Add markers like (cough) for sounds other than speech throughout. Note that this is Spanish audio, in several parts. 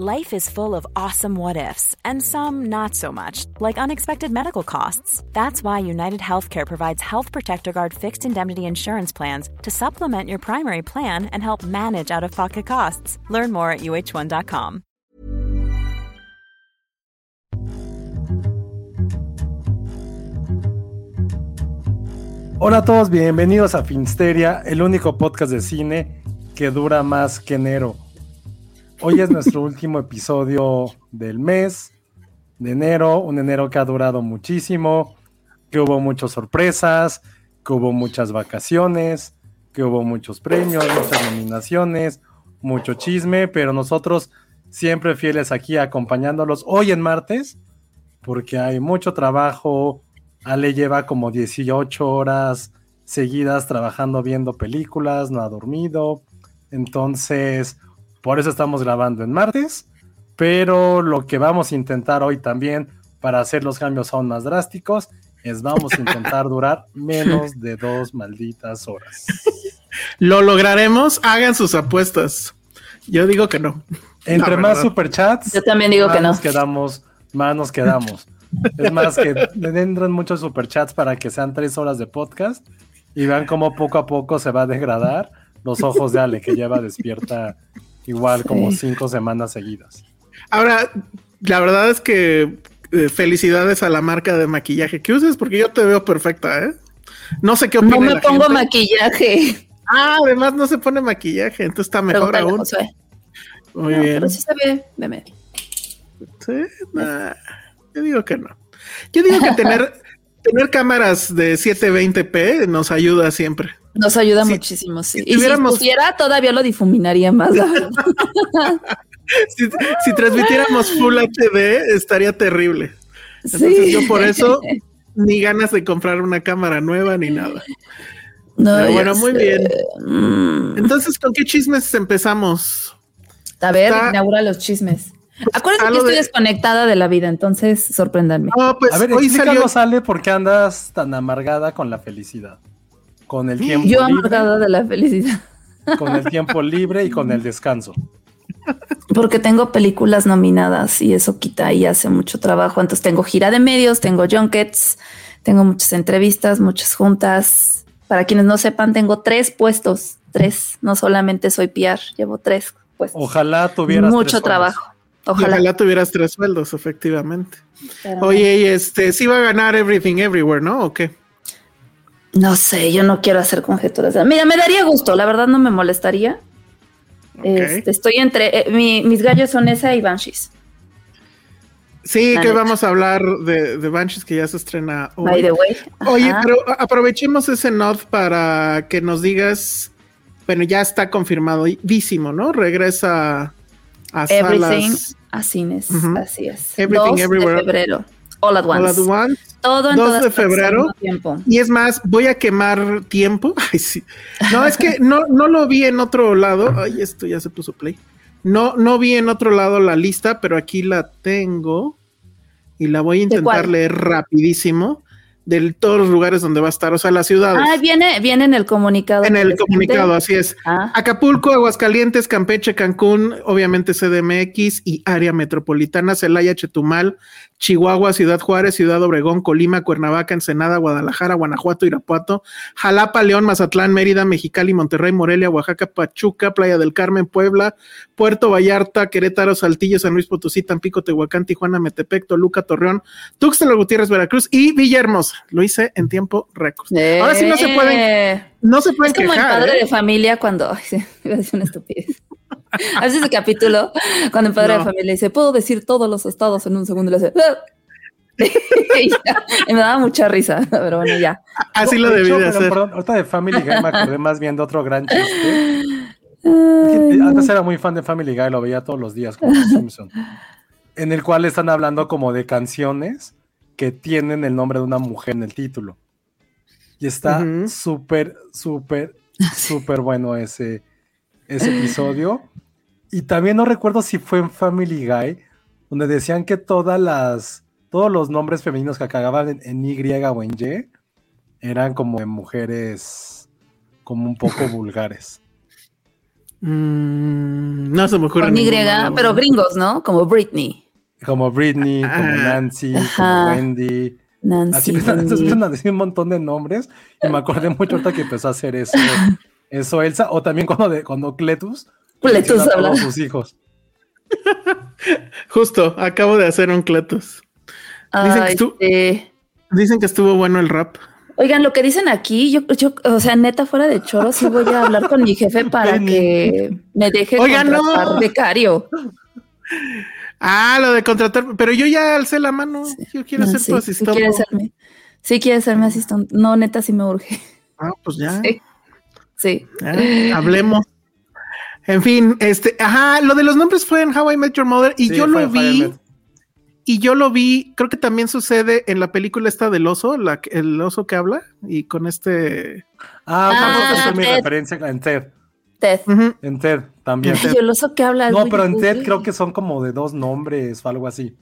Life is full of awesome what ifs, and some not so much, like unexpected medical costs. That's why United Healthcare provides Health Protector Guard fixed indemnity insurance plans to supplement your primary plan and help manage out of pocket costs. Learn more at uh1.com. Hola a todos, bienvenidos a Finsteria, el único podcast de cine que dura más que enero. Hoy es nuestro último episodio del mes de enero, un enero que ha durado muchísimo, que hubo muchas sorpresas, que hubo muchas vacaciones, que hubo muchos premios, muchas nominaciones, mucho chisme, pero nosotros siempre fieles aquí acompañándolos hoy en martes, porque hay mucho trabajo. Ale lleva como 18 horas seguidas trabajando viendo películas, no ha dormido. Entonces, por eso estamos grabando en martes. Pero lo que vamos a intentar hoy también para hacer los cambios aún más drásticos es vamos a intentar (laughs) durar menos de dos malditas horas. Lo lograremos, hagan sus apuestas. Yo digo que no. Entre más superchats, Yo también digo más que no. nos quedamos, más nos quedamos. Es más, que entran muchos superchats para que sean tres horas de podcast y vean cómo poco a poco se va a degradar los ojos de Ale, que lleva despierta igual como cinco semanas seguidas. Ahora, la verdad es que eh, felicidades a la marca de maquillaje que uses, porque yo te veo perfecta, ¿eh? No sé qué opina No me la pongo gente. maquillaje. Ah, además no se pone maquillaje, entonces está mejor Pregúntale aún. Josué. Muy No, bien. Pero sí se ve, veme. Sí, nah, yo digo que no. Yo digo que tener, tener cámaras de 720p nos ayuda siempre. Nos ayuda Si- muchísimo, sí. si y tuviéramos- si pudiera, todavía lo difuminaría más. (laughs) Si, si transmitiéramos Full HD, estaría terrible. Entonces Sí. yo por eso (laughs) ni ganas de comprar una cámara nueva ni nada. No, Pero bueno, muy sé. bien. Mm. Entonces, ¿con qué chismes empezamos? A ver, Está- inaugura los chismes. Acuérdense algo que estoy de- desconectada de la vida, entonces sorpréndanme. No, pues A ver, hoy salió. explícanos, Ale, por qué andas tan amargada con la felicidad. Con el (gasps) tiempo Yo libre, amargada de la felicidad. con el tiempo (laughs) libre y con el descanso. Porque tengo películas nominadas y eso quita y hace mucho trabajo. Entonces tengo gira de medios, tengo junkets, tengo muchas entrevistas, muchas juntas. Para quienes no sepan, tengo tres puestos, tres. No solamente soy PR, llevo tres puestos. Ojalá tuvieras mucho tres trabajo. Ojalá. Ojalá tuvieras tres sueldos, efectivamente. Pero Oye, y este, sí va a ganar Everything Everywhere, ¿no? ¿O qué? No sé, yo no quiero hacer conjeturas. Mira, me daría gusto, la verdad no me molestaría. Este, estoy entre. eh, mi- mis gallos son esa y Banshees. Sí, La que neta. vamos a hablar de, de Banshees que ya se estrena hoy. By the way. Oye, pero aprovechemos ese nod para que nos digas, bueno, ya está confirmadísimo, ¿no? Regresa a Everything salas a cines, Ujú. así es. Everything 2 Everywhere. de febrero. All at once. All at Once. Todo en 2 todas de febrero. tiempo. Y es más, voy a quemar tiempo. (laughs) Ay, sí. No, es que no, no lo vi en otro lado. Ay, esto ya se puso play. No, no vi en otro lado la lista, pero aquí la tengo y la voy a intentar leer rapidísimo de todos los lugares donde va a estar, o sea, las ciudades. Ah, viene, viene en el comunicado. en el comunicado, así es. Ah, Acapulco, Aguascalientes, Campeche, Cancún, obviamente CDMX y área metropolitana, Celaya, Chetumal, Chihuahua, Ciudad Juárez, Ciudad Obregón, Colima, Cuernavaca, Ensenada, Guadalajara, Guanajuato, Irapuato, Jalapa, León, Mazatlán, Mérida, Mexicali, Monterrey, Morelia, Oaxaca, Pachuca, Playa del Carmen, Puebla, Puerto Vallarta, Querétaro, Saltillo, San Luis Potosí, Tampico, Tehuacán, Tijuana, Metepec, Toluca, Torreón, Tuxtla Gutiérrez, Veracruz y Villahermosa. Lo hice en tiempo récord. Ahora sí no se pueden, eh, no se pueden Es como el quejar. padre ¿eh? de familia cuando. Ay, sí, (laughs) decir una estupidez. A veces ese capítulo, cuando el padre No. de familia dice, puedo decir todos los estados en un segundo, y le hace. "Ah". (laughs) y, ya, y me daba mucha risa, pero bueno, ya. Así lo De debí hecho, de pero, hacer. perdón, ahorita de Family Guy me acordé más bien de otro gran chiste. Antes era muy fan de Family Guy, lo veía todos los días como Los Simpson. En el cual están hablando como de canciones que tienen el nombre de una mujer en el título. Y está súper, súper, súper bueno ese, ese episodio. Y también no recuerdo si fue en Family Guy, donde decían que todas las, todos los nombres femeninos que acababan en, en Y o en Y eran como de mujeres como un poco vulgares. Mm, no se me ocurre. Con Y, ninguno. pero gringos, ¿no? Como Britney, Como Britney, como Ah. Nancy, como. Wendy. Así (laughs) Nancy. Wendy. empiezan a decir un montón de nombres y me acordé mucho ahorita que empezó a hacer eso, (laughs) eso Elsa, o también cuando, de, cuando Cletus Cletus habla. todos sus hijos. (laughs) Justo, acabo de hacer un Cletus. Dicen que Ay, tú- sí. Dicen que estuvo bueno el rap. Oigan, lo que dicen aquí, yo, yo, o sea, neta, fuera de choro, sí voy a hablar con mi jefe (laughs) para Penny. que me deje Oigan, no. contratar becario. Ah, lo de contratar, pero yo ya alcé la mano. Yo quiero No, ser sí, tu sí asistente. quiere serme, sí quiere ser mi asistente. No, neta, sí me urge. Ah, pues ya. Sí. Sí. Ya, hablemos. En fin, este, ajá, lo de los nombres fue en How I Met Your Mother y Sí, yo fue lo vi. Y yo lo vi, creo que también sucede en la película esta del oso, la, el oso que habla y con este, Ah, Ah, tampoco fue mi Ted. referencia en Ted. Ted. En Ted también. Lo sé que habla. No, pero en. Ted creo que son como de dos nombres o algo así.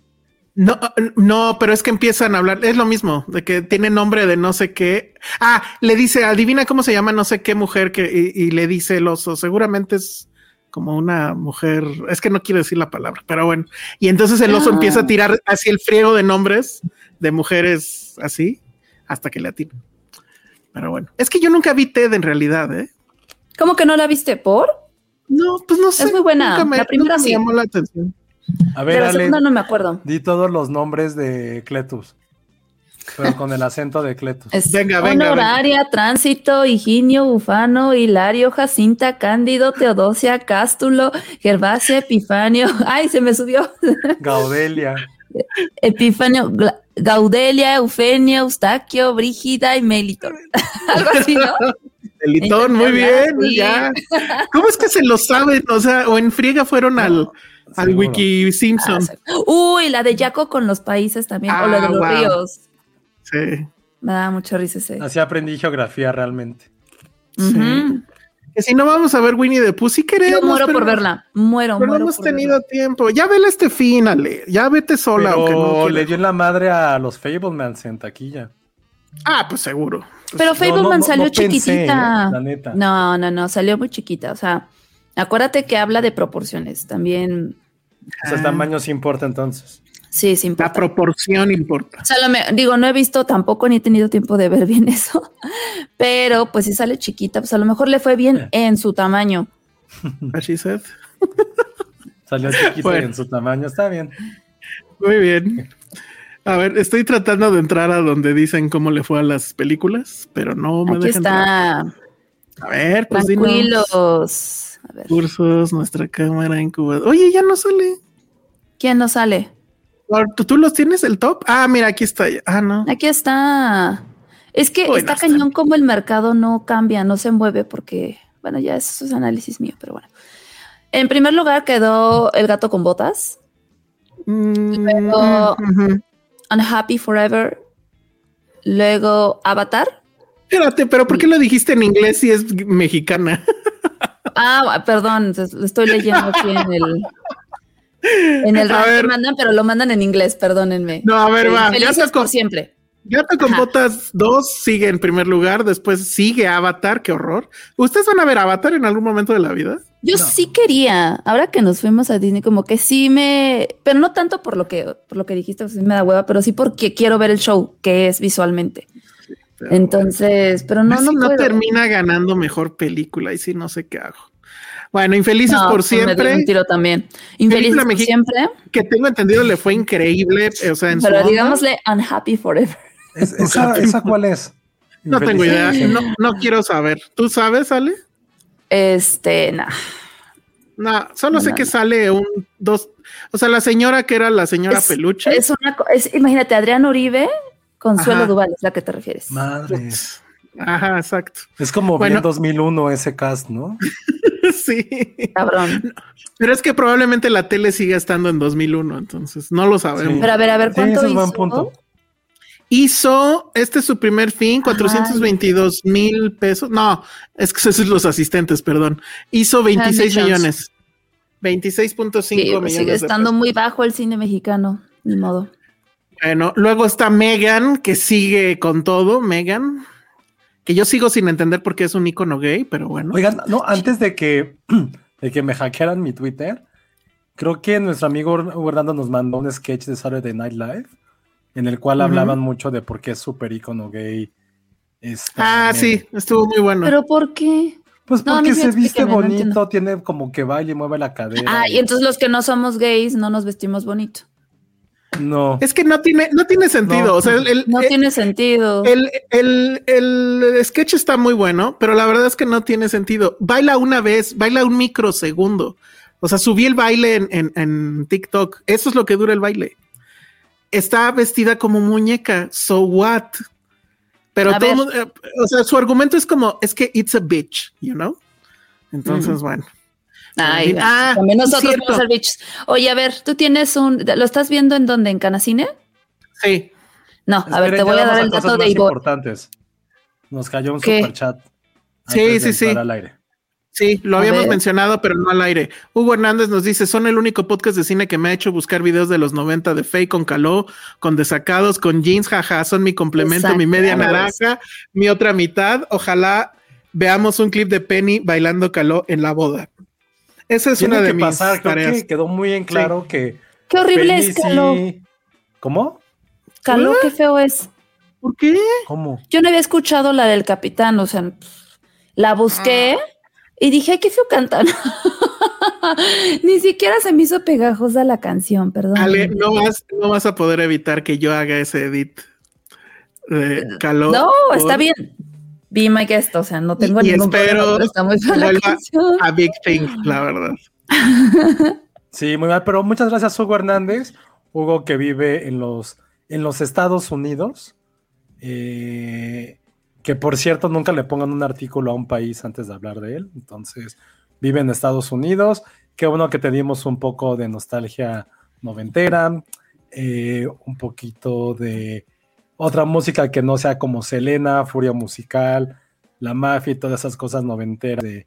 no, no, pero es que empiezan a hablar, es lo mismo, de que tiene nombre de no sé qué. Ah, le dice, adivina cómo se llama no sé qué mujer que, y, y le dice el oso, seguramente es como una mujer, es que no quiero decir la palabra, pero bueno. Y entonces el oso Ah. empieza a tirar así el friego de nombres de mujeres así, hasta que le atina. Pero bueno, es que yo nunca vi Ted en realidad, ¿eh? ¿Cómo que no la viste por? No, pues no sé. Es muy buena. nunca La primera me sí. llamó la atención. A De ver, la Ale, segunda no me acuerdo. di todos los nombres de Cletus. Pero con el acento de Cletus. Es Venga, venga, Honoraria, Tránsito, Higinio, Bufano, Hilario, Jacinta, Cándido, Teodosia, Cástulo, Gervasia, Epifanio. (laughs) Ay, se me subió. (laughs) Gaudelia. Epifanio, Gaudelia, Eufenio, Eustaquio, Brígida y Melitor. (laughs) Algo así, ¿no? Delitón, muy bien, Sí. ya. ¿Cómo es que se lo saben? O sea, o en friega fueron al, al seguro. Wiki Simpson. Uy, la de Yaco con los países también, o la de Ah, los wow. ríos. Sí. Me da mucho risa ese. Así aprendí geografía realmente. Ujú. Que si no vamos a ver Winnie the Pooh, sí queremos. Yo muero pero- por verla. Muero, Pero no muero hemos por tenido verla. tiempo. Ya vela este fin, Ale. Ya vete sola, aunque no Pero quieras. le dio en la madre a los Fablemans en taquilla. Ah, pues seguro. Pero No, Fableman no, no, salió no chiquitita. ¿eh? La neta. No, no, no, salió muy chiquita. O sea, acuérdate que habla de proporciones. También, O sea, el tamaño sí importa entonces. Sí, sí La importa. proporción importa. O sea, lo me- digo, no he visto tampoco ni he tenido tiempo de ver bien (laughs) eso, pero pues si sale chiquita, pues a lo mejor le fue bien en su tamaño. Así said. Salió Bueno. y en su tamaño. Está bien. Muy bien. A ver, estoy tratando de entrar a donde dicen cómo le fue a las películas, pero no me Aquí dejan entrar. está, A ver, pues dinos. tranquilos. A ver, Cursos, nuestra cámara incubadora. Oye, ya no sale. ¿quién no sale? ¿Tú, tú los tienes el top? Ah, mira, aquí está. Ah, no. Aquí está. Es que Bueno, está cañón como el mercado no cambia, no se mueve porque, bueno, ya eso es análisis mío, pero bueno. En primer lugar quedó El gato con botas, Mm, Luego-. Unhappy Forever, luego Avatar. Espérate, pero ¿por qué lo dijiste en inglés si es mexicana? (laughs) Ah, perdón, estoy leyendo aquí en el (laughs) en el ver. mandan, pero lo mandan en inglés, perdónenme. No, a ver, Eh, va. Felices Gato por con, siempre. Gato con Ajá. Botas 2 sigue en primer lugar, después sigue Avatar, qué horror. ¿Ustedes van a ver Avatar en algún momento de la vida? Yo sí quería, ahora que nos fuimos a Disney, como que sí me, pero no tanto por lo que, por lo que dijiste, pues sí me da hueva, pero sí porque quiero ver el show que es visualmente. Pero Entonces, pero no, no, no, no puedo. termina ganando mejor película y sí, no sé qué hago. Bueno, Infelices No, por pues me siempre, un tiro también. Infelices por siempre, que tengo entendido le fue increíble, o sea, en su pero onda. digámosle unhappy forever. Es- (laughs) esa, ¿Esa cuál es? No tengo idea, no, no quiero saber. ¿Tú sabes, Ale? Este, nah. No, solo sé No, que no. sale un dos, o sea, la señora que era la señora Es- peluche. Es una, es- imagínate, Adrián Uribe, Consuelo Ajá. Duval, es la que te refieres. Madre. Ajá, exacto. Es como Bueno. bien 2001 ese cast, ¿no? (laughs) sí. Cabrón. Pero es que probablemente la tele siga estando en 2001, entonces no lo sabemos. Sí. Pero a ver, a ver, Sí, ¿cuánto buen hizo? punto. Hizo, este es su primer fin, 422 mil pesos. No, es que esos son los asistentes, perdón. Hizo 26 Millones. millones. 26.5 Sí, millones. pues sigue de estando muy bajo el cine mexicano, ni modo. Bueno, luego está Megan, que sigue con todo. Megan, que yo sigo sin entender por qué es un icono gay, pero bueno. Oigan, no, antes de que, (clears throat) de que me hackearan mi Twitter, creo que nuestro amigo Hernando nos mandó un sketch de Saturday Night Live en el cual hablaban mucho de por qué es súper icono gay. esta ah, sí, estuvo muy bueno. ¿Pero por qué? Pues No, porque se viste no bonito, tiene como que baile y mueve la cadera. Ah, y entonces los que no somos gays no nos vestimos bonito. No. es que no tiene, no tiene sentido. No. O sea, el, el- No el- tiene sentido. el, el- el sketch está muy bueno, pero la verdad es que no tiene sentido. Baila una vez, baila un microsegundo. O sea, subí el baile en, en- en TikTok. Eso es lo que dura el baile. Está vestida como muñeca. So what? Pero A todo, ver. eh, o sea, su argumento es como, es que it's a bitch, you know? Entonces, bueno. Ay, Ah, también nosotros cierto. vamos a ser bitches. Oye, a ver, tú tienes un. ¿Lo estás viendo en dónde? ¿En Canacine? Sí. No, a ver, Esperen, te voy a dar el cosas dato de más Ivo. importantes. Nos cayó un ¿Qué? superchat. Sí, sí, sí. Al aire. Sí, lo A habíamos ver. mencionado, pero no al aire. Hugo Hernández nos dice, son el único podcast de cine que me ha hecho buscar videos de los 90 de Faye con caló, con desacados, con jeans, jaja, son mi complemento, mi media naranja, mi otra mitad. Ojalá veamos un clip de Penny bailando caló en la boda. Esa es Tiene una de que mis pasar, creo tareas. que quedó muy en claro que. Qué horrible es Caló. ¿Cómo? Caló, qué feo es. ¿Por qué? ¿Cómo? Yo no había escuchado la del capitán, o sea, la busqué y dije, ay, qué feo cantan. (laughs) Ni siquiera se me hizo pegajosa la canción, perdón. Ale, no vas, no vas a poder evitar que yo haga ese edit de caló. No, por- está bien. Be my guest, o sea, no tengo Y ningún espero problema, pero canción. A Big Thing, la verdad. (laughs) Sí, muy mal, pero muchas gracias, Hugo Hernández. Hugo que vive en los, en los Estados Unidos. eh, que por cierto, nunca le pongan un artículo a un país antes de hablar de él. Entonces, vive en Estados Unidos. Qué bueno que te dimos un poco de nostalgia noventera. eh, un poquito de otra música que no sea como Selena, Furia Musical, La Mafia y todas esas cosas noventeras de,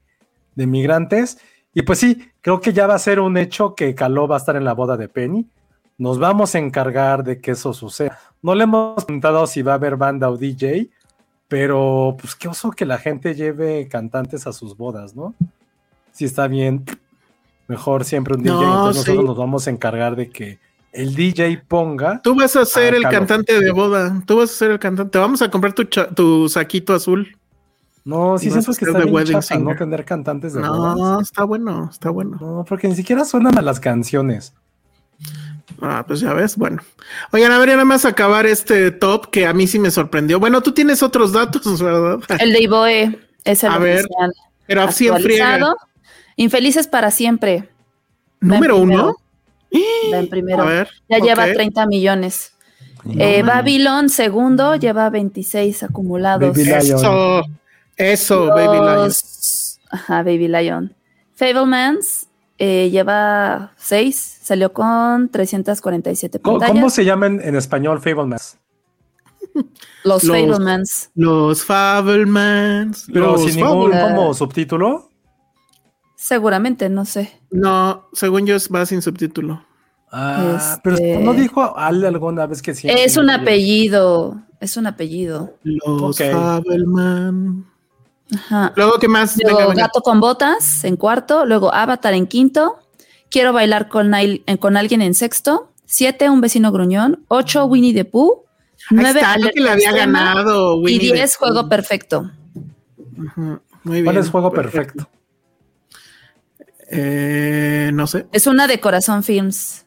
de migrantes. Y pues sí, creo que ya va a ser un hecho que Caló va a estar en la boda de Penny. Nos vamos a encargar de que eso suceda. No le hemos preguntado si va a haber banda o DJ, pero pues qué oso que la gente lleve cantantes a sus bodas, ¿no? Si está bien, mejor siempre un DJ. No, Entonces nosotros nos vamos a encargar de que el DJ ponga. Tú vas a ser el cantante de boda. Tú vas a ser el cantante. Te vamos a comprar tu, cha- tu saquito azul. No, sí siento que está bien chafa no tener cantantes de No, bodas. está bueno, está bueno. No, porque ni siquiera suenan a las canciones. Ah, pues ya ves, bueno. Oigan, a ver, ya nada más acabar este top que a mí sí me sorprendió. Bueno, tú tienes otros datos, (laughs) ¿verdad? El de Ivoe es el A ver. Pero así en friega. actualizado. Infelices para siempre. Número uno. Va en (gasps) primero. A ver. ya lleva 30 millones. Eh, Babylon, segundo, lleva 26 acumulados. Baby Lion. Eso, eso, Baby Lion. Ajá, Baby Lion. Fablemans eh, lleva 6, salió con 347 ¿Cómo, pantallas. cómo se llaman en español Fablemans? Los, Los- Fablemans. Los Fablemans. Pero los sin ningún Fablemans. como subtítulo. Seguramente, no sé. No, según yo va sin subtítulo. Ah, pero Este- no dijo Ale alguna vez que sí. es un apellido. Es un apellido. Los Ok. Fabelman. Ajá. Luego, ¿qué más? Luego Venga, venga. Gato con Botas en cuarto. Luego Avatar en quinto. Quiero bailar con, eh, con alguien en sexto. Siete, Un vecino gruñón. Ocho, Winnie the Pooh. Nueve, está, yo que Alerta le había Extrema. ganado. Y diez. Juego Perfecto. Muy bien. ¿Cuál es juego perfecto? Eh, no sé. Es una de Corazón Films.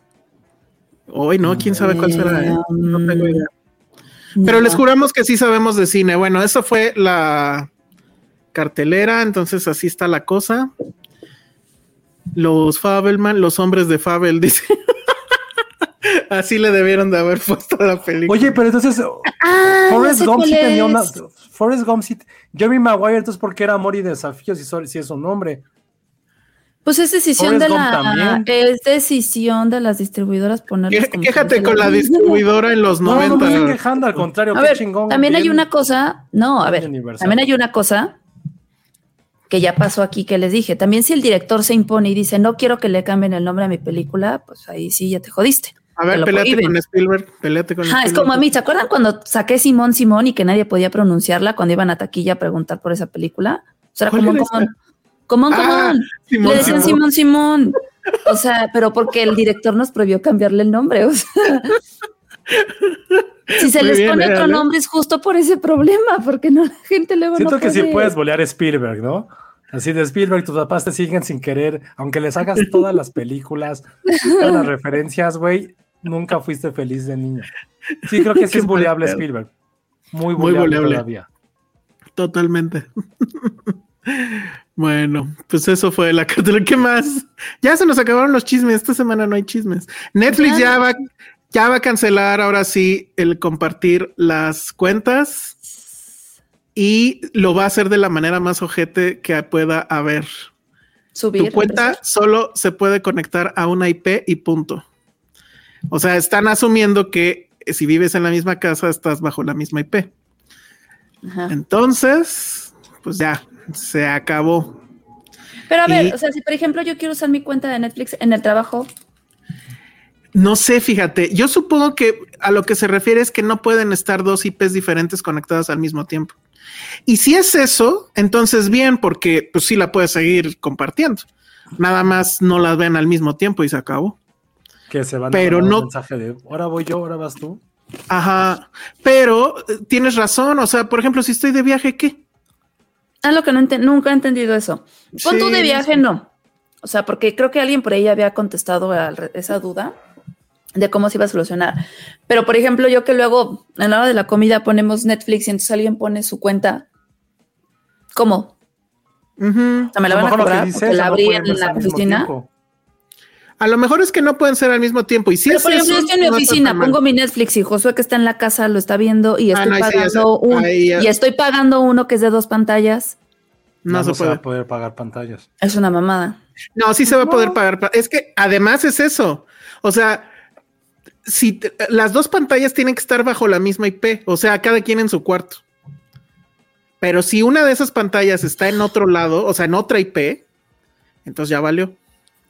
Hoy no, quién sabe cuál será. eh? No tengo idea. No. Pero les juramos que sí sabemos de cine. Bueno, esa fue la cartelera, entonces así está la cosa. Los Fabelman, los hombres de Fabel, (laughs) dice. así le debieron de haber puesto la película. Oye, pero entonces Ah, Forrest sé Gump sí tenía una. es. Forrest Gump, sí, Jeremy Maguire, entonces, ¿por qué era amor y desafío si, si es un nombre? Pues es decisión Forrest de la también. es decisión de las distribuidoras ponerles como Quéjate con la distribuidora en los No, no me 90. quejando, al contrario, A qué ver, chingón. también hay una cosa, no, a ver, también hay una cosa que ya pasó aquí que les dije. También si el director se impone y dice no quiero que le cambien el nombre a mi película, pues ahí sí ya te jodiste. A ver, peleate con Spielberg, peleate con es Spielberg. como a mí, ¿se acuerdan cuando saqué Simón Simón y que nadie podía pronunciarla cuando iban a taquilla a preguntar por esa película? O sea, era ¿Cuál como, era como, esa? como, Ah, Simón, Le decían Simón. Simón Simón. O sea, pero porque el director nos prohibió cambiarle el nombre. O sea, si se Muy les bien, pone otro nombre es justo por ese problema, porque no la gente luego Siento no que sí puede. puedes bolear a Spielberg, ¿no? Así de Spielberg, tus papás te siguen sin querer, aunque les hagas todas las películas, todas las referencias, güey, nunca fuiste feliz de niño. Sí, creo que sí (laughs) es boleable. Spielberg. Muy Muy boleable. todavía. Totalmente. (laughs) bueno, pues eso fue la (laughs) cartelera. ¿Qué más? Ya se nos acabaron los chismes. Esta semana no hay chismes. Netflix ya va, ya va a cancelar ahora sí el compartir las cuentas y lo va a hacer de la manera más ojete que pueda haber. subir. Tu cuenta solo se puede conectar a una IP y punto. O sea, están asumiendo que si vives en la misma casa estás bajo la misma IP. Ajá. Entonces, pues ya, se acabó. Pero a ver, y- o sea, si por ejemplo yo quiero usar mi cuenta de Netflix en el trabajo, No sé, fíjate, yo supongo que a lo que se refiere es que no pueden estar dos IPs diferentes conectadas al mismo tiempo. Y si es eso, entonces bien, porque pues sí la puedes seguir compartiendo. Nada más no las ven al mismo tiempo y se acabó. Que se van Pero a no- un mensaje de ahora voy yo, ahora vas tú. Ajá, pero eh, tienes razón, o sea, por ejemplo, si estoy de viaje, ¿qué? Es lo que no nunca he entendido eso. Pon tú Sí, de no viaje, no. O sea, porque creo que alguien por ahí había contestado a esa duda de cómo se iba a solucionar. Pero, por ejemplo, yo que luego en la hora de la comida ponemos Netflix y entonces alguien pone su cuenta. ¿Cómo? O sea, me la A van a cobrar porque la abrí en la oficina. tiempo. A lo mejor es que no pueden ser al mismo tiempo. Y si Pero es por ejemplo, eso, yo estoy en mi no oficina, pongo mi Netflix y Josué que está en la casa lo está viendo y Ah, estoy no, pagando un y estoy pagando uno que es de dos pantallas. No, Ya se va puede. a poder pagar pantallas. Es una mamada. No, sí se va a poder pagar. pa- Es que además es eso. O sea, si te- las dos pantallas tienen que estar bajo la misma IP, o sea, cada quien en su cuarto. Pero si una de esas pantallas está en otro lado, o sea, en otra IP, entonces ya valió.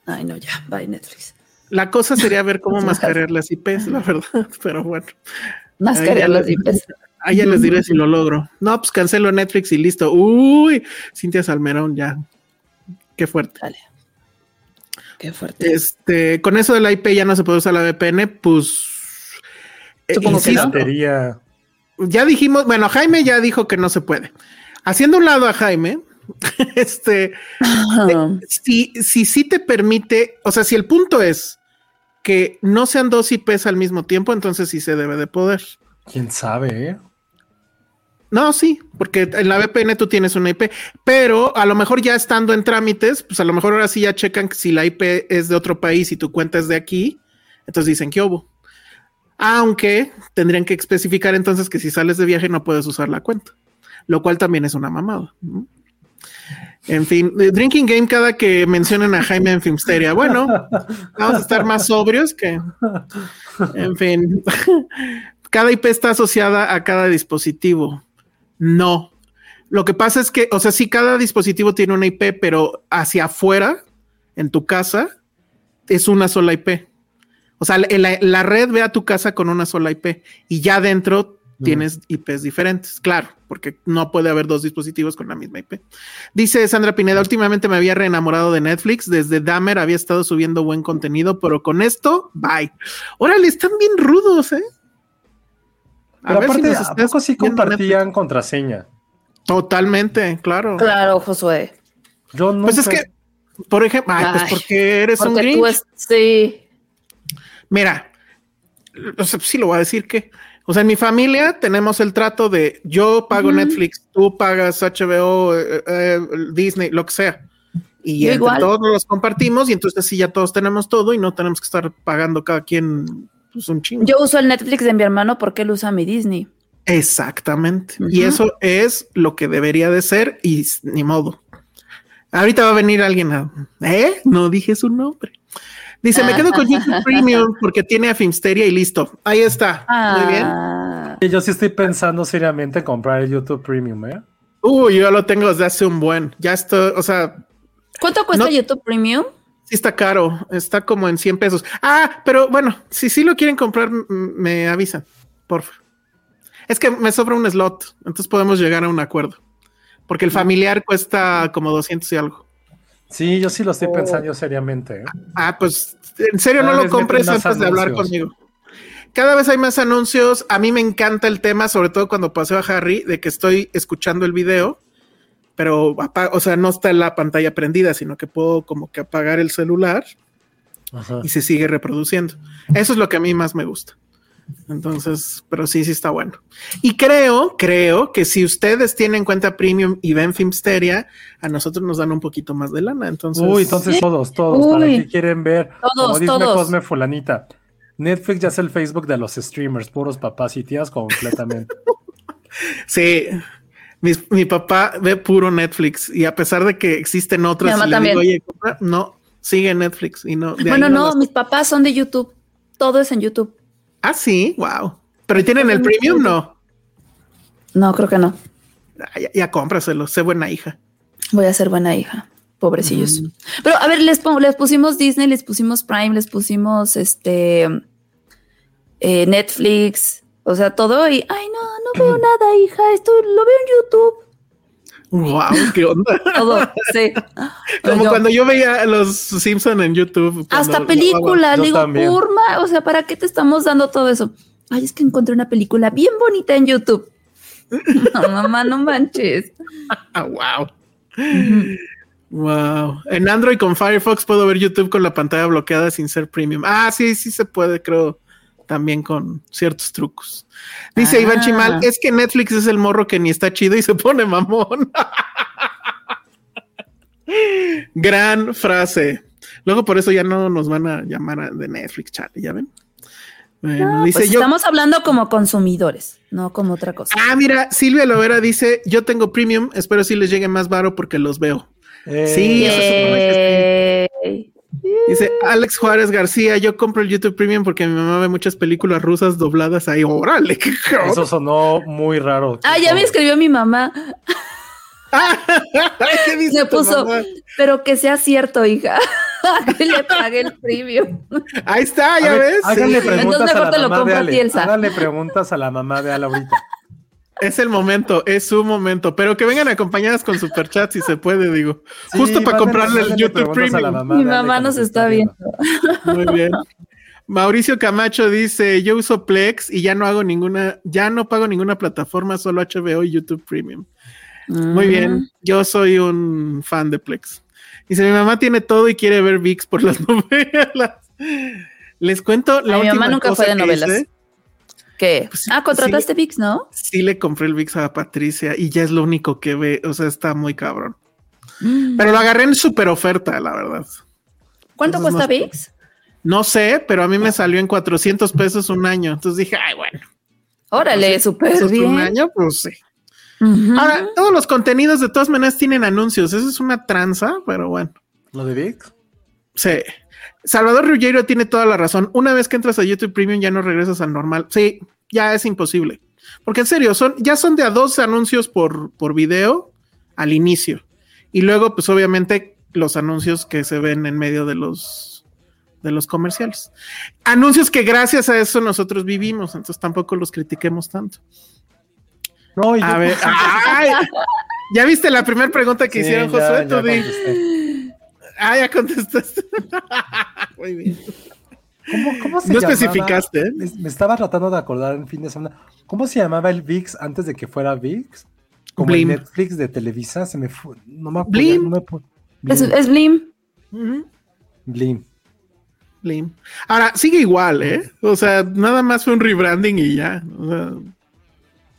Ay, no, ya, bye Netflix. La cosa sería ver cómo (laughs) mascarear las IPs, la verdad. (laughs) Pero bueno, que ya las IPs. ahí ya les diré si lo logro. No, pues cancelo Netflix y listo. Uy, Cintia Salmerón, ya. Qué fuerte. Dale. Qué fuerte. Este, con eso de la IP ya no se puede usar la VPN, pues. eh, Supongo que no. Piratería. ya dijimos, bueno, Jaime ya dijo que no se puede. Haciendo un lado a Jaime, (laughs) este, Ah, si, si sí te permite, o sea, si el punto es que no sean dos IPs al mismo tiempo, entonces sí se debe de poder. ¿Quién sabe, eh? No, sí, porque en la VPN tú tienes una IP, pero a lo mejor ya estando en trámites, pues a lo mejor ahora sí ya checan que si la IP es de otro país y tu cuenta es de aquí, entonces dicen que hubo. Aunque tendrían que especificar entonces que si sales de viaje no puedes usar la cuenta, lo cual también es una mamada. ¿no? En fin, de Drinking Game cada que mencionen a Jaime en Filmsteria. Bueno, vamos a estar más sobrios que... En fin, (laughs) cada IP está asociada a cada dispositivo. No. Lo que pasa es que, o sea, sí, cada dispositivo tiene una IP, pero hacia afuera, en tu casa, es una sola IP. O sea, la red ve a tu casa con una sola IP y ya dentro tienes IPs diferentes, claro, porque no puede haber dos dispositivos con la misma IP. Dice Sandra Pineda, últimamente me había reenamorado de Netflix, desde Dahmer había estado subiendo buen contenido, pero con esto, bye. Órale, están bien rudos, ¿eh? A Pero ver si aparte, nos ¿a estás poco sí compartían contraseña? Totalmente, claro. Claro, Josué. Yo no. Pues es que, por ejemplo, ay, pues porque eres un Porque grinch. tú es, sí. Mira, o sea, sí lo voy a decir que, o sea, en mi familia tenemos el trato de yo pago. Netflix, tú pagas HBO, eh, eh, Disney, lo que sea. Y entre igual. todos nos los compartimos y entonces sí ya todos tenemos todo y no tenemos que estar pagando cada quien pues, un chingo. Yo uso el Netflix de mi hermano porque él usa mi Disney. Exactamente. Y eso es lo que debería de ser y ni modo. Ahorita va a venir alguien a... ¿Eh? No dije su nombre. Dice, me quedo con YouTube Premium porque tiene a Filmsteria y listo. Ahí está. Muy bien. Ah. Yo sí estoy pensando seriamente en comprar el YouTube Premium, ¿eh? Uy, yo lo tengo desde hace un buen. Ya estoy, o sea, ¿Cuánto cuesta No- YouTube Premium? sí está caro. Está como en 100 pesos. Ah, pero bueno, si sí lo quieren comprar, me avisan, por favor. Es que me sobra un slot, entonces podemos llegar a un acuerdo. Porque el familiar cuesta como 200 y algo. Sí, yo sí lo estoy pensando seriamente. ¿eh? Ah, pues en serio Cada no lo compres antes de hablar conmigo. Cada vez hay más anuncios. A mí me encanta el tema, sobre todo cuando paseo a Harry, de que estoy escuchando el video, pero o sea, no está la pantalla prendida, sino que puedo como que apagar el celular Ajá. y se sigue reproduciendo. Eso es lo que a mí más me gusta. Entonces, pero sí, sí está bueno. Y creo, creo que si ustedes tienen cuenta premium y ven Filmsteria, a nosotros nos dan un poquito más de lana. Entonces, Uy, entonces todos, todos, ¿para Uy. qué quieren ver? Todos, Como dice todos. Cosme Fulanita. Netflix ya es el Facebook de los streamers, puros papás y tías completamente. (laughs) Sí, mi, mi papá ve puro Netflix y a pesar de que existen otras, Mi mamá y le también. digo, oye, compra", no, sigue Netflix y no. de Bueno, no, las- mis papás son de YouTube. Todo es en YouTube. Ah, sí, wow. Pero ¿tienen el premium? No. No, creo que no. Ah, Ya, ya cómpraselo, sé buena hija. Voy a ser buena hija. Pobrecillos. Pero a ver, les, les pusimos Disney, les pusimos Prime, les pusimos este eh, Netflix, o sea, todo y ay no, no veo (clears throat) nada, hija, esto lo veo en YouTube. Wow, qué onda. (laughs) Todo, sí. (laughs) Como Yo- cuando yo veía a los Simpson en YouTube. hasta película, digo. Purma, o sea, ¿para qué te estamos dando todo eso? Ay, es que encontré una película bien bonita en YouTube. (laughs) No, mamá, no manches. Ah, wow. Wow. En Android con Firefox puedo ver YouTube con la pantalla bloqueada sin ser premium. Ah, sí, sí se puede, creo, también con ciertos trucos. Dice Ah. Iván Chimal, es que Netflix es el morro que ni está chido y se pone mamón. (laughs) Gran frase. Luego por eso ya no nos van a llamar a- de Netflix, chale, ¿ya ven? Bueno, dice Pues yo. estamos hablando como consumidores, no como otra cosa. Ah, mira, Silvia Lovera dice: Yo tengo premium, espero si les llegue más varo porque los veo. Eh, Sí, eso que Yay. Dice Alex Juárez García: Yo compro el YouTube Premium porque mi mamá ve muchas películas rusas dobladas ahí. Órale, qué cabrón. Eso sonó muy raro. Ah, ya me escribió mi mamá. (laughs) ¿Qué dice Me tu puso, mamá? pero que sea cierto, hija. (laughs) que le pague el premium. Ahí está, A ya ver, ves. Háganle Sí, preguntas Entonces a mejor la te lo mamá de compro a Ale. ti, Elsa. Háganle preguntas a la mamá de ahorita. Es el momento, es su momento. Pero que vengan acompañadas con superchat si se puede, digo. Sí, Justo para comprarle el YouTube Premium. mamá mi mamá nos está viendo. Muy bien. Mauricio Camacho dice: Yo uso Plex y ya no hago ninguna, ya no pago ninguna plataforma, solo HBO y YouTube Premium. Muy bien, yo soy un fan de Plex. Dice, mi mamá tiene todo y quiere ver VIX por las (laughs) novelas. Les cuento la Ay, mi última mamá nunca cosa fue de novelas. hice. ¿Qué? Pues sí, ah, contrataste VIX, ¿no? Sí le compré el VIX a Patricia y ya es lo único que ve, o sea, está muy cabrón. Pero lo agarré en super oferta, la verdad. ¿Cuánto entonces cuesta no- VIX? No sé, pero a mí me salió en 400 pesos un año. Entonces dije, ay, bueno, Órale, súper eso es bien. un año, pues sí. Ahora, todos los contenidos de todas maneras tienen anuncios. Eso es una tranza, pero bueno. ¿Lo de VIX? Sí. Salvador Ruggiero tiene toda la razón. Una vez que entras a YouTube Premium ya no regresas al normal. Sí, ya es imposible. Porque en serio, son, ya son de a dos anuncios por, por video al inicio. Y luego, pues obviamente, los anuncios que se ven en medio de los, de los comerciales. Anuncios que gracias a eso nosotros vivimos, entonces tampoco los critiquemos tanto. No, A ver, (laughs) ¡ay! ¿ya viste la primera pregunta que Sí, hicieron, ya- Josué? ya. Ah, ya contestaste. (laughs) Muy bien. ¿Cómo, cómo se No llamaba? especificaste, ¿eh? Me, me estaba tratando de acordar en fin de semana. ¿Cómo se llamaba el VIX antes de que fuera VIX? Como Blim. el Netflix de Televisa, se me fue. No me acuerdo. Blim. No me Es, Blim. es Blim. Blim. Blim. Ahora, sigue igual, ¿eh? O sea, nada más fue un rebranding y ya. O sea,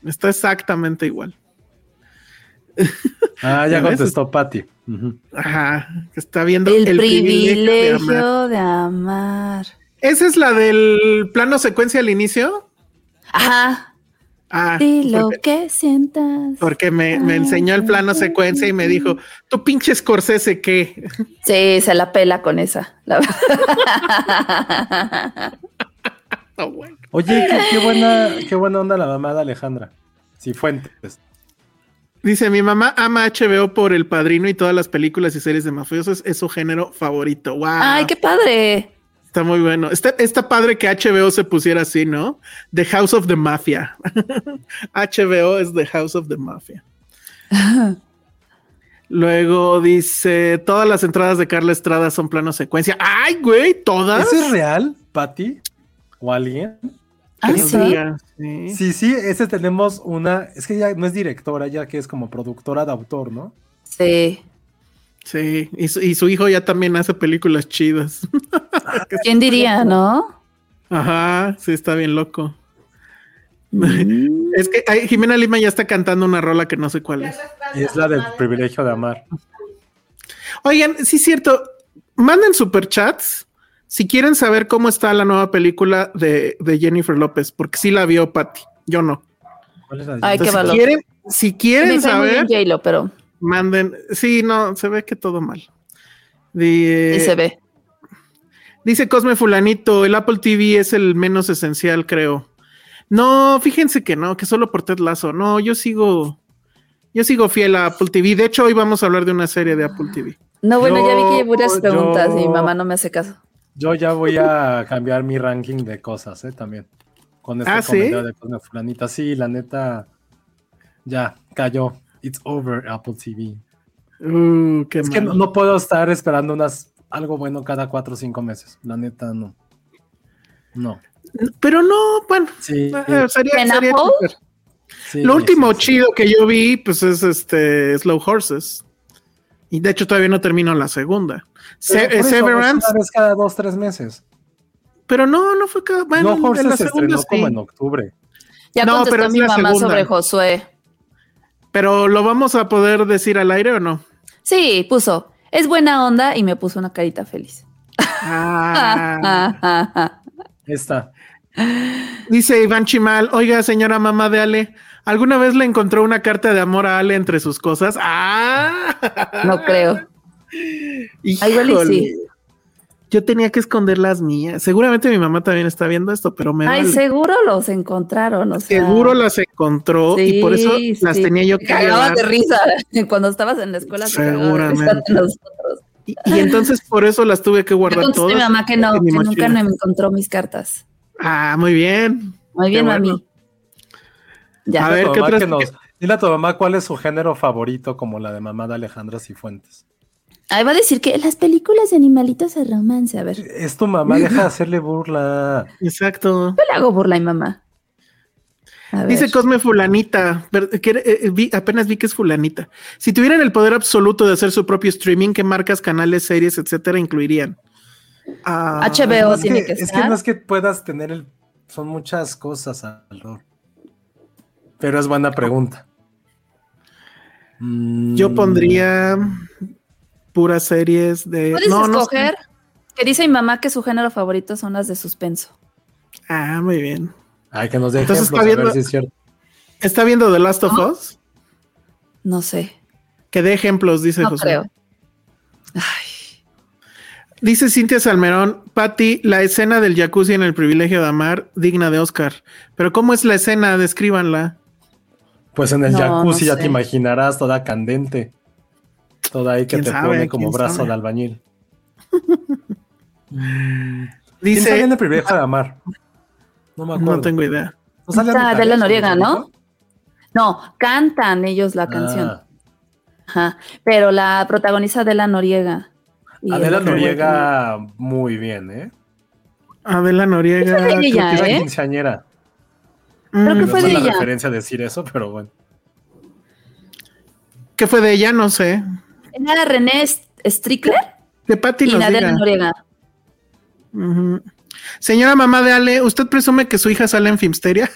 está exactamente igual. Ah, ya (laughs) contestó Patty. Ujú. Ajá. que Está viendo El, privilegio de amar. privilegio de amar. Esa es la del plano secuencia al inicio. Ajá. Ah, Di lo porque, que sientas. porque me, me enseñó el plano secuencia y me dijo, tú pinche Scorsese, ¿qué? (laughs) Sí, se la pela con esa. la verdad. (laughs) No, bueno. Oye, qué, qué buena, qué buena onda la mamá de Alejandra. Cifuentes. Dice, mi mamá ama HBO por El Padrino y todas las películas y series de mafiosos. Es su género favorito. Wow. Ay, qué padre. Está muy bueno. Está, está padre que HBO se pusiera así, ¿no? The House of the Mafia. (laughs) HBO es The House of the Mafia. (laughs) Luego dice, todas las entradas de Carla Estrada son plano secuencia. Ay, güey, todas. ¿Ese es real, Patty? ¿O alguien? Ah, sí. sí. Sí, sí, ese tenemos una. Es que ya no es directora, ya que es como productora de autor, ¿no? Sí. Sí, y su, y su hijo ya también hace películas chidas. (laughs) ¿Quién diría, no? Ajá, sí, está bien loco. es que ay, Jimena Lima ya está cantando una rola que no sé cuál es. Y es la del privilegio de amar. Oigan, sí es cierto, manden superchats si quieren saber cómo está la nueva película de, de Jennifer López, porque sí la vio Patty, yo no. ¿Cuál es la Ay, qué si valor. quieren, si quieren saber, pero manden. Sí, no, se ve que todo mal. Sí se ve. Dice Cosme Fulanito, el Apple TV es el menos esencial, creo. No, fíjense que no, que solo por Ted Lazo. No, yo sigo, yo sigo fiel a Apple TV. De hecho, hoy vamos a hablar de una serie de Apple TV. No, bueno, ya vi que hay varias Yo- preguntas y mi mamá no me hace caso. Yo ya voy a cambiar mi ranking de cosas, ¿eh? También. Con este ¿Ah, sí? comentario de Cosme Fulanita. Sí, la neta. Ya, cayó. It's over Apple TV. Uh, qué Es que no, no puedo estar esperando unas algo bueno cada cuatro o cinco meses. La neta, no. No. Pero no, bueno, Sí. eh, sería, ¿En sería Apple? súper. sí, Lo último sí, sí. chido que yo vi, pues es este Slow Horses. Y de hecho todavía no termino la segunda. Se- eso, Severance, Una vez cada dos, tres meses. pero no, no fue cada. Bueno, no, en Horses la se segunda estrenó sí. como en octubre. Ya No, pero mi mamá segunda. sobre Josué. Pero lo vamos a poder decir al aire o no? Sí, puso. Es buena onda y me puso una carita feliz. Ah. (laughs) Esta. Dice Iván Chimal, oiga, señora mamá de Ale, ¿alguna vez le encontró una carta de amor a Ale entre sus cosas? ¡Ah! no creo. Igual y Híjole. sí. Yo tenía que esconder las mías. Seguramente mi mamá también está viendo esto, pero me Ay, vale. seguro los encontraron. O sea, Seguro las encontró y por eso Sí, las sí. tenía yo que cagabas de risa (laughs) cuando estabas en la escuela. Seguramente. nosotros. Y, y entonces por eso las tuve que guardar a todas. mi mamá que no, que nunca me encontró mis cartas. Ah, muy bien. Muy bien, bueno. mami. Ya. A ver, ¿qué otras- que nos- Dile a tu mamá cuál es su género favorito, como la de mamá de Alejandra Cifuentes. Ahí va a decir que las películas de animalitos de romance. A ver, yo Es tu mamá, deja de (laughs) hacerle burla. Exacto. le hago burla a mi mamá. A. Dice Cosme Fulanita, que, eh, eh, vi- apenas vi que es Fulanita. Si tuvieran el poder absoluto de hacer su propio streaming, ¿qué marcas, canales, series, etcétera incluirían? Ah, HBO es tiene que, que es que estar. no es que puedas tener el. Son muchas cosas, Alor. Pero es buena pregunta. Mm, Yo pondría puras series de. ¿Puedes no, no escoger? Que dice mi mamá que su género favorito son las de suspenso. Ah, muy bien. Ay, que nos dé Entonces ejemplos, está a ver viendo- si es cierto. ¿Está viendo The Last of Us? No sé. Que dé ejemplos, dice No José. creo. Ay, Dice Cintia Salmerón, Patti, la escena del jacuzzi en el privilegio de amar, digna de Oscar. Pero ¿cómo es la escena? Descríbanla. Pues en el No, jacuzzi no ya sé. te imaginarás, toda candente. Toda ahí que ¿Quién te sabe? pone como ¿Quién brazo sabe? de albañil. (laughs) ¿Quién sale Dice, en el privilegio de amar? No me acuerdo. no tengo idea. ¿No sale Está Adela Noriega, ¿no? ¿no? No, cantan ellos la canción. Ah, Ajá. Pero la protagoniza Adela Noriega. Y Adela Noriega muy bien, ¿eh? Adela Noriega. Esa de ella, Es la ¿eh? quinceañera. Creo que No fue es de ella. referencia decir eso, pero bueno. ¿Qué fue de ella? No sé. Era René Strickler De Patti y Adela diga. Noriega. Señora mamá de Ale, ¿usted presume que su hija sale en Filmsteria?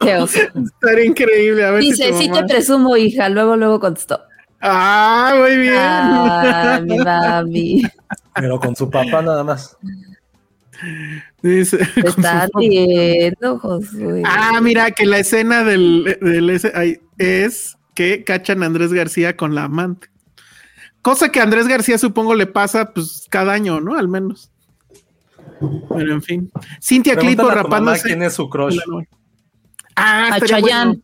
Qué oso. (laughs) Estaría increíble. A ver Dice, si sí te presumo, hija. Luego, luego contestó. Ah, muy bien. Ah, mi (laughs) mami. Pero con su papá nada más. Dice, Te está riendo, Josué. Ah, mira, que la escena del, del ese- ay, es que cachan a Andrés García con la amante. Cosa que a Andrés García supongo le pasa pues cada año, ¿no? Al menos. Pero en fin. Cintia mamá rapándose. quién es su crush. Ah, a Chayanne. bueno.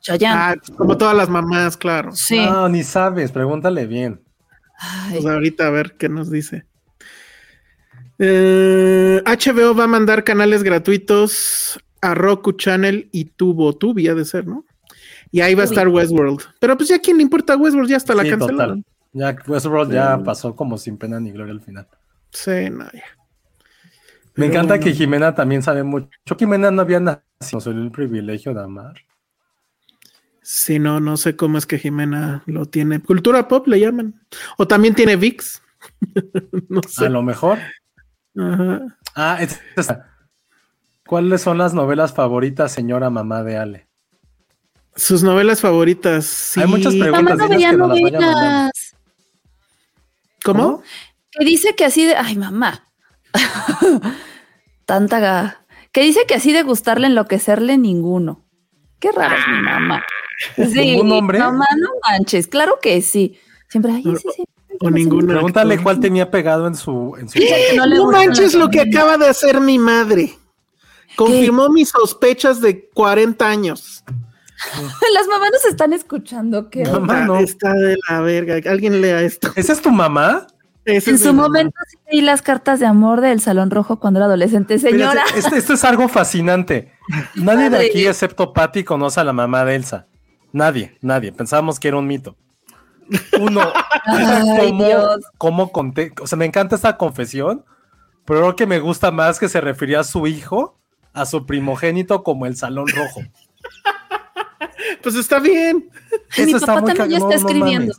Chayanne. Ah, como todas las mamás, claro. sí. No, ni sabes, pregúntale bien. Ay, Pues ahorita a ver qué nos dice. Eh, HBO va a mandar canales gratuitos a Roku Channel y Tubo, Tubi ha de ser, ¿no? Y ahí va a estar Westworld. Pero pues ya quién le importa Westworld, ya hasta la Sí, cancelaron. total. Ya Westworld ya pasó como sin pena ni gloria al final. Sí, no, ya. Me Pero encanta bueno. que Jimena también sabe mucho. Jimena no había nacido, solo el privilegio de amar. Sí, no, no sé cómo es que Jimena lo tiene. Cultura pop le llaman. O también tiene VIX. (laughs) no A lo mejor. Ajá. Ah, es- es- ¿cuáles son las novelas favoritas, señora mamá de Ale? Sus novelas favoritas. sí. Hay muchas preguntas. Mamá no veía que nos las vaya mandando. novelas. ¿Cómo? Que dice que así de. Ay, mamá. (laughs) Tanta. ga- Que dice que así de gustarle, enloquecerle, ninguno. Qué raro es mi mamá. Sí, ¿Ningún hombre? Mamá, no manches. Claro que sí. Siempre, ay, sí, sí. O ninguno. Pregúntale actor. cuál tenía pegado en su. En su (laughs) que no le No gustan manches lo que acaba de hacer mi madre. Confirmó mis sospechas de 40 años. (laughs) Las mamás nos están escuchando. Qué Mamá, Está- no. Está de la verga. Alguien lea esto. (laughs) ¿Esa es tu mamá? En su mi mamá. momento sí leí las cartas de amor del Salón Rojo cuando era adolescente, señora. Esto, esto es algo fascinante. (laughs) Nadie de aquí, excepto Patty, conoce a la mamá de Elsa. Nadie, nadie. Pensábamos que era un mito. Uno, Ay, ¿cómo, Dios. cómo conté? O sea, me encanta esta confesión, pero lo que me gusta más que se refería a su hijo, a su primogénito, como el salón rojo. Pues está bien. Y (laughs) mi Eso está papá muy también ya está no escribiendo.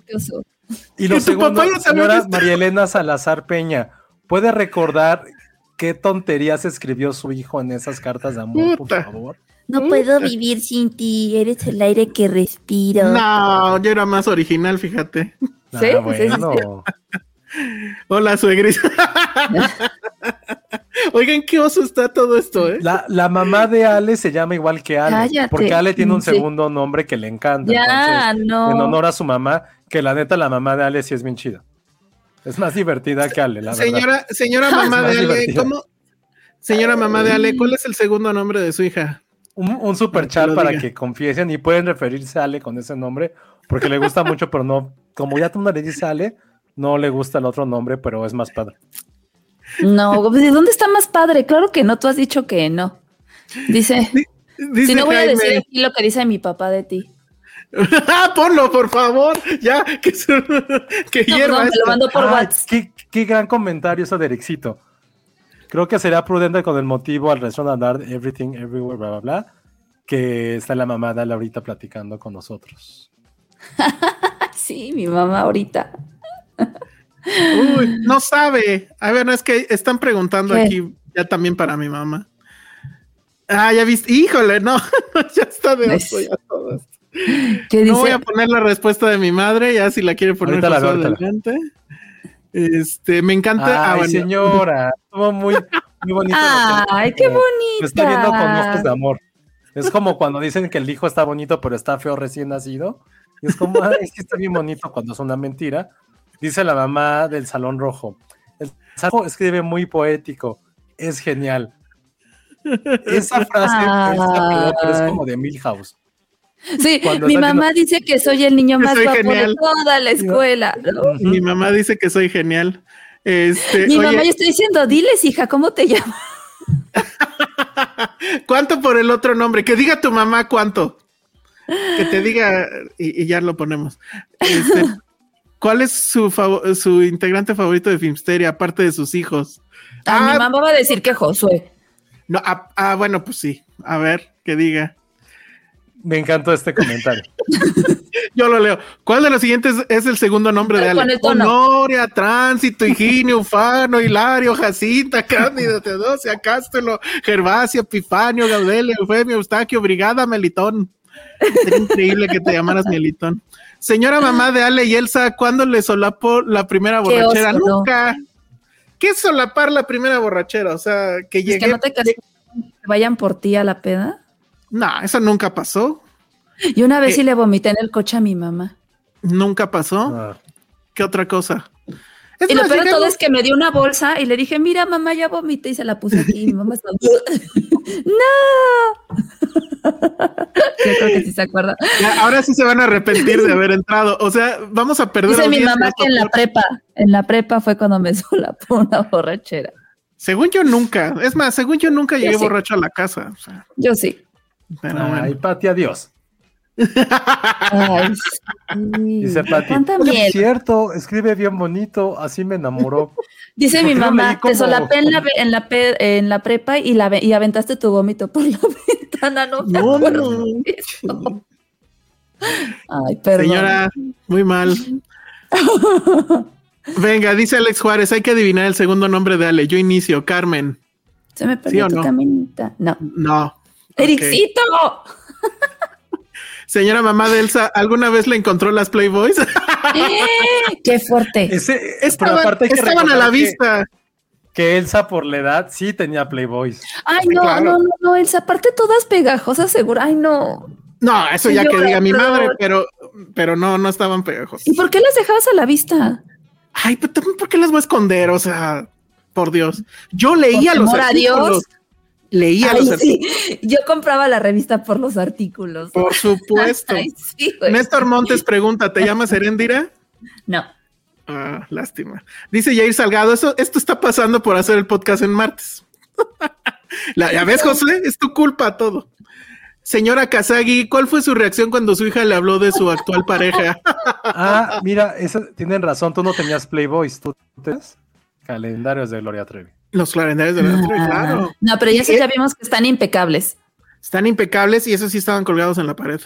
Y (laughs) lo tu segundo, papá ya señora está- María Elena Salazar Peña, ¿puede recordar qué tonterías escribió su hijo en esas cartas de amor, por favor? No puedo vivir sin ti, eres el aire que respiro. No, yo era más original, fíjate. Ah, ¿Sí? Sí, sí, bueno. Hola, suegris. (laughs) Oigan, qué oso está todo esto, ¿eh? La, la mamá de Ale se llama igual que Ale, Cállate. porque Ale tiene un Sí. segundo nombre que le encanta. Ya, entonces, no. En honor a su mamá, que la neta, la mamá de Ale sí es bien chida. Es más divertida que Ale, la verdad. Señora, señora mamá de Ale, divertida. ¿cómo? Señora mamá de Ale, ¿cuál es el segundo nombre de su hija? Un, un super chat para diga. que confiesen y pueden referirse a Ale con ese nombre, porque le gusta mucho, pero no, como ya tú no le dices Ale, no le gusta el otro nombre, pero es más padre. No, ¿de dónde está más padre? Claro que no, tú has dicho que no. Dice, Dice si no voy a decir aquí lo que dice mi papá de ti. (laughs) Ah, Ponlo, por favor. Ya, que, se- que No, hierva no, me lo mandó por Ay, WhatsApp. qué, qué gran comentario eso de Erexito. Creo que será prudente con el motivo al restaurante andar Everything Everywhere, bla, bla, bla, que está la mamá de Ale ahorita platicando con nosotros. (laughs) Sí, mi mamá ahorita. Uy, no sabe. A ver, no es que están preguntando ¿Qué? aquí ya también para mi mamá. Ah, ya viste. Híjole, no, (laughs) ya está de oso ya todo esto. ¿Qué dice? No voy a poner la respuesta de mi madre, ya si la quiere poner la adelante. Este, me encanta. Ay, ah, bueno. señora, estuvo muy, muy bonito. lo que- (laughs) Ay, qué bonita. Me está viendo con ojos de amor. Es como cuando dicen que el hijo está bonito, pero está feo recién nacido. Y es como, "Ay, es que está bien bonito cuando es una mentira. Dice la mamá del Salón Rojo. El Salón escribe muy poético. Es genial. (laughs) Esa frase es, perdón, pero es como de Milhouse. Sí, Cuando mi mamá dice que soy el niño más guapo genial. de toda la escuela. ¿no? (laughs) Mi mamá dice que soy genial. Este, Mi oye, mamá, yo estoy diciendo, diles, hija, ¿cómo te llamas? (laughs) ¿cuánto por el otro nombre? Que diga tu mamá cuánto. Que te diga y, y ya lo ponemos. Este, ¿Cuál es su, su integrante favorito de Filmsteria, aparte de sus hijos? Ah, mi mamá va a decir que Josué. No, ah, ah, bueno, pues sí. A ver, que diga. Me encantó este comentario. (laughs) Yo lo leo. ¿Cuál de los siguientes es el segundo nombre de Con Ale? el tono. Honoria, Tránsito, Higinio, Ufano, Hilario, Jacinta, Cándido, Teodosia, Cástulo, Gervasio, Epifanio, Gaudelio, Eufemio, Eustaquio, Brigada, Melitón. Sería increíble que te llamaras Melitón. Señora mamá de Ale y Elsa, ¿cuándo le solapó la primera borrachera? oso, ¿no? Nunca. ¿qué es solapar la primera borrachera? O sea, que Es llegué. que no te casas, que vayan por ti a la peda. No, eso nunca pasó. Y una vez Eh. sí le vomité en el coche a mi mamá. Nunca pasó. Ah, ¿Qué otra cosa? Es Y lo peor de todo es que me dio una bolsa y le dije, mira, mamá, ya vomité y se la puse aquí. Y mi mamá estaba, (laughs) ¡No! (laughs) Yo creo que sí se acuerda. Ya, ahora sí se van a arrepentir de haber entrado. O sea, vamos a perder. Dice mi mamá que en la prepa, en la prepa fue cuando me (laughs) solapó una borrachera. Según yo nunca. Es más, según yo nunca llegué sí. borracho a la casa. O sea, Yo sí. pero Ay, bueno. Pati, adiós. Ay, sí. Dice Pati. ¿Cuánta "Oye, miel? Es cierto, escribe bien bonito, así me enamoró. Dice ¿Por mi mamá, como- te solapé en la, ve- en la, pe- en la prepa y, la, y aventaste tu vómito por la (laughs) ventana. No, me No, acuerdo no. de eso. Ay, perdón. Señora, muy mal. Venga, dice Alex Juárez, hay que adivinar el segundo nombre de Ale. Yo inicio, Carmen. Se me ¿Sí perdió tu no? caminita. No. No. ¡Ericito! Señora mamá de Elsa, ¿alguna vez le encontró las Playboys? ¡Qué fuerte! Ese, estaban aparte hay que estaban a la que- vista. Que Elsa por la edad sí tenía Playboys. Ay, no, claro. no, no, no, Elsa, aparte todas pegajosas, seguro. Ay, no. No, eso ya que diga mi pero- madre, pero, pero no, no estaban pegajos. ¿Y por qué las dejabas a la vista? Ay, pero también, ¿por qué las voy a esconder? O sea, por Dios. Yo leía Por los a artículos. Dios. Leía Ay, los artículos. sí. Yo compraba la revista por los artículos. Por (laughs) supuesto. Ay, sí. Néstor Montes pregunta, ¿te llamas Heréndira? No. Ah, lástima. Dice Jair Salgado, eso, esto está pasando por hacer el podcast en martes. (laughs) La, ya ves, José, es tu culpa todo. Señora Kazagi, ¿cuál fue su reacción cuando su hija le habló de su actual pareja? (laughs) Ah, mira, eso, tienen razón, tú no tenías Playboys, tú tenías calendarios de Gloria Trevi. Los calendarios de la Ah, claro. No, pero ya, sé, ya vimos que están impecables. Están impecables y esos sí estaban colgados en la pared.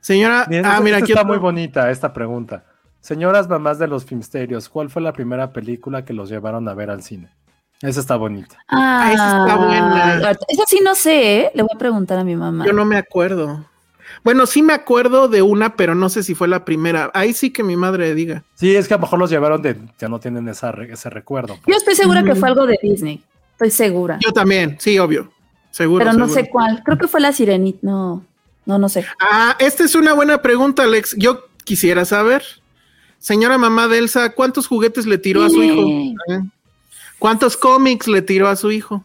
Señora, Bien, ah, esta- mira, esta aquí está otro- muy bonita esta pregunta. Señoras mamás de los filmsterios, ¿cuál fue la primera película que los llevaron a ver al cine? Esa está bonita. Ah, esa está buena. Esa sí no sé, ¿eh? Le voy a preguntar a mi mamá. Yo no me acuerdo. Bueno, sí me acuerdo de una, pero no sé si fue la primera. Ahí sí que mi madre diga. Sí, es que a lo mejor los llevaron de, ya no tienen esa re- ese recuerdo. Yo estoy segura que fue algo de Disney. Estoy segura. Yo también, sí, obvio. Seguro. pero no seguro. sé cuál. Creo que fue la sirenita. No, no, no sé. Ah, esta es una buena pregunta, Alex. Yo quisiera saber, señora mamá de Elsa, ¿cuántos juguetes le tiró a su hijo? ¿Eh? ¿Cuántos cómics le tiró a su hijo?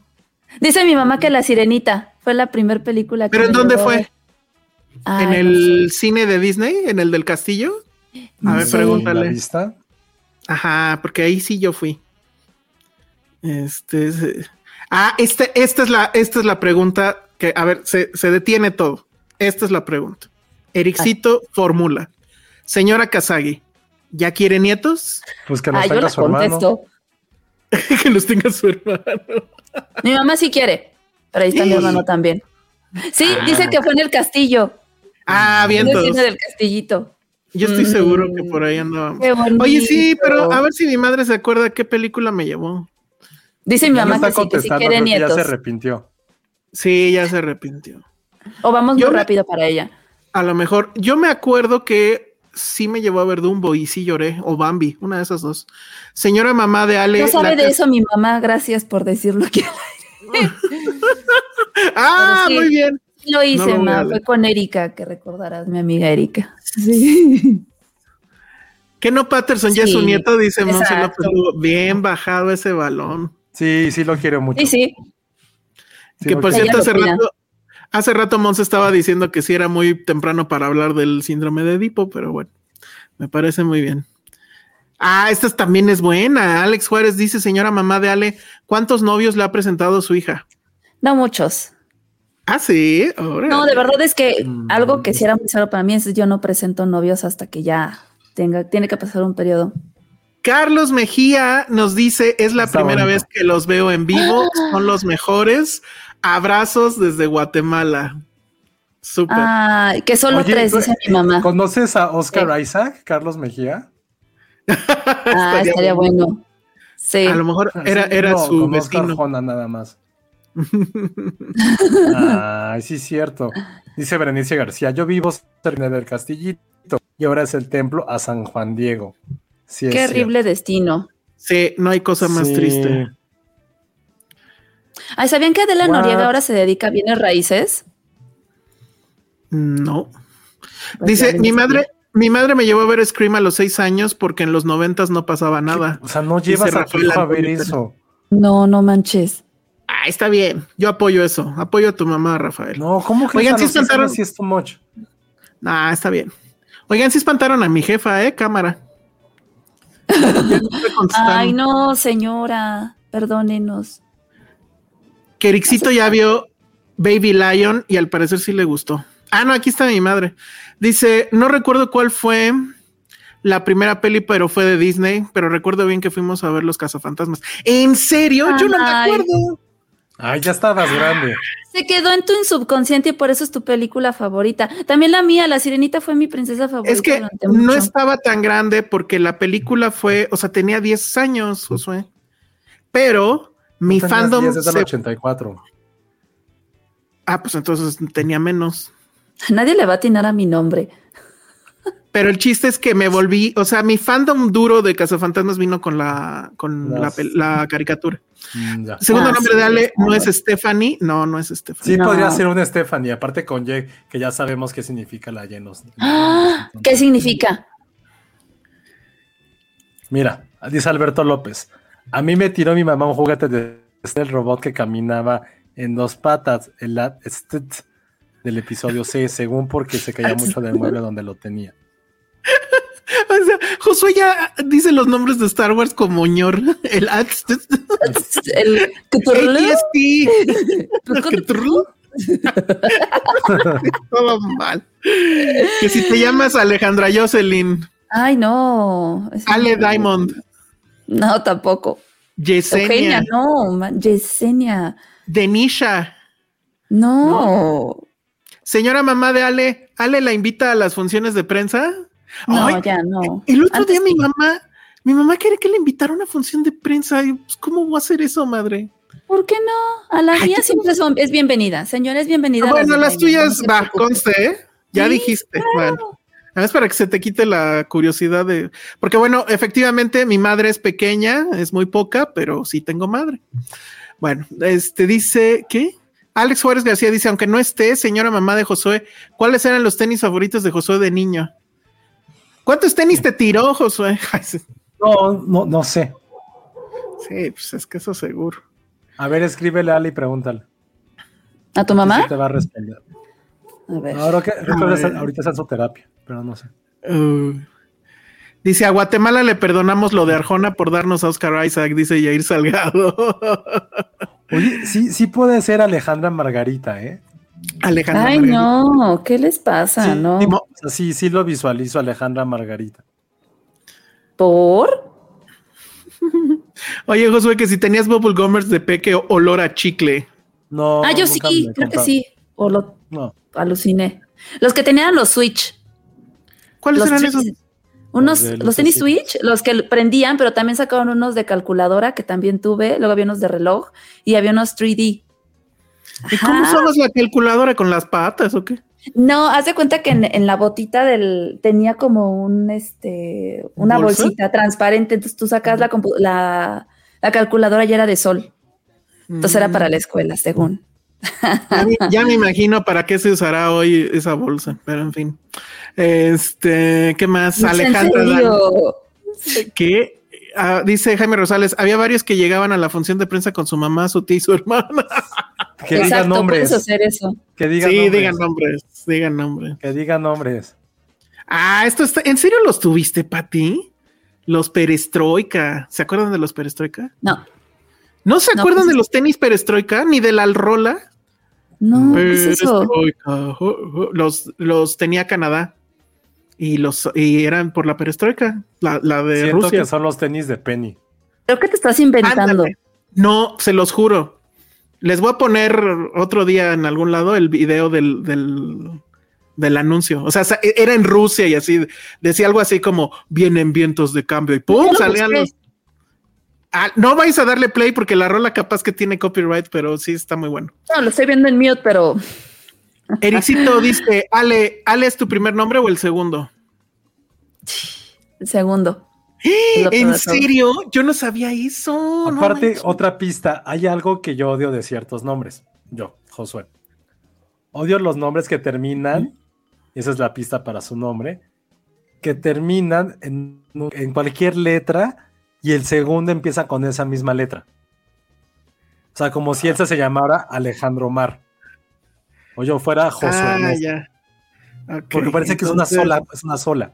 Dice mi mamá que la sirenita fue la primera película que ¿Pero en dónde fue? Ay, ¿En no el sé. cine de Disney? ¿En el del castillo? A ver, sé. ¿La pregúntale. vista? Ajá, porque ahí sí yo fui. Este es- Ah, este, esta es la, esta es la pregunta que, a ver, se, se detiene todo. Esta es la pregunta. Ericito formula. Señora Kazagi, ¿ya quiere nietos? Pues que nos Ah, yo tenga su hermano. (laughs) que los tenga su hermano. Mi mamá sí quiere, pero ahí está mi hermano también. Sí, Ah, dice que fue en el castillo. Ah, bien En el cine del castillito. Yo estoy Mm. seguro que por ahí andábamos. Oye, sí, pero a ver si mi madre se acuerda qué película me llevó. Dice mi mamá que sí, que contestando, quiere ya se arrepintió. Sí, ya se arrepintió. O vamos Yo muy me- rápido para ella. A lo mejor, yo me acuerdo que sí me llevó a ver Dumbo y sí lloré, o Bambi, una de esas dos. Señora mamá de Ale. No sabe de eso mi mamá, gracias por decirlo que (laughs) Ah, sí. muy bien. Lo hice, No lo ma. Fue con Erika, que recordarás, mi amiga Erika. Sí. (laughs) Que no Patterson ya es su nieto, dice Monse. López. Bien bajado ese balón. Sí, sí lo quiero mucho. Sí, sí. Sí que por cierto, hace rato, hace rato Monse estaba diciendo que sí era muy temprano para hablar del síndrome de Edipo, pero bueno, me parece muy bien. Ah, esta también es buena. Alex Juárez dice, señora mamá de Ale, ¿cuántos novios le ha presentado su hija? No muchos. Ah, sí. órale. No, de verdad es que Mm. algo que sí era muy solo para mí es yo no presento novios hasta que ya tenga, tiene que pasar un periodo. Carlos Mejía nos dice, es la Está primera bonito. vez que los veo en vivo, (gasps) son los mejores. Abrazos desde Guatemala. Súper. Ah, que solo Oye, tres, ¿tú- dice mi mamá. ¿Conoces a Oscar Isaac, Carlos Mejía? Ah, (laughs) estaría bueno. Sí. A lo mejor era, Sí, era no, su vecino. Nada más. (laughs) Ay, sí, cierto. Dice Berenice García, yo vivo cerca del castillito y ahora es el templo a San Juan Diego. Sí, Qué cierto. horrible destino. Sí, no hay cosa más Sí. triste. Ay, ¿sabían que Adela What? Noriega ahora se dedica a bienes raíces? No. Pues Dice, mi madre, mi madre me llevó a ver Scream a los seis años porque en los noventas no pasaba nada. O sea, no llevas a tu Rafael hijo a ver eso. No, no manches. Está bien. Yo apoyo eso. Apoyo a tu mamá, Rafael. No, ¿cómo que Oigan, seis espantaron- sí es too much? Ah, está bien. Oigan, sí espantaron a mi jefa, ¿eh? Cámara. No. Ay, no, señora. Perdónenos. Que Ericito ya vio Baby Lion y al parecer sí le gustó. Ah, no, aquí está mi madre. Dice, no recuerdo cuál fue la primera peli, pero fue de Disney, pero recuerdo bien que fuimos a ver Los Cazafantasmas. ¿En serio? Yo no me acuerdo. Ay, ya estabas grande. Se quedó en tu subconsciente y por eso es tu película favorita. También la mía, La Sirenita, fue mi princesa favorita. Es que durante no estaba tan grande porque la película fue, o sea, tenía 10 años, Josué. Pero mi No fandom... 10, es del se- 84. Ah, pues entonces tenía menos. Nadie le va a atinar a mi nombre. Pero el chiste es que me volví, o sea, mi fandom duro de Cazafantasmas vino con la, con Las- la caricatura. Mm, ya. Segundo Ah, nombre sí, de Ale no es. Stephanie, no, no es Stephanie. Sí, No. podría ser una Stephanie, aparte con Jake, que ya sabemos qué significa la llenos. ¡Ah! (gasps) ¿Qué significa? Mira, dice Alberto López. A mí me tiró mi mamá un juguete de este el robot que caminaba en dos patas, el del episodio C, según porque se caía mucho del mueble donde lo tenía. (laughs) (laughs) O sea, Josué ya dice los nombres de Star Wars como ñor. (laughs) El ATST. (laughs) El Todo mal. Que si te llamas Alejandra Jocelyn, Ay, no. Ale. Diamond, No, tampoco. Yesenia, Eugenia, no. Yesenia. Denisha. No. Señora mamá de Ale, ¿Ale la invita a las funciones de prensa? No, Ay, ya no. El otro Antes día mi mamá, mi mamá quiere que le invitara a una función de prensa. Y, pues, ¿Cómo voy a hacer eso, madre? ¿Por qué no? A la Ay, mía siempre son, es bienvenida. Señora, es bienvenida. a bueno, las tuyas, no va, conste, ¿eh? Ya Sí, dijiste. Bueno, es para que se te quite la curiosidad de. Porque, bueno, efectivamente, mi madre es pequeña, es muy poca, pero sí tengo madre. Bueno, este dice, ¿qué? Alex Juárez García dice, aunque no esté, señora mamá de Josué, ¿cuáles eran los tenis favoritos de Josué de niño? ¿Cuántos tenis te tiró, Josué? (laughs) No, no, no sé. sí, pues es que eso seguro. A ver, escríbele a Ali y pregúntale. ¿A tu Sí mamá? te va a responder. A ver. Ahora que ahorita está en su terapia, pero no sé. Uh, dice a Guatemala le perdonamos lo de Arjona por darnos a Oscar Isaac, dice Yair Salgado. (laughs) Oye, sí, sí puede ser Alejandra Margarita, ¿eh? Alejandro. Ay, Margarita. no. ¿Qué les pasa? Sí, no. O sea, sí, sí lo visualizo Alejandra Margarita. ¿Por? (laughs) Oye, Josué, que si tenías Bubble Gummers de peque o- olor a chicle. No. ah, yo sí, creo que sí. O lo No. aluciné. Los que tenían los Switch. ¿Cuáles Los eran esos? Unos, Los los tenis. Switch, los que prendían, pero también sacaron unos de calculadora que también tuve. Luego había unos de reloj y había unos 3D. ¿Y cómo usabas la calculadora con las patas o qué? No, haz de cuenta que en, en la botita del tenía como un este una ¿Bolsa? bolsita transparente, entonces tú sacas la, la la calculadora ya era de sol, entonces era para la escuela, según. Ya me, ya me (laughs) imagino para qué se usará hoy esa bolsa, pero en fin. Este, ¿qué más? ¿En Alejandra. que ah, dice Jaime Rosales, había varios que llegaban a la función de prensa con su mamá, su tía y su hermana. (laughs) Que digan nombres. puedes hacer eso. Que digan sí, nombres. digan nombres, digan nombres. Que digan nombres. Ah, esto está, ¿en serio los tuviste, Pati? Los perestroika. ¿Se acuerdan de los perestroika? No, ¿No se No, acuerdan pues- de los tenis perestroika ni de la alrola? no, ¿qué es eso? Los, los tenía Canadá y los y eran por la perestroika, la, la de Siento Rusia. que son los tenis de Penny. Creo que te estás inventando. Ándale. No, se los juro. Les voy a poner otro día en algún lado el video del, del, del anuncio. O sea, era en Rusia y así. Decía algo así como vienen vientos de cambio y ¡pum! Salían busqué. los. Ah, no vais a darle play porque la rola capaz que tiene copyright, pero sí está muy bueno. No, lo estoy viendo en mute, pero (laughs) Ericito dice: Ale, ¿Ale es tu primer nombre o el segundo? el segundo. (gasps) ¿En serio? Yo no sabía eso. Aparte, otra pista, hay algo que yo odio de ciertos nombres. Yo, Josué. Odio los nombres que terminan, y esa es la pista para su nombre, que terminan en, en cualquier letra y el segundo empieza con esa misma letra. O sea, como si él se llamara Alejandro Mar. O yo fuera Josué. Ah, ya. Porque parece que es una sola, es una sola.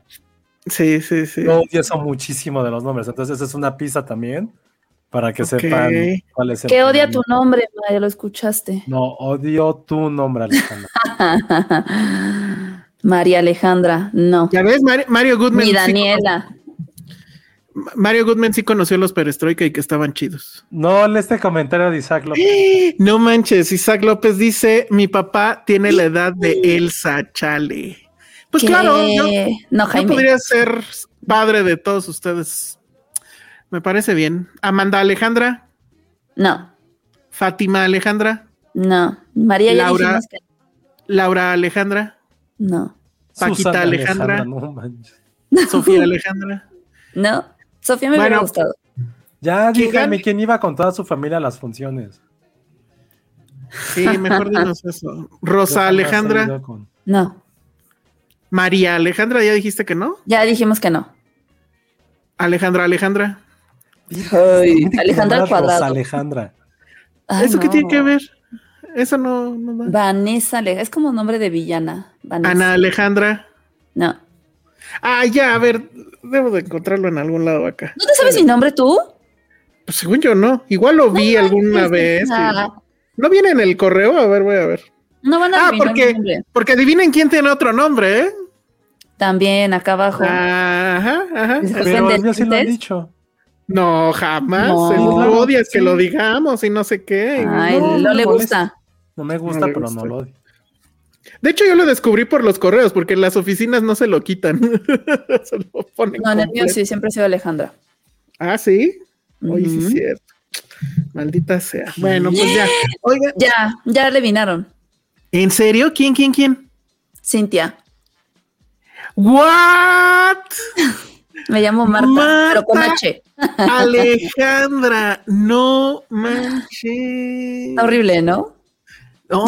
Sí, sí, sí. Yo odio eso muchísimo de los nombres. Entonces, es una pista también para que sepan cuál es el Que odia tu nombre, Maya, lo escuchaste. No, odio tu nombre, Alejandro. (laughs) María Alejandra, no. Ya ves, Mario, Mario Goodman. Ni Daniela. Mario Goodman sí conoció los perestroika y que estaban chidos. No, lee este comentario de Isaac López. (gasps) No manches, Isaac López dice: Mi papá tiene la edad de Elsa Chale. Pues ¿Qué? claro, yo, no, yo Jaime. podría ser padre de todos ustedes. Me parece bien. Amanda Alejandra, No, Fátima Alejandra, no. María ya Laura. dijimos que Laura Alejandra, no. Paquita Susana Alejandra. no manches. Sofía Alejandra. No. Sofía me Bueno. hubiera gustado. Ya ¿Quién dígame quién iba con toda su familia a las funciones. Sí, mejor dinos eso. Yo Rosa Alejandra, con- No. María Alejandra, ya dijiste que no. Ya dijimos que no. Alejandra Alejandra. Ay, Alejandra al llamar Rosa cuadrado. Alejandra. Ay, ¿Eso qué tiene que ver? Eso no, no va. Vanessa es como nombre de villana. Vanessa. Ana Alejandra. No. Ah, ya, a ver, debo de encontrarlo en algún lado acá. ¿No te sabes mi nombre tú? Pues según yo no. Igual lo vi alguna vez. y- Ah, ¿No viene en el correo? A ver, voy a ver. no van a Ah, porque, mi nombre. porque adivinen quién tiene otro nombre, ¿eh? También acá abajo. Ajá, ajá. Pero ¿Ofende el mío sí lo han dicho. No, jamás. No. El Claro, odia es que lo digamos y no sé qué. Ay, no, no, no le gusta. No me gusta, No le pero gusta. no lo odio. De hecho, yo lo descubrí por los correos, porque en las oficinas no se lo quitan. (laughs) se lo ponen. No, en el mío sí, siempre ha sido Alejandra. Ah, sí. Oye, sí es cierto. Maldita sea. Bueno, pues ya. Oiga, Ya, ya adivinaron. ¿en serio? ¿Quién, quién, quién? Cintia. ¿What? (laughs) Me llamo Marta, Marta. pero con H. (laughs) Alejandra, no manches. Está horrible, ¿no? No,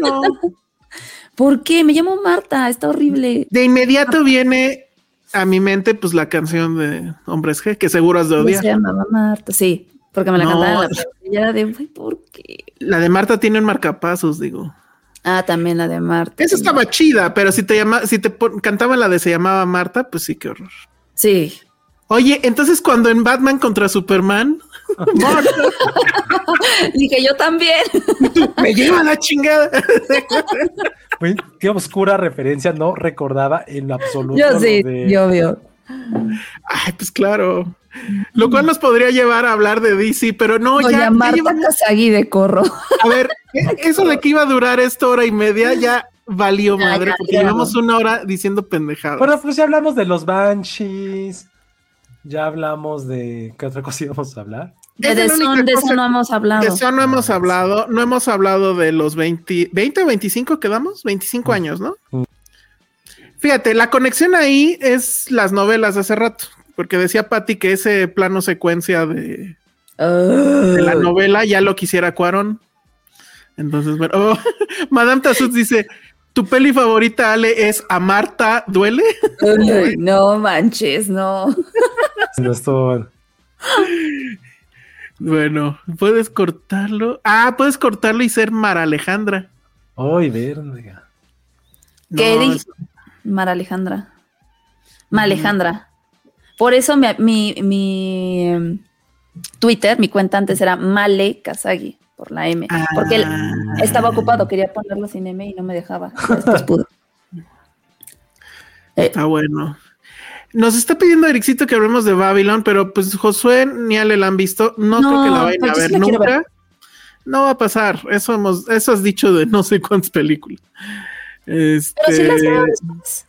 no. (laughs) ¿Por qué? Me llamo Marta, está horrible. De inmediato viene a mi mente, pues la canción de Hombres G, que seguro has de Se odiar. llama Marta, sí, porque me la No. cantaban en la de, "Güey, ¿por qué? La de Marta tiene un marcapasos, digo. Ah, también la de Marta. Esa estaba chida, pero si te llama, si te cantaban la de se llamaba Marta, pues sí, qué horror. Sí. Oye, entonces cuando en Batman contra Superman, (laughs) Marta, Dije yo también. (laughs) me lleva la chingada. Güey, Qué oscura referencia, no recordaba en absoluto. Yo sí, de- yo veo. Ay, pues claro. Lo cual nos podría llevar a hablar de DC, pero no, Doña ya, llevamos- Casagui de Corro. A ver, e- (laughs) eso de que iba a durar esta hora y media ya valió Ya, madre, ya, porque ya. llevamos una hora diciendo pendejadas. Bueno, pues ya hablamos de los Banshees. Ya hablamos de. ¿Qué otra cosa íbamos a hablar? De, de única Son, de eso no hemos hablado. De eso no hemos hablado, no hemos hablado de los 20, 20 o 25 quedamos, 25 años, ¿no? Fíjate, la conexión ahí es las novelas de hace rato, porque decía Patty que ese plano secuencia de, de la novela ya lo quisiera Cuarón. Entonces, bueno, oh, (laughs) Madame Tassut dice, ¿tu peli favorita, Ale, es A Marta Duele? (laughs) No manches, no. Esto, Bueno, puedes cortarlo. Ah, puedes cortarlo y ser Mara Alejandra. Ay, verga. ¿Qué No, di- Mara Alejandra. Ma Alejandra. Por eso mi, mi, mi, em, Twitter, mi cuenta antes era Male Kasagi, por la M. Porque él Ah. estaba ocupado, quería ponerlo sin M y no me dejaba. Después. (laughs) Está bueno. Nos está pidiendo Ericito que hablemos de Babylon, pero pues Josué ni Ale la han visto. No, No, creo que la vayan a sí ver nunca. ver. No va a pasar. Eso hemos, eso has dicho de no sé cuántas películas. Este, Pero sí las veo después.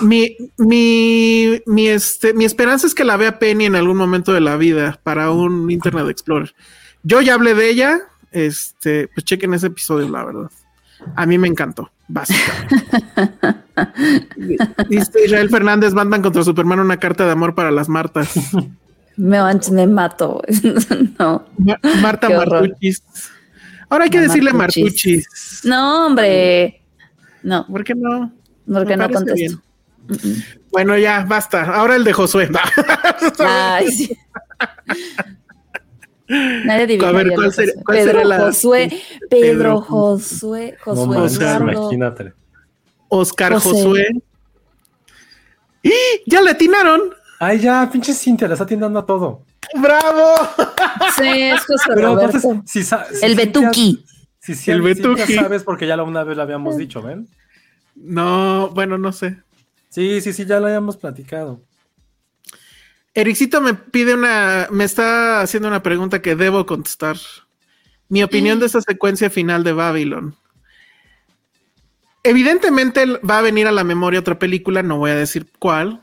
mi, mi, mi, este, mi esperanza es que la vea Penny en algún momento de la vida para un Internet Explorer. Yo ya hablé de ella. Este, pues chequen ese episodio, la verdad. A mí me encantó, básicamente. (laughs) Dice Israel Fernández, Batman contra Superman, una carta de amor para las Martas. Me, me mato. (laughs) no. Ma- Marta. Martuchis. Ahora hay que decirle Martuchis. Martuchis. No, hombre. No, ¿Por qué no? porque Me no contesto. Bueno, ya, basta. Ahora el de Josué. (laughs) Ay, sí. Nadie adivina. A ver, ¿cuál sería- cuál Pedro sería la- Josué, Pedro Pedro Josué, No Josué manches, Eduardo. imagínate. Oscar José. Josué. ¡Y! ¡Ya le atinaron! Ay, ya, pinche Cintia, le está atinando a todo. ¡Bravo! Sí, es José Pero Roberto. entonces, si, sa- si El Betuki. Si, si El. Betuki. sabes porque ya la una vez lo habíamos dicho, ¿ven? No, bueno, no sé. Sí, sí, sí, ya lo habíamos platicado. Ericito me pide una, me está haciendo una pregunta que debo contestar. Mi opinión de esa secuencia final de Babylon. Evidentemente va a venir a la memoria otra película, no voy a decir cuál,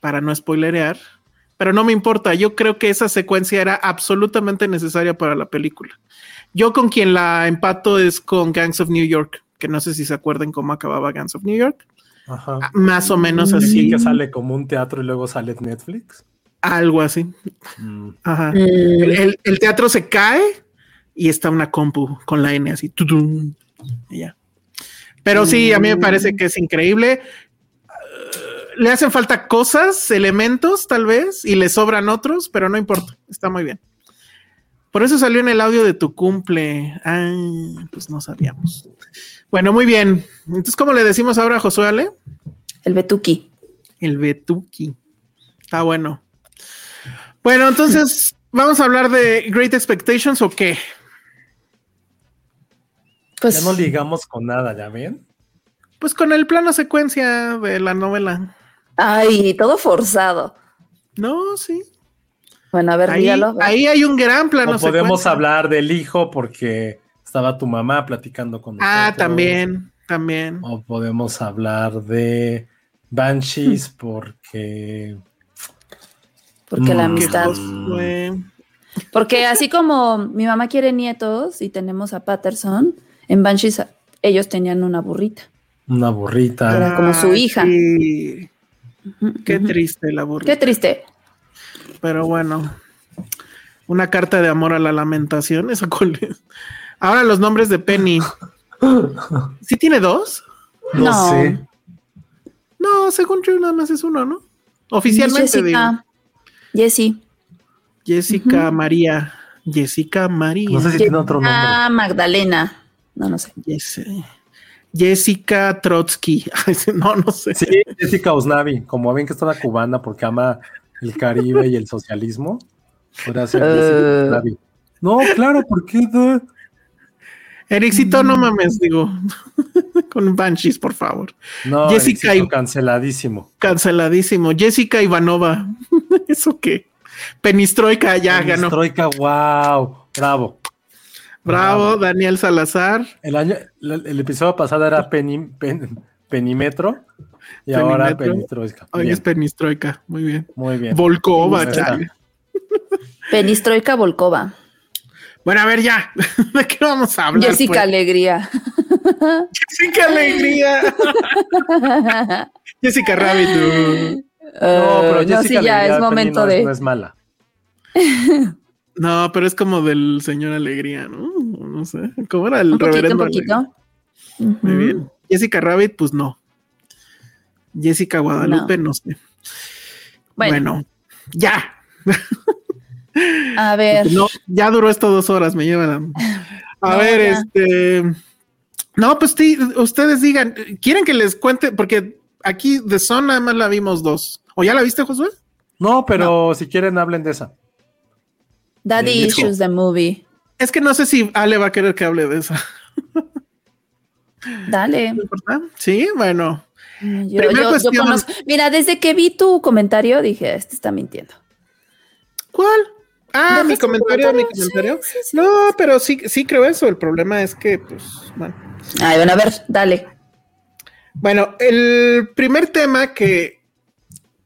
para no spoilerear, pero no me importa. Yo creo que esa secuencia era absolutamente necesaria para la película. Yo con quien la empato es con Gangs of New York, que no sé si se acuerdan cómo acababa Gangs of New York. Ajá. Más o menos Así que sale como un teatro y luego sale Netflix. algo así. Mm. Ajá. Mm, El, el- el teatro se cae y está una compu con la N así. tutum, y ya. Pero sí, a mí me parece que es increíble. Le hacen falta cosas, elementos, tal vez, y le sobran otros, pero no importa. Está muy bien. Por eso salió en el audio de tu cumple. Ah, pues no sabíamos. Bueno, muy bien. Entonces, ¿cómo le decimos ahora a Josué Ale? El Betuki. El Betuki. Está bueno. Bueno, entonces, ¿vamos a hablar de Great Expectations o qué? Pues Ya no ligamos con nada, ¿ya ven? Pues con el plano secuencia de la novela. Ay, todo forzado. No, sí. Bueno, a ver, Ahí, dígalo. ahí hay un gran plano O podemos secuencia. hablar del hijo porque estaba tu mamá platicando con nosotros. Ah, también, también. O podemos hablar de Banshees (laughs) porque Porque la Mm, amistad. Porque así como mi mamá quiere nietos y tenemos a Patterson, en Banshees ellos tenían una burrita. una burrita. Era como su Ah, hija. sí. Qué triste la burla. Qué triste. Pero bueno, una carta de amor a la lamentación. Eso cuál es? Ahora los nombres de Penny. (laughs) ¿Sí tiene dos? No, No. sé. No, según yo nada más es uno, ¿no? Oficialmente digo. Jessica. Jessie. Jessica María. Jessica María. No sé si tiene otro nombre. Ah, Magdalena. No, no sé. Jess- Jessica Trotsky. (laughs) No, no sé. Sí, Jessica Osnavi, como ven que es toda cubana porque ama el Caribe y el socialismo, podría ser Jessica. Osnavi. No, claro, ¿por qué? no? Ericito, no mames, digo. (laughs) Con Banshees, por favor. No, Jessica canceladísimo. Canceladísimo. Jessica Ivanova. (laughs) ¿Eso qué? Penistroika ya ganó. Troika, wow, bravo. Bravo, Daniel Salazar. El año, el, el episodio pasado era Peni- Pen- Penimetro y ahora. Penistroika. Hoy Bien, es Penistroika. Muy bien. muy bien. Volkova. Penistroika Volkova. Bueno, a ver ya. (laughs) ¿De qué vamos a hablar? Jessica pues? Alegría. Jessica Alegría. (laughs) Jessica Rabbit. uh. No, pero Eh, no, Jessica sí, ya Alegría, es momento no de. no es mala. (laughs) No, pero es como del señor Alegría, ¿no? No sé. ¿Cómo era el un poquito, un reverendo? Muy bien. Jessica Rabbit, pues no. Jessica Guadalupe, no, sé. Bueno, Bueno, ya. a ver. No, ya duró esto dos horas, me llevan. (laughs) A No, ver, ya. este. No, pues sí, ustedes digan, ¿quieren que les cuente? Porque aquí de Son nada más la vimos dos. ¿O ya la viste, Josué? No, pero si quieren hablen de esa. Daddy Issues, the movie. Es que no sé si Ale va a querer que hable de esa. (laughs) Dale. Sí, bueno. Yo, Primer yo- yo cuestión. conozco- Mira, desde que vi tu comentario dije, este está mintiendo. ¿Cuál? Ah, ¿Dejaste mi comentario, mi comentario? comentario. Sí, sí, sí. No, pero sí, sí creo eso. El problema es que, pues, bueno. Ay, bueno, a ver, dale. Bueno, el primer tema que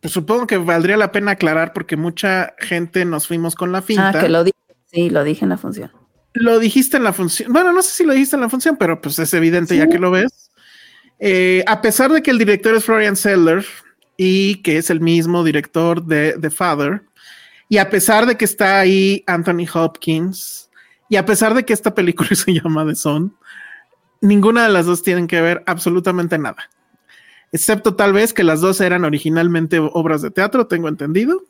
pues, supongo que valdría la pena aclarar porque mucha gente nos fuimos con la finta. Ah, que lo dije. Sí, lo dije en la función. Lo dijiste en la función. Bueno, no sé si lo dijiste en la función, pero pues es evidente ya que lo ves. Eh, a pesar de que el director es Florian Seller y que es el mismo director de The Father, y a pesar de que está ahí Anthony Hopkins, y a pesar de que esta película (laughs) se llama The Son, ninguna de las dos tienen que ver absolutamente nada. Excepto tal vez que las dos eran originalmente obras de teatro, tengo entendido,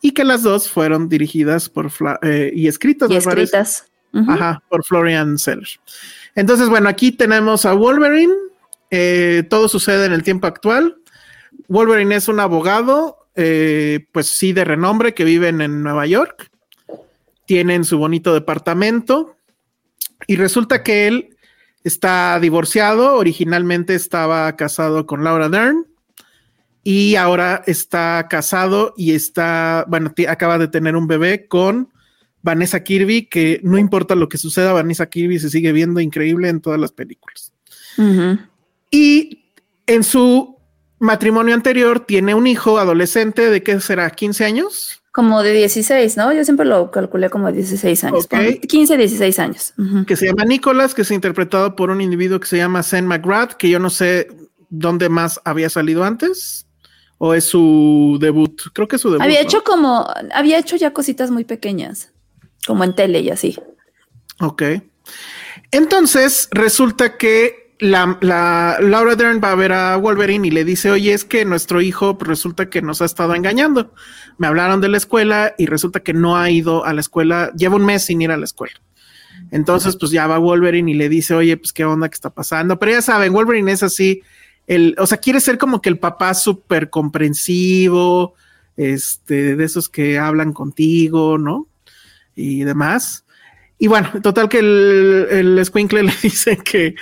y que las dos fueron dirigidas por eh, y escritas, y escritas. Ajá, por Florian Seller. Entonces, bueno, aquí tenemos a Wolverine. Eh, todo sucede en el tiempo actual. Wolverine es un abogado, eh, pues sí, de renombre, que vive en Nueva York. Tienen su bonito departamento. Y resulta que él está divorciado. Originalmente estaba casado con Laura Dern. Y ahora está casado y está, bueno, acaba de tener un bebé con Vanessa Kirby, que no importa lo que suceda, Vanessa Kirby se sigue viendo increíble en todas las películas. Y en su matrimonio anterior tiene un hijo adolescente de qué será, 15 años. Como de 16, ¿no? Yo siempre lo calculé como 16 años. 15, 16 años. Que se llama Nicholas, que es interpretado por un individuo que se llama Sam McGrath, que yo no sé dónde más había salido antes. ¿O es su debut? Creo que es su debut. Había hecho como, había hecho ya cositas muy pequeñas como en tele y así. Ok. Entonces resulta que la, Laura Dern va a ver a Wolverine y le dice, oye, es que nuestro hijo pues, resulta que nos ha estado engañando. Me hablaron de la escuela y resulta que no ha ido a la escuela, lleva un mes sin ir a la escuela. Entonces, pues ya va Wolverine y le dice, oye, pues qué onda, qué está pasando. Pero ya saben, Wolverine es así, el, o sea, quiere ser como que el papá súper comprensivo, este, de esos que hablan contigo, ¿no? y demás. Y bueno, total que el, el Squinkle (laughs) le dice que,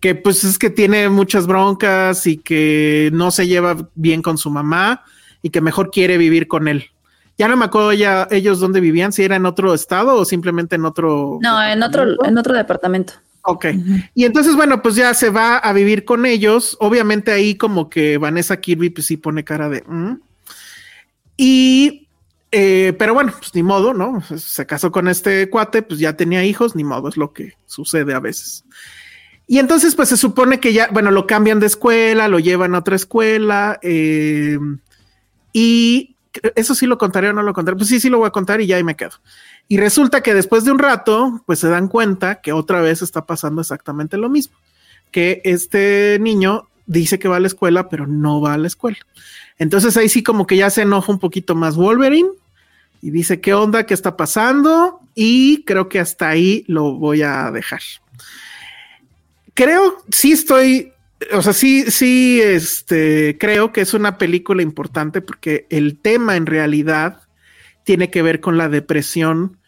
que pues es que tiene muchas broncas y que no se lleva bien con su mamá y que mejor quiere vivir con él. Ya no me acuerdo ya ellos dónde vivían, si era en otro estado o simplemente en otro. No, en otro, en otro departamento. Ok. Y entonces, bueno, pues ya se va a vivir con ellos. Obviamente ahí como que Vanessa Kirby pues sí pone cara de... Mm". Y eh, pero bueno, pues ni modo, ¿no? Se casó con este cuate, pues ya tenía hijos, ni modo, es lo que sucede a veces. Y entonces, pues se supone que ya, bueno, lo cambian de escuela, lo llevan a otra escuela, eh, y eso sí lo contaré o no lo contaré. Pues sí, sí lo voy a contar y ya ahí me quedo. Y resulta que después de un rato, pues se dan cuenta que otra vez está pasando exactamente lo mismo, que este niño dice que va a la escuela, pero no va a la escuela. Entonces ahí sí como que ya se enoja un poquito más Wolverine y dice, ¿qué onda? ¿Qué está pasando? Y creo que hasta ahí lo voy a dejar. Creo, sí estoy, o sea, sí, sí, este, creo que es una película importante porque el tema en realidad tiene que ver con la depresión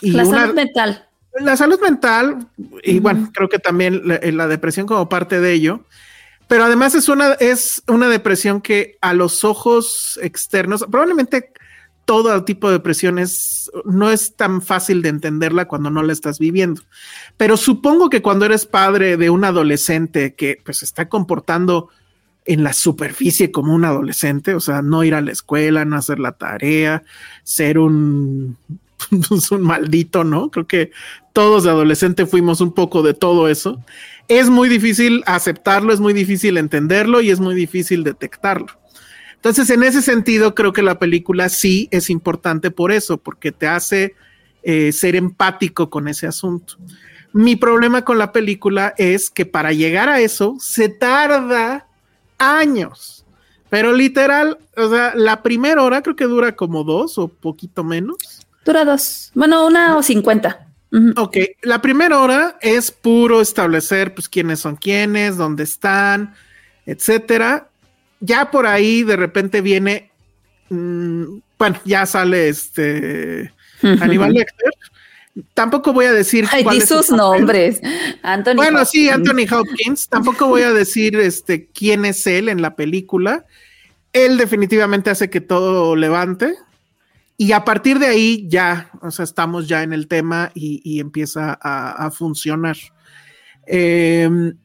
y la salud mental. La salud mental, y bueno, creo que también la depresión como parte de ello pero además es una, es una depresión que a los ojos externos, probablemente todo tipo de depresión no es tan fácil de entenderla cuando no la estás viviendo. Pero supongo que cuando eres padre de un adolescente que pues está comportando en la superficie como un adolescente, o sea, no ir a la escuela, no hacer la tarea, ser un, (laughs) un maldito, ¿no? Creo que todos de adolescente fuimos un poco de todo eso es muy difícil aceptarlo, es muy difícil entenderlo y es muy difícil detectarlo. Entonces, en ese sentido, creo que la película sí es importante por eso, porque te hace eh, ser empático con ese asunto. Mi problema con la película es que para llegar a eso se tarda años, pero literal, o sea, la primera hora creo que dura como dos o poquito menos. Dura dos, bueno, una o cincuenta. Ok, la primera hora es puro establecer pues quiénes son quiénes, dónde están, etcétera. Ya por ahí de repente viene, mm, bueno, ya sale este Aníbal Lecter. Tampoco voy a decir Ay, sus nombres. Anthony bueno, sí, Anthony Hopkins. Tampoco voy a decir este quién es él en la película. Él definitivamente hace que todo levante. Y a partir de ahí ya, o sea, estamos ya en el tema y, empieza a, funcionar. Em,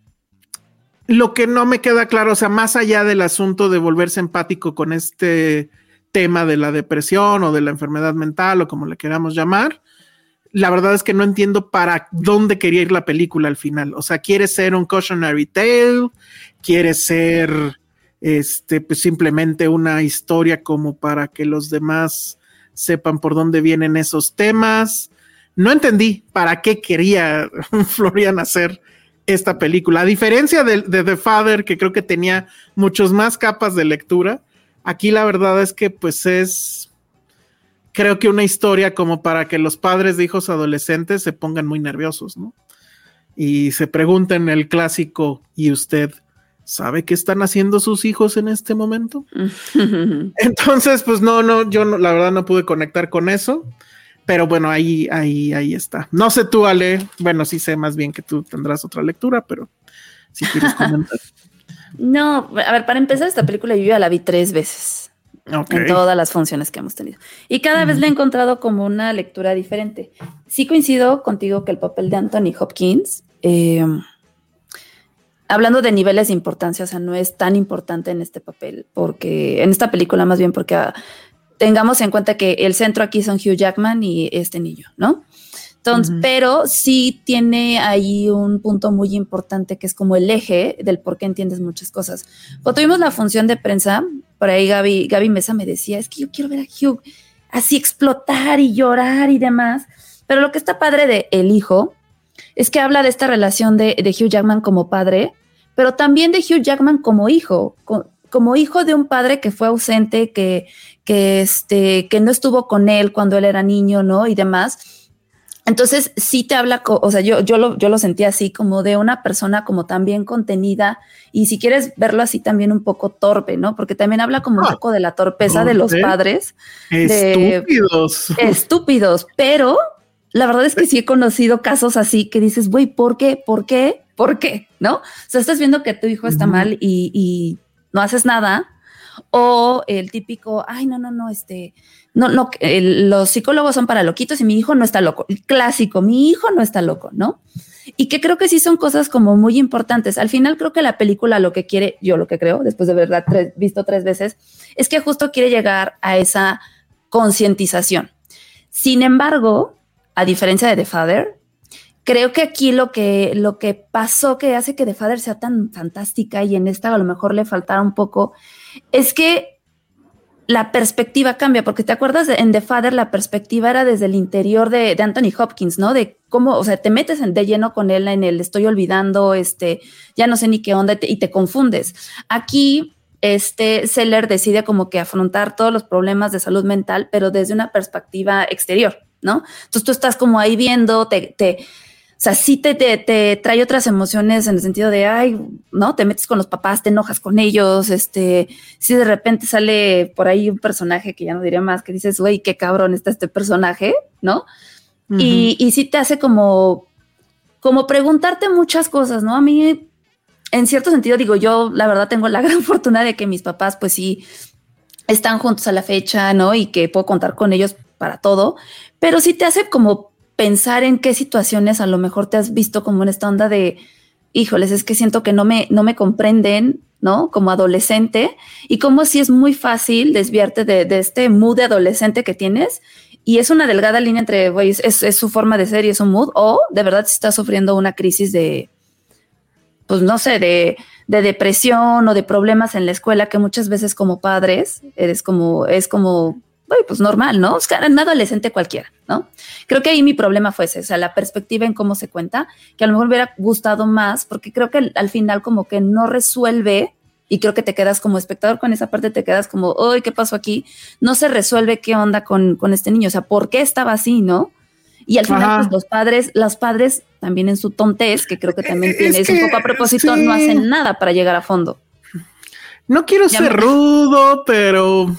lo que no me queda claro, o sea, más allá del asunto de volverse empático con este tema de la depresión o de la enfermedad mental o como le queramos llamar, la verdad es que no entiendo para dónde quería ir la película al final. O sea, quiere ser un cautionary tale, quiere ser este, pues simplemente una historia como para que los demás sepan por dónde vienen esos temas. No entendí para qué quería (laughs) Florian hacer esta película. A diferencia de, de, The Father, que creo que tenía muchos más capas de lectura, aquí la verdad es que pues es, creo que una historia como para que los padres de hijos adolescentes se pongan muy nerviosos, ¿no? Y se pregunten el clásico, ¿y usted sabe qué están haciendo sus hijos en este momento? (laughs) Entonces, pues no, no, yo no, la verdad no pude conectar con eso. Pero bueno, ahí, ahí, ahí está. No sé tú, Ale. Bueno, sí sé más bien que tú tendrás otra lectura, pero si quieres (laughs) comentar. no, a ver, para empezar, esta película yo ya la vi tres veces. En todas las funciones que hemos tenido. Y cada vez la he encontrado como una lectura diferente. Sí coincido contigo que el papel de Anthony Hopkins, eh, hablando de niveles de importancia, o sea, no es tan importante en este papel, porque en esta película más bien porque ah, tengamos en cuenta que el centro aquí son Hugh Jackman y este niño, ¿no? Entonces, pero sí tiene ahí un punto muy importante que es como el eje del por qué entiendes muchas cosas. Cuando tuvimos la función de prensa, por ahí Gaby, Gaby Mesa me decía, es que yo quiero ver a Hugh así explotar y llorar y demás. Pero lo que está padre de El Hijo es que habla de esta relación de, de Hugh Jackman como padre, pero también de Hugh Jackman como hijo, como hijo de un padre que fue ausente, que, que, este, que no estuvo con él cuando él era niño, ¿no? Y demás. Entonces sí te habla, o sea, yo, yo, lo, yo lo sentí así como de una persona como también contenida y si quieres verlo así también un poco torpe, ¿no? Porque también habla como un ah, poco de la torpeza de los padres. Estúpidos. estúpidos, pero la verdad es que sí he conocido casos así que dices, güey, ¿por qué? ¿Por qué? ¿Por qué? ¿No? O sea, estás viendo que tu hijo está mal y, y no haces nada o el típico, ay, no, no, no, este, no, no, los psicólogos son para loquitos y mi hijo no está loco. El clásico, mi hijo no está loco, ¿no? Y que creo que sí son cosas como muy importantes. Al final creo que la película lo que quiere, yo lo que creo, después de verdad visto tres veces, es que justo quiere llegar a esa concientización. Sin embargo, a diferencia de The Father, creo que aquí lo que, lo que pasó que hace que The Father sea tan fantástica y en esta a lo mejor le faltara un poco es que la perspectiva cambia, porque te acuerdas en The Father la perspectiva era desde el interior de, Anthony Hopkins, ¿no? De cómo, o sea, te metes de lleno con él en el estoy olvidando, este, ya no sé ni qué onda y te, confundes. Aquí, este Seller decide como que afrontar todos los problemas de salud mental, pero desde una perspectiva exterior, ¿no? Entonces tú estás como ahí viendo, te, te o sea, sí te, te, trae otras emociones en el sentido de, ay, ¿no? Te metes con los papás, te enojas con ellos, este, si de repente sale por ahí un personaje que ya no diría más, que dices, güey, qué cabrón está este personaje, ¿no? y, y sí te hace como, como preguntarte muchas cosas, ¿no? A mí, en cierto sentido, digo, yo la verdad tengo la (laughs) gran fortuna de que mis papás, pues sí, están juntos a la fecha, ¿no? Y que puedo contar con ellos para todo, pero sí te hace como pensar en qué situaciones a lo mejor te has visto como en esta onda de, híjoles, es que siento que no me, no me comprenden, ¿no? Como adolescente y como si es muy fácil desviarte de, este mood de adolescente que tienes y es una delgada línea entre, güey, es, su forma de ser y es un mood o de verdad si estás sufriendo una crisis de, pues no sé, de, de depresión o de problemas en la escuela que muchas veces como padres eres como, es como pues normal, ¿no? Es un adolescente cualquiera, ¿no? Creo que ahí mi problema fue ese, o sea, la perspectiva en cómo se cuenta, que a lo mejor hubiera gustado más, porque creo que al final como que no resuelve y creo que te quedas como espectador con esa parte, te quedas como, uy, ¿qué pasó aquí? No se resuelve qué onda con, con este niño, o sea, ¿por qué estaba así, no? Y al final, pues los padres, los padres también en su tontez, que creo que también tiene, es un poco a propósito, no hacen nada para llegar a fondo. No quiero ser rudo, pero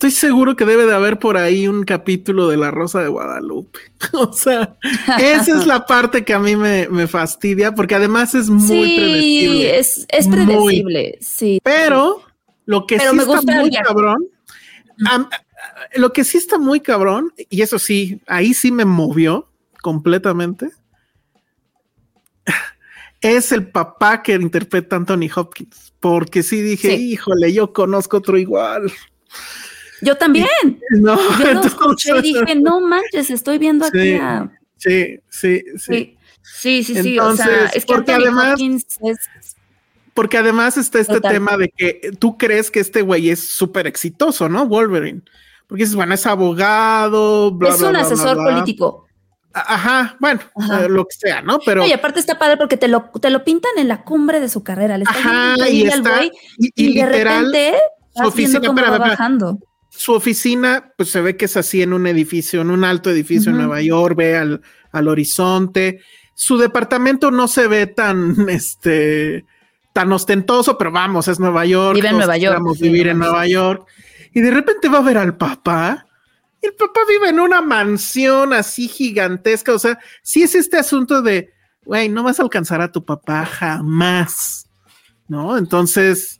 Estoy seguro que debe de haber por ahí un capítulo de La Rosa de Guadalupe. (laughs) o sea, esa es la parte que a mí me, fastidia, porque además es muy sí, predecible. Es, es predecible, sí. Pero lo que sí está muy cabrón, lo que sí está muy cabrón, y eso sí, ahí sí me movió completamente, es el papá que interpreta Anthony Hopkins, porque sí dije, híjole, yo conozco otro igual. Yo también. No, Yo lo escuché y dije, (laughs) no manches, estoy viendo aquí Sí, a... sí, sí, sí. Sí, sí, sí, o sea, es que porque además- es... Porque además está este Total. tema de que tú crees que este güey es súper exitoso, ¿no? Wolverine. Porque dices, bueno, es abogado, bla, es bla, un bla, asesor político. Ajá, bueno, Ajá. eh, lo que sea, ¿no? Pero. Y aparte está padre porque te lo, te lo pintan en la cumbre de su carrera. Le Ajá, y al está. güey, Y, y y, de repente su oficina, va bajando. Su oficina, pues se ve que es así en un edificio, en un alto edificio en. Nueva York, ve al, al horizonte. Su departamento no se ve tan, (laughs) este, tan ostentoso, pero vamos, es Nueva York. Vive en Nueva York, sí, vivir en. Nueva York. Y de repente va a ver al papá. Y el papá vive en una mansión así gigantesca. O sea, sí es este asunto de, güey, no vas a alcanzar a tu papá jamás. ¿No? Entonces,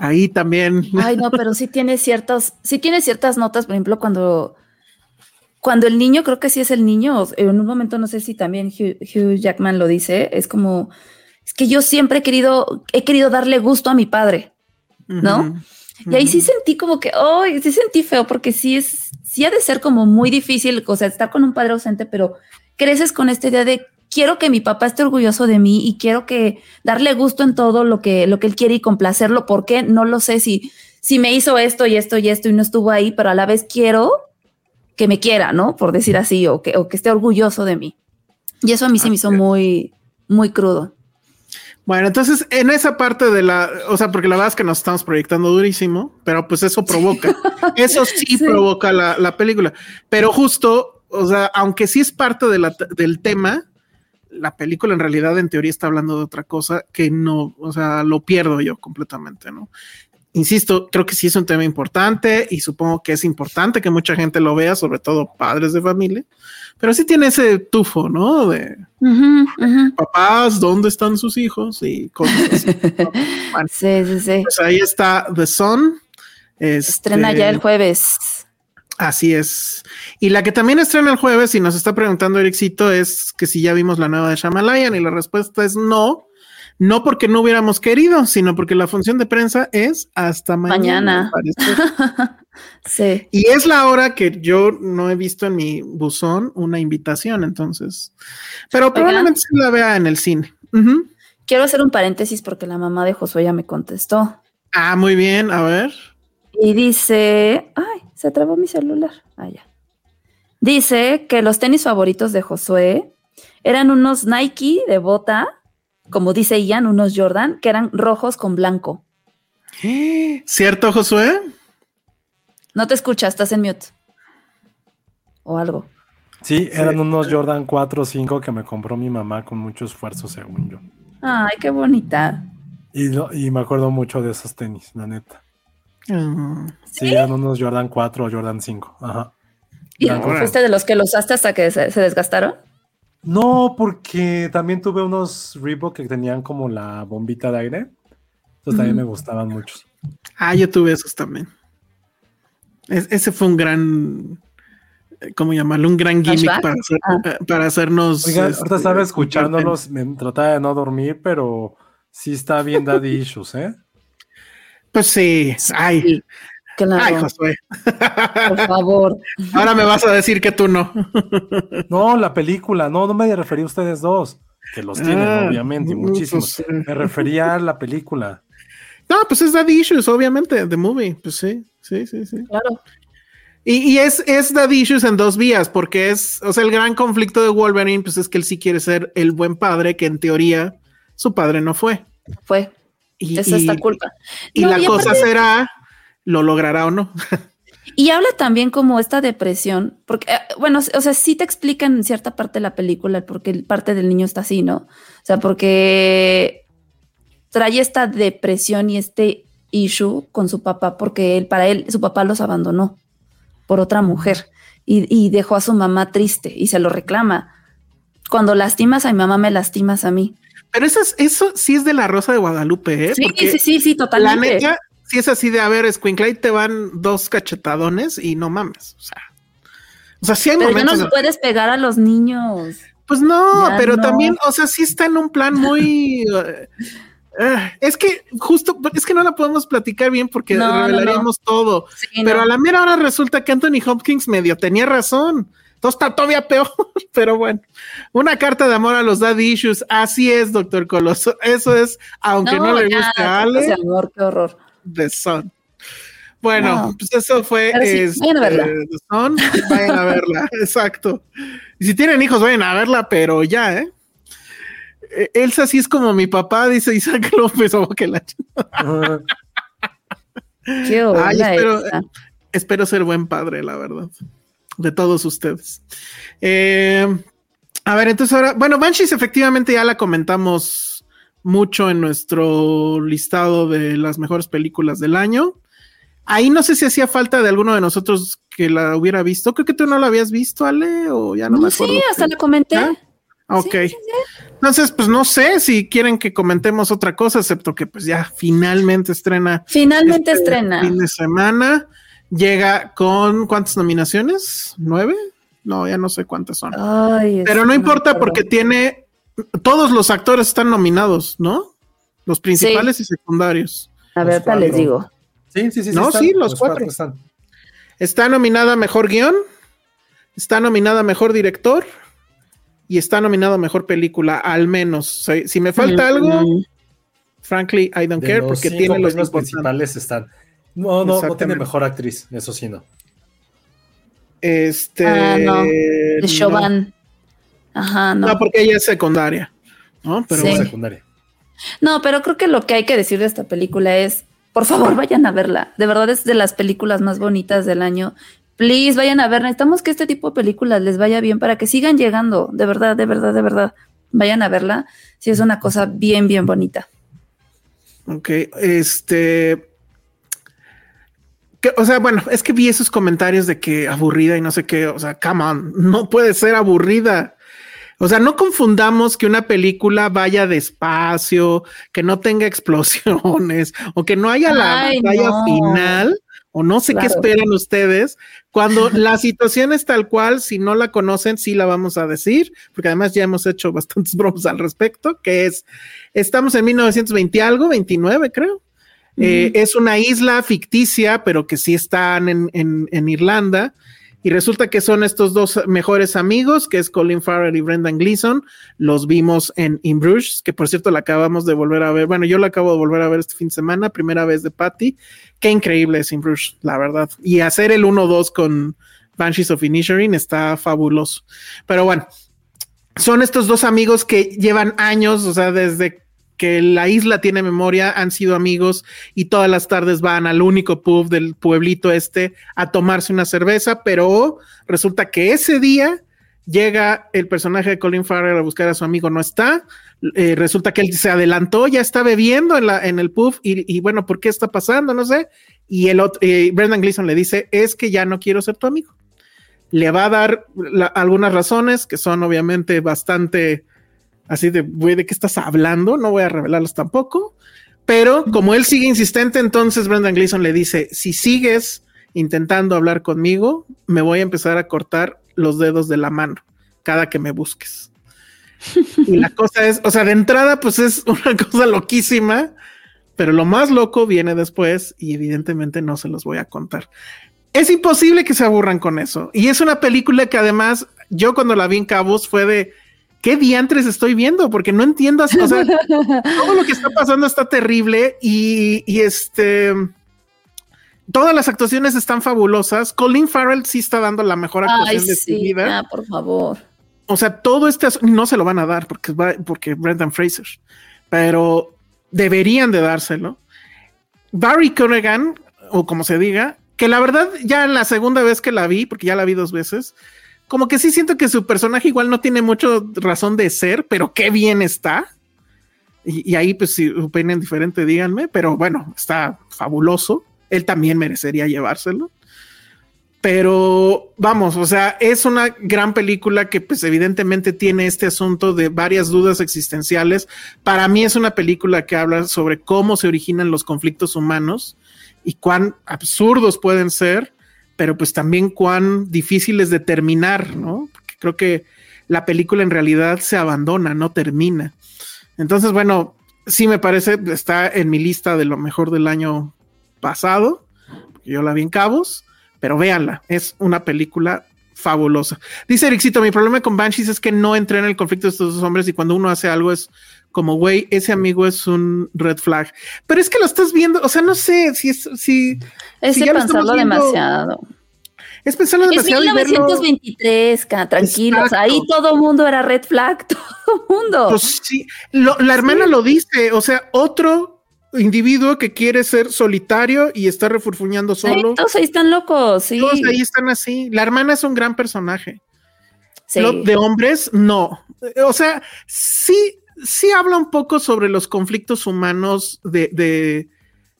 ahí también. Ay, no, pero sí tiene ciertas, sí tiene ciertas notas, por ejemplo, cuando, cuando el niño, creo que sí es el niño, en un momento no sé si también Hugh, Hugh Jackman lo dice, es como, es que yo siempre he querido, he querido darle gusto a mi padre. ¿no? Y ahí sí sentí como que, ay, sí sentí feo, porque sí es, sí ha de ser como muy difícil, o sea, estar con un padre ausente, pero creces con esta idea de quiero que mi papá esté orgulloso de mí y quiero que darle gusto en todo lo que, lo que él quiere y complacerlo. ¿Por qué? No lo sé si, si me hizo esto y esto y esto y no estuvo ahí, pero a la vez quiero que me quiera, ¿no? Por decir así, o que, o que esté orgulloso de mí. Y eso a mí se me hizo muy, muy crudo. Bueno, entonces en esa parte de la, o sea, porque la verdad es que nos estamos proyectando durísimo, pero pues eso provoca, (laughs) eso sí, Sí. provoca la, la película. Pero justo, o sea, aunque sí es parte de la- del tema, la película en realidad en teoría está hablando de otra cosa que no, o sea, lo pierdo yo completamente, ¿no? Insisto, creo que sí es un tema importante y supongo que es importante que mucha gente lo vea, sobre todo padres de familia, pero sí tiene ese tufo, ¿no? De papás, ¿dónde están sus hijos? Y cosas así. ¿no? (laughs) Bueno, Sí, sí, sí. pues ahí está The Sun. Este, estrena ya el jueves. Así es. Y la que también estrena el jueves y nos está preguntando Ericito es que si ya vimos la nueva de Shamalayan y la respuesta es no. No porque no hubiéramos querido, sino porque la función de prensa es hasta mañana. Mañana. (laughs) Sí. y es la hora que yo no he visto en mi buzón una invitación, entonces. Pero probablemente se la vea en el cine. Quiero hacer un paréntesis porque la mamá de Josué ya me contestó. Ah, muy bien. A ver. Y dice, ay, se trabó mi celular. Ah, ya. Dice que los tenis favoritos de Josué eran unos Nike de bota, como dice Ian, unos Jordan, que eran rojos con blanco. ¿Cierto, Josué? No te escuchas, estás en mute. O algo. Sí, eran unos Jordan 4 o 5 que me compró mi mamá con mucho esfuerzo, según yo. Ay, qué bonita. Y, lo- y me acuerdo mucho de esos tenis, la neta. Sí, eran unos Jordan 4 o Jordan 5. Ajá. ¿Y fuiste de los que los usaste hasta que se, se desgastaron? No, porque también tuve unos Reebok que tenían como la bombita de aire. Entonces también me gustaban muchos. Ah, yo tuve esos también. Es- ese fue un gran, ¿cómo llamarlo? Un gran gimmick para, hacer- Ah. eh, para hacernos. Este, ahorita estaba escuchándolos, me trataba de no dormir, pero sí está bien daddy (laughs) issues, ¿eh? Pues sí. Ay, Sí, claro. ay, Josué. por (laughs) favor. Ahora me vas a decir que tú no. (laughs) No, la película, no, no me refería a ustedes dos, que los tienen, Ah, obviamente, y pues, muchísimos. sí. Me refería a la película. No, pues es Daddy Issues, obviamente, The Movie. Pues sí, sí, sí, sí. Claro. Y, y es, es Daddy Issues en dos vías, porque es, o sea, el gran conflicto de Wolverine, pues es que él sí quiere ser el buen padre, que en teoría su padre no fue. Fue. Y, es y- la culpa. y No, la y cosa aparte- será, ¿lo logrará o no? (laughs) Y habla también como esta depresión, porque, eh, bueno, o sea, sí te explican en cierta parte de la película porque parte del niño está así, ¿no? O sea, porque trae esta depresión y este issue con su papá, porque él, para él, su papá los abandonó por otra mujer y, y dejó a su mamá triste y se lo reclama. Cuando lastimas a mi mamá, me lastimas a mí. Pero eso, es, eso sí es de la Rosa de Guadalupe, ¿eh? Sí, Porque sí, sí, sí, La totalmente. neta, sí es así de, a ver, Squinkle, te van dos cachetadones y no mames. O sea, o sea, sí hay Pero ya no momentos. en- puedes pegar a los niños. Pues no, Ya pero no. también, o sea, sí está en un plan muy. (laughs) eh, Ah, es que justo, es que no la podemos platicar bien porque No, no, revelaríamos todo. Sí, pero no. a la mera hora resulta que Anthony Hopkins medio tenía razón. Entonces está todavía peor, (laughs) pero bueno. Una carta de amor a los daddy issues. Así es, doctor Coloso. Eso es, aunque no, le ya, guste a cartas de Ale, amor, qué horror. The Sun. Bueno, No. pues eso fue sí, este, vayan a verla. The Sun. Vayan a verla, (laughs) exacto. Y si tienen hijos, vayan a verla, pero ya, ¿eh? Eh, Elsa sí es como mi papá, dice Isaac (laughs) López, o que la. Qué. Ay, espero, espero ser buen padre, la verdad, de todos ustedes. Eh, a ver, entonces ahora, bueno, Banshees efectivamente ya la comentamos mucho en nuestro listado de las mejores películas del año. Ahí no sé si hacía falta de alguno de nosotros que la hubiera visto. Creo que tú no la habías visto, Ale, o ya no, me No, acuerdo. sí, hasta la comenté. ¿Ah? Ok. Sí, sí, Entonces, pues no sé si quieren que comentemos otra cosa, excepto que pues ya finalmente estrena Finalmente este estrena. Fin de semana. Llega con ¿cuántas nominaciones? ¿Nueve? No, ya no sé cuántas son. Ay, Pero no importa porque tiene. Todos los actores están nominados, ¿no? Los principales y secundarios. A Los ver, ahorita les digo. Sí, sí, sí. No, están, sí, los cuatro. están. Está nominada a mejor guion, está nominada a mejor director y está nominada a mejor película, al menos. Si, si me falta algo, Mm, frankly, I don't De care los porque tiene los importantes. principales están. No, no, no tiene mejor actriz, eso sí, no. Este. Ah, no. De no. Chauvin. Ajá, no. No, porque ella es secundaria. ¿no? Pero Sí. secundaria. No, pero creo que lo que hay que decir de esta película es, por favor, vayan a verla. De verdad es de las películas más bonitas del año. Please, vayan a ver. Necesitamos que este tipo de películas les vaya bien para que sigan llegando. De verdad, de verdad, de verdad. Vayan a verla. Sí, es una cosa bien, bien bonita. Ok, este. Que- o sea, bueno, es que vi esos comentarios de que aburrida y no sé qué. O sea, come on, no puede ser aburrida. O sea, no confundamos que una película vaya despacio, que no tenga explosiones (laughs) o que no haya la Ay, batalla no. final o no sé qué esperan ustedes. Cuando (laughs) la situación es tal cual, si no la conocen, sí la vamos a decir, porque además ya hemos hecho bastantes (laughs) bromas al respecto, que es, estamos en 1920 y algo, 29 creo. Eh, es una isla ficticia, pero que sí están en, en- en Irlanda. Y resulta que son estos dos mejores amigos, que es Colin Farrell y Brendan Gleeson. Los vimos en In Bruges, que por cierto la acabamos de volver a ver. Bueno, yo la acabo de volver a ver este fin de semana, primera vez de Patty. Qué increíble es In Bruges, la verdad. Y hacer el 1-2 con Banshees of Inisherin está fabuloso. Pero bueno, son estos dos amigos que llevan años, o sea, desde que la isla tiene memoria, han sido amigos y todas las tardes van al único pub del pueblito este a tomarse una cerveza, pero resulta que ese día llega el personaje de Colin Farrell a buscar a su amigo, no está. Eh, resulta que él se adelantó, ya está bebiendo en, el pub y, bueno, ¿por qué está pasando? No sé. Y el otro, eh, Brendan Gleeson le dice, es que ya no quiero ser tu amigo. Le va a dar algunas razones que son obviamente bastante así de, ¿de qué estás hablando? No voy a revelarlos tampoco. Pero como él sigue insistente, entonces Brendan Gleeson le dice, si sigues intentando hablar conmigo, me voy a empezar a cortar los dedos de la mano cada que me busques. y la cosa es, o sea, de entrada, pues es una cosa loquísima, pero lo más loco viene después y evidentemente no se los voy a contar. Es imposible que se aburran con eso. Y es una película que además yo cuando la vi en Cabos fue de, ¿qué diantres estoy viendo? Porque no entiendo, o sea, (laughs) todo lo que está pasando está terrible y, y este... Todas las actuaciones están fabulosas. Colin Farrell sí está dando la mejor Ay, actuación de su sí, vida. ya, por favor. O sea, todo este no se lo van a dar porque va, porque Brendan Fraser, pero deberían de dárselo. Barry Corrigan, o como se diga, que la verdad ya la segunda vez que la vi, porque ya la vi dos veces, como que sí siento que su personaje igual no tiene mucho razón de ser, pero qué bien está. Y, ahí, pues, si opinan diferente, díganme, pero bueno, está fabuloso. Él también merecería llevárselo. Pero vamos, o sea, es una gran película que pues evidentemente tiene este asunto de varias dudas existenciales. Para mí es una película que habla sobre cómo se originan los conflictos humanos y cuán absurdos pueden ser, pero pues también cuán difíciles de terminar, ¿no? Porque creo que la película en realidad se abandona, no termina. Entonces, bueno, sí me parece, está en mi lista de lo mejor del año pasado. Yo la vi en Cabos, pero véanla, es una película fabulosa. Dice Ericito, mi problema con Banshees es que no entré en el conflicto de estos dos hombres y cuando uno hace algo es como, güey, ese amigo es un red flag. Pero es que lo estás viendo, o sea, no sé si es, si... Es si pensarlo demasiado. Es pensarlo Es demasiado verlo- 1923, ca- tranquilos. Exacto. Ahí todo mundo era red flag, (laughs) todo mundo. Pues sí, lo- la hermana lo dice, o sea, otro individuo que quiere ser solitario y está refurfuñando solo. Ahí todos ahí están locos, sí. Todos ahí están así. La hermana es un gran personaje. Sí. Lo de hombres, no. O sea, sí, sí habla un poco sobre los conflictos humanos de, de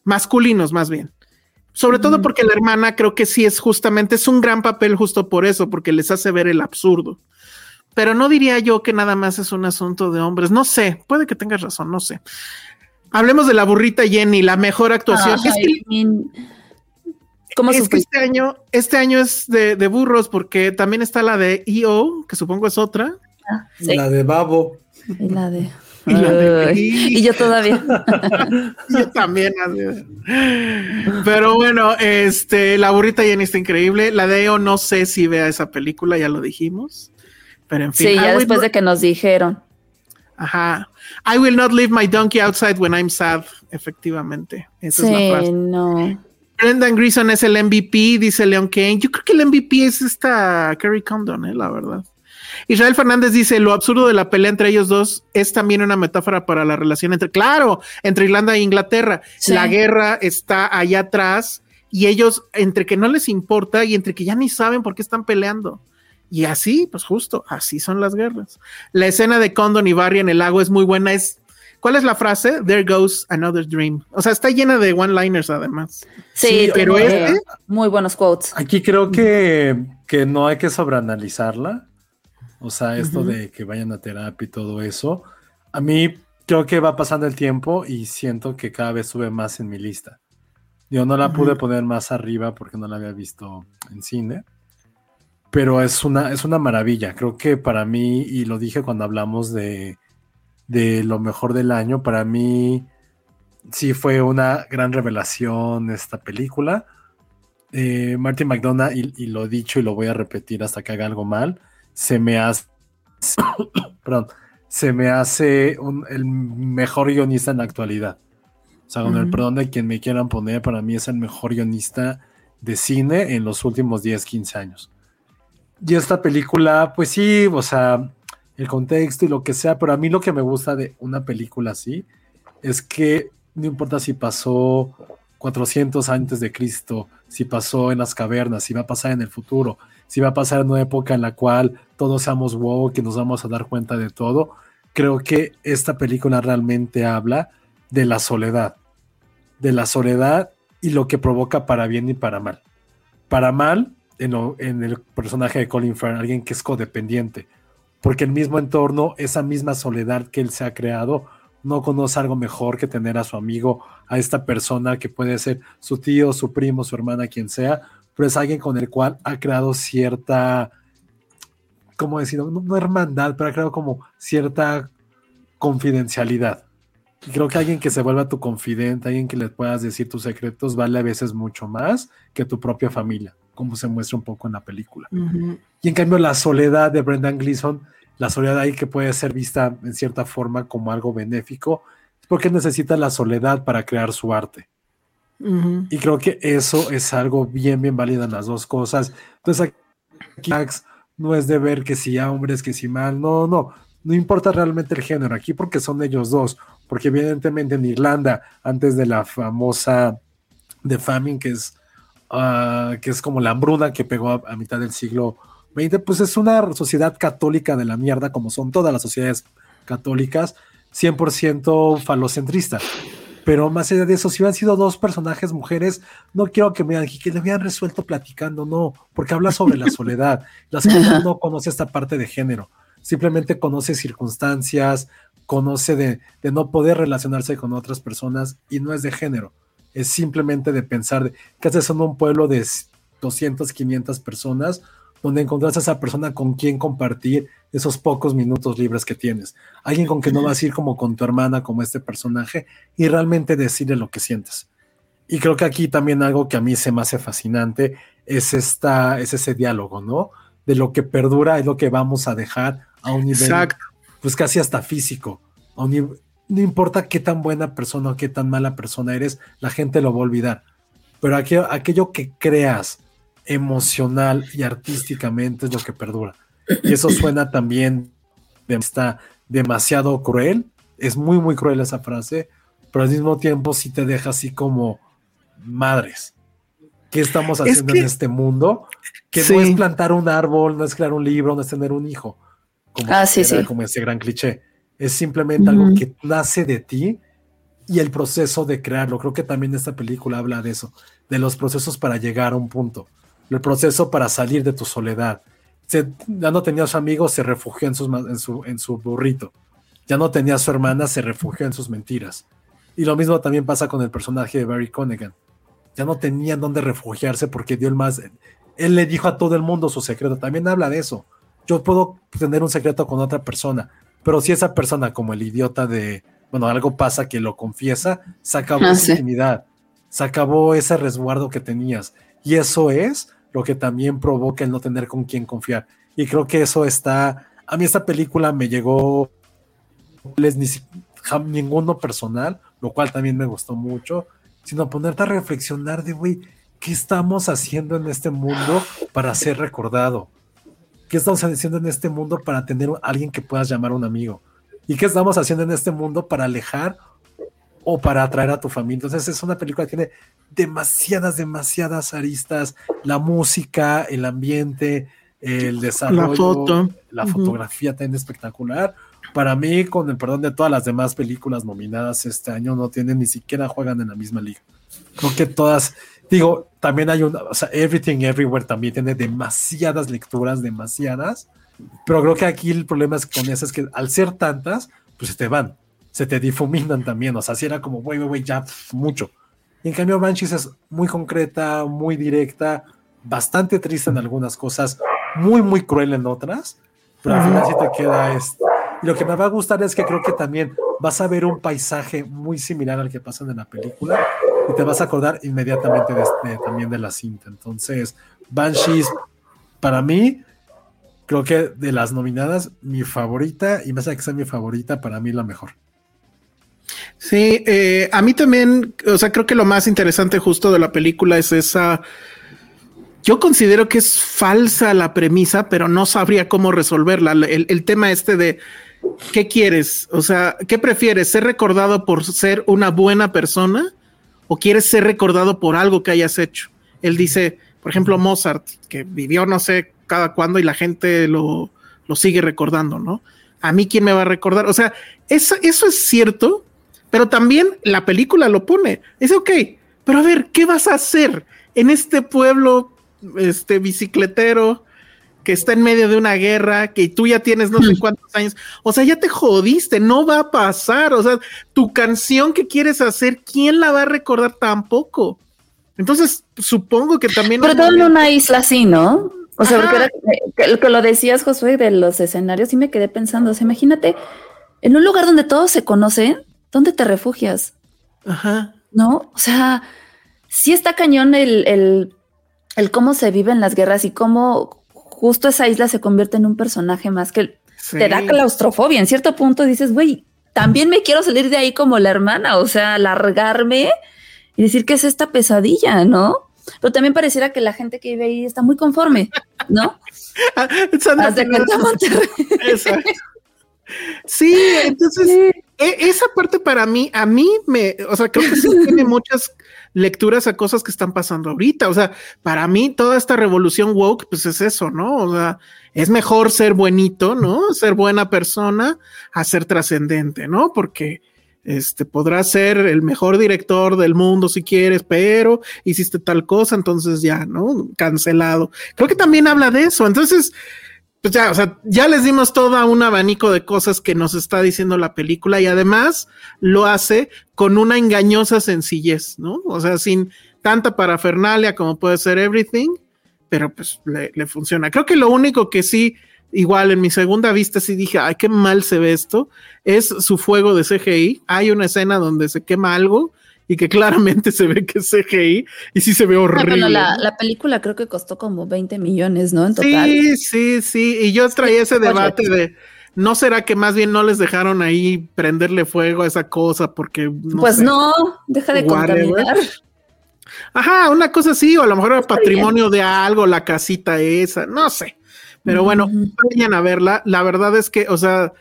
masculinos, más bien. Sobre todo porque la hermana creo que sí es justamente, es un gran papel justo por eso, porque les hace ver el absurdo. Pero no diría yo que nada más es un asunto de hombres. No sé, puede que tengas razón, no sé. Hablemos de la burrita Jenny, la mejor actuación. es que este año, este año es de, de burros porque también está la de EO, que supongo es otra. Sí, La de Babo. Y la de. Y la de- Ay, y yo todavía. (laughs) Yo también. Pero bueno, este, la burrita Jenny está increíble. La de EO no sé si vea esa película, ya lo dijimos. Pero en fin. Sí, ya después de que nos dijeron. Ajá. I will not leave my donkey outside when I'm sad. Efectivamente. Esa es la frase. no. Brendan Grison es el MVP, dice Leon Kane. Yo creo que el MVP es esta Kerry Condon, eh, la verdad. Israel Fernández dice: Lo absurdo de la pelea entre ellos dos es también una metáfora para la relación entre, claro, entre Irlanda e Inglaterra. Sí. La guerra está allá atrás y ellos, entre que no les importa y entre que ya ni saben por qué están peleando. Y así, pues justo, así son las guerras. La escena de Condon y Barry en el lago es muy buena. Es, ¿Cuál es la frase? There goes another dream. O sea, está llena de one-liners además. Sí, Sí, pero tiene este- Muy buenos quotes. Aquí creo que, que no hay que sobreanalizarla. O sea, esto de que vayan a terapia y todo eso. A mí creo que va pasando el tiempo y siento que cada vez sube más en mi lista. Yo no la pude poner más arriba porque no la había visto en cine. Pero es una, es una maravilla. Creo que para mí, y lo dije cuando hablamos de, de lo mejor del año, para mí sí fue una gran revelación esta película. Eh, Martin McDonough, y, y lo he dicho y lo voy a repetir hasta que haga algo mal, se me hace, (coughs) perdón, se me hace un- el mejor guionista en la actualidad. O sea, con el Ujú. perdón de quien me quieran poner, para mí es el mejor guionista de cine en los últimos 10, 15 años. Y esta película, pues sí, o sea, el contexto y lo que sea, pero a mí lo que me gusta de una película así es que no importa si pasó 400 antes de Cristo, si pasó en las cavernas, si va a pasar en el futuro, si va a pasar una época en la cual todos seamos wow, que nos vamos a dar cuenta de todo, creo que esta película realmente habla de la soledad, de la soledad y lo que provoca para bien y para mal. Para mal, en el personaje de Colin Farrell, alguien que es codependiente, porque el mismo entorno, esa misma soledad que él se ha creado, no conoce algo mejor que tener a su amigo, a esta persona que puede ser su tío, su primo, su hermana, quien sea, pero es alguien con el cual ha creado cierta, ¿cómo decirlo? No, no hermandad, pero ha creado como cierta confidencialidad. Y creo que alguien que se vuelva tu confidente, alguien que le puedas decir tus secretos, vale a veces mucho más que tu propia familia, como se muestra un poco en la película. Y en cambio, la soledad de Brendan Gleeson, la soledad ahí que puede ser vista en cierta forma como algo benéfico, es porque necesita la soledad para crear su arte. Y creo que eso es algo bien, bien válido en las dos cosas. Entonces, aquí no es de ver que si hombres, que si mal, no, no, no importa realmente el género aquí porque son ellos dos, porque evidentemente en Irlanda, antes de la famosa The Famine, que es, ah, que es como la hambruna que pegó a, a mitad del siglo XX, pues es una sociedad católica de la mierda, como son todas las sociedades católicas, 100% falocentrista. Pero más allá de eso, si hubieran sido dos personajes mujeres, no quiero que me digan que le hubieran resuelto platicando, no, porque habla sobre la soledad. La soledad (laughs) no conoce esta parte de género, simplemente conoce circunstancias, conoce de, de no poder relacionarse con otras personas y no es de género, es simplemente de pensar de, que haces en un pueblo de 200, 500 personas donde encontraste a esa persona con quien compartir esos pocos minutos libres que tienes. Alguien con que no vas a ir como con tu hermana, como este personaje, y realmente decirle lo que sientes. Y creo que aquí también algo que a mí se me hace fascinante es, esta, es ese diálogo, ¿no? De lo que perdura es lo que vamos a dejar a un nivel, pues casi hasta físico. no importa qué tan buena persona o qué tan mala persona eres, la gente lo va a olvidar. Pero aquello, aquello que creas emocional y artísticamente es lo que perdura. Y eso suena también está demasiado cruel. Es muy, muy cruel esa frase, pero al mismo tiempo sí te deja así como madres. ¿Qué estamos haciendo en este mundo? Que no es plantar un árbol, no es crear un libro, no es tener un hijo. Como, ah, sí, como ese gran cliché. Es simplemente algo que nace de ti y el proceso de crearlo. Creo que también esta película habla de eso, de los procesos para llegar a un punto, el proceso para salir de tu soledad, ya no tenía a su amigo, se refugió en, su, en su burrito. Ya no tenía a su hermana, se refugió en sus mentiras. Y lo mismo también pasa con el personaje de Barry Connigan. Ya no tenía dónde refugiarse porque dio el más. Él le dijo a todo el mundo su secreto. También habla de eso. Yo puedo tener un secreto con otra persona, pero si esa persona, como el idiota de. Bueno, algo pasa que lo confiesa, se acabó ah, esa intimidad, se acabó ese resguardo que tenías. Y eso es lo que también provoca el no tener con quién confiar. Y creo que eso está, a mí esta película me llegó les ni ninguno personal, lo cual también me gustó mucho, sino ponerte a reflexionar de, güey, ¿qué estamos haciendo en este mundo para ser recordado? ¿Qué estamos haciendo en este mundo para tener a alguien que puedas llamar un amigo? ¿Y qué estamos haciendo en este mundo para alejar o para atraer a tu familia? Entonces es una película que tiene demasiadas, demasiadas aristas, la música, el ambiente, el desarrollo, la, foto. la fotografía también espectacular. Para mí, con el perdón de todas las demás películas nominadas este año, no tienen ni siquiera juegan en la misma liga. Creo que todas, digo, también hay una, o sea, Everything Everywhere también tiene demasiadas lecturas, demasiadas, pero creo que aquí el problema es con esas que al ser tantas, pues se te van, se te difuminan también, o sea, si era como, güey, güey, ya mucho. Y en cambio, Banshees es muy concreta, muy directa, bastante triste en algunas cosas, muy, muy cruel en otras, pero al final sí te queda esto. Y lo que me va a gustar es que creo que también vas a ver un paisaje muy similar al que pasa en la película y te vas a acordar inmediatamente de este, también de la cinta. Entonces, Banshees, para mí, creo que de las nominadas, mi favorita, y más allá que sea mi favorita, para mí la mejor. Sí, eh, a mí también, o sea, creo que lo más interesante justo de la película es esa. Yo considero que es falsa la premisa, pero no sabría cómo resolverla. El, tema este de qué quieres, o sea, ¿qué prefieres? ¿Ser recordado por ser una buena persona o quieres ser recordado por algo que hayas hecho? Él dice, por ejemplo, Mozart, que vivió no sé cada cuándo y la gente lo, lo sigue recordando, ¿no? A mí, ¿quién me va a recordar? O sea, eso, eso es cierto, pero también la película lo pone. Es ok, pero a ver, ¿qué vas a hacer en este pueblo este bicicletero que está en medio de una guerra, que tú ya tienes no sé cuántos años? O sea, ya te jodiste, no va a pasar. O sea, tu canción que quieres hacer, ¿quién la va a recordar tampoco? Entonces, supongo que también. Pero todo en una isla así, ¿no? O sea, porque que, lo decías, Josué, de los escenarios, y me quedé pensando, o sea, imagínate, en un lugar donde todos se conocen, ¿dónde te refugias? Ajá. ¿No? O sea, sí está cañón el, el, el cómo se viven las guerras y cómo justo esa isla se convierte en un personaje más que te da claustrofobia. En cierto punto dices, güey, también me quiero salir de ahí como la hermana, o sea, largarme y decir que es esta pesadilla, ¿no? Pero también pareciera que la gente que vive ahí está muy conforme, ¿no? (laughs) Hasta Exacto. Sí, entonces e, esa parte para mí, a mí me, o sea, creo que sí (laughs) tiene muchas lecturas a cosas que están pasando ahorita. O sea, para mí toda esta revolución woke, pues es eso, ¿no? O sea, es mejor ser buenito, ¿no? Ser buena persona a ser trascendente, ¿no? Porque este podrás ser el mejor director del mundo si quieres, pero hiciste tal cosa, entonces ya, ¿no? Cancelado. Creo que también habla de eso. Entonces, pues ya, o sea, ya les dimos todo un abanico de cosas que nos está diciendo la película y además lo hace con una engañosa sencillez, ¿no? O sea, sin tanta parafernalia como puede ser Everything, pero pues le, funciona. Creo que lo único que sí igual en mi segunda vista sí dije, ay, qué mal se ve esto. Es su fuego de CGI. Hay una escena donde se quema algo y que claramente se ve que es CGI y sí se ve horrible. bueno, la, la película creo que costó como 20 millones, ¿no? En total. Sí, sí, sí. Y yo traía ese debate de, ¿no será que más bien no les dejaron ahí prenderle fuego a esa cosa? Porque... No pues sé, no, deja de whatever. contaminar. Ajá, una cosa así, o a lo mejor era patrimonio de algo, la casita esa, no sé. Pero bueno, vayan a verla. La verdad es que, o sea,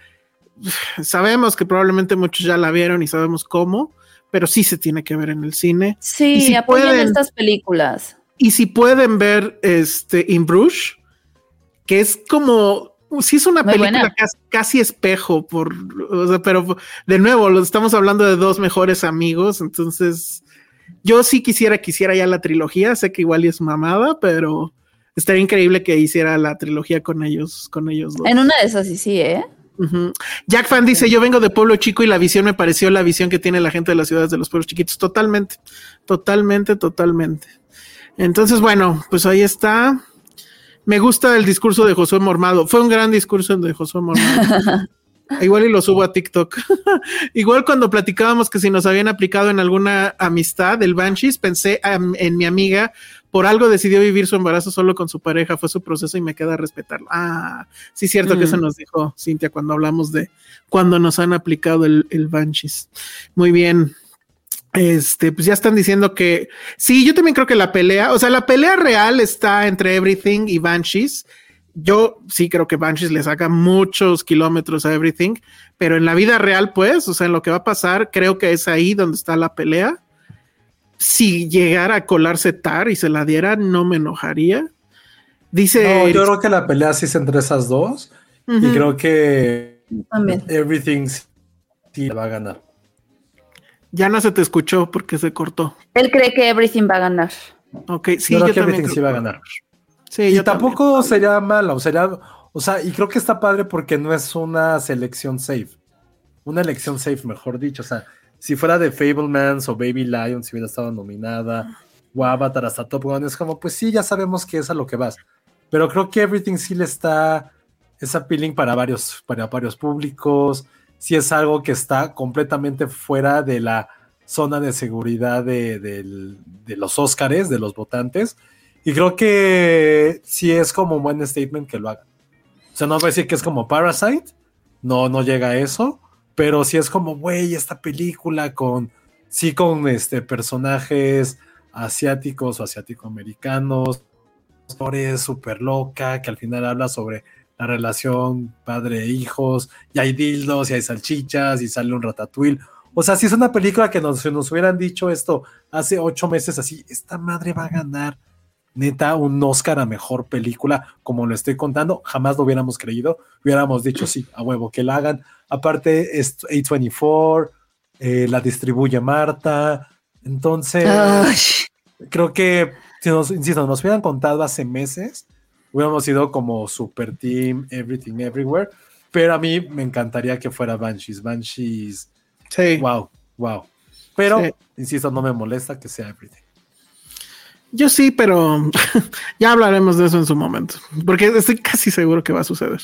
(sighs) sabemos que probablemente muchos ya la vieron y sabemos cómo, pero sí se tiene que ver en el cine. Sí, si apoyen pueden- estas películas. Y si pueden ver este In Bruges, que es como, sí es una Muy película casi, casi espejo, por, o sea, pero de nuevo, lo estamos hablando de dos mejores amigos, entonces yo sí quisiera, quisiera ya la trilogía, sé que igual es mamada, pero estaría increíble que hiciera la trilogía con ellos, con ellos dos. En una de esas sí, sí, ¿eh? Jack Fan dice: Yo vengo de pueblo chico y la visión me pareció la visión que tiene la gente de las ciudades de los pueblos chiquitos. Totalmente, totalmente, totalmente. Entonces, bueno, pues ahí está. Me gusta el discurso de Josué Mormado. Fue un gran discurso de Josué Mormado. (laughs) Igual y lo subo a TikTok. (laughs) Igual cuando platicábamos que si nos habían aplicado en alguna amistad el Banshees, pensé en mi amiga, por algo decidió vivir su embarazo solo con su pareja, fue su proceso y me queda respetarlo. Ah, sí, cierto que Mm. eso nos dijo Cintia cuando hablamos de cuando nos han aplicado el, el Banshees. Muy bien. Este, pues ya están diciendo que sí, yo también creo que la pelea, o sea, la pelea real está entre Everything y Banshees. Yo sí creo que Banshees le saca muchos kilómetros a Everything, pero en la vida real, pues, o sea, en lo que va a pasar, creo que es ahí donde está la pelea. Si llegara a colarse Tar y se la diera, no me enojaría. Dice. No, yo creo que la pelea sí es entre esas dos. Y creo que También. Everything sí va a ganar. Ya no se te escuchó porque se cortó. Él cree que Everything va a ganar. Ok, sí, yo yo, creo que Everything creo sí va a ganar. Sí, Y yo tampoco también. sería mala, o sería, o sea, y creo que está padre porque no es una selección safe. Una elección safe, mejor dicho. O sea, si fuera de Fablemans o Baby Lion, si hubiera estado nominada, o Avatar hasta Top Gun, es como, pues sí, ya sabemos que es a lo que vas. Pero creo que Everything sí le está, es appealing para varios, para varios públicos. Sí es algo que está completamente fuera de la zona de seguridad de, del- de los Óscares, de los votantes. Y creo que sí es como un buen statement que lo hagan. O sea, no voy a decir que es como Parasite, no, no llega a eso, pero sí es como, güey, esta película con, sí con este, personajes asiáticos o asiático-americanos, historias súper loca, que al final habla sobre la relación padre-hijos, y hay dildos, y hay salchichas, y sale un ratatouille. O sea, si es una película que nos, si nos hubieran dicho esto hace ocho meses así, esta madre va a ganar neta un Oscar a mejor película, como lo estoy contando, jamás lo hubiéramos creído, hubiéramos dicho sí, a huevo, que la hagan. Aparte, es A24, eh, la distribuye Marta, entonces Ay, creo que, si nos, insisto, nos hubieran contado hace meses, hubiéramos sido como super team, everything, everywhere, pero a mí me encantaría que fuera Banshees, Banshees, Sí. wow, wow. Pero, Sí. insisto, no me molesta que sea everything. Yo sí, pero (laughs) ya hablaremos de eso en su momento, porque estoy casi seguro que va a suceder.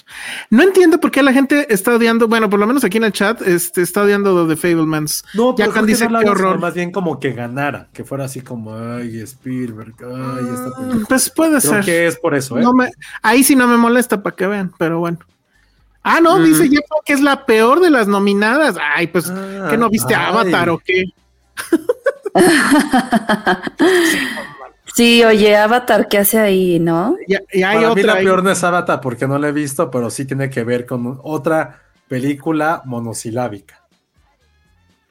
No entiendo por qué la gente está odiando, bueno, por lo menos aquí en el chat, este, está odiando de Fablemans. No, ya pero que dice no qué horror. más bien como que ganara, que fuera así como, ay, Spielberg, ay, esta Mm, película. Pues puede Creo ser. que es por eso, ¿eh? No me- ahí sí no me molesta para que vean, pero bueno. Ah, no, Mm. dice Jeff que es la peor de las nominadas. Ay, pues, Ah, ¿qué no viste ay. Avatar o qué? (laughs) sí, oye, Avatar, ¿qué hace ahí, no? Y, y hay Para mí la ahí. peor no es Avatar porque no la he visto, pero sí tiene que ver con otra película monosilábica.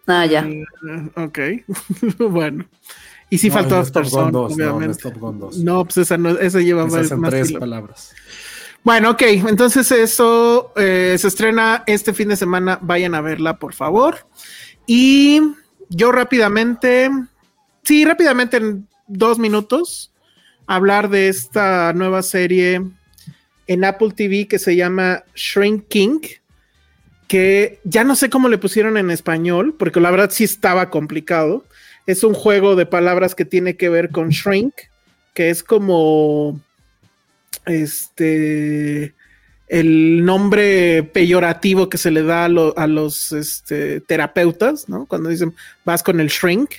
Ah, ya. Mm, Ok, (laughs) bueno. Y sí No, faltó After Sun, 2, no, no es obviamente. Top Gun 2. No, pues esa, no, esa lleva Esa más, es en más tres kilo. palabras. Bueno, ok, entonces eso eh, se estrena este fin de semana. Vayan a verla, por favor. Y yo rápidamente, sí, rápidamente en dos minutos, hablar de esta nueva serie en Apple TV que se llama Shrinking, que ya no sé cómo le pusieron en español, porque la verdad sí estaba complicado. Es un juego de palabras que tiene que ver con shrink, que es como este el nombre peyorativo que se le da a, los este, terapeutas, ¿no? Cuando dicen vas con el shrink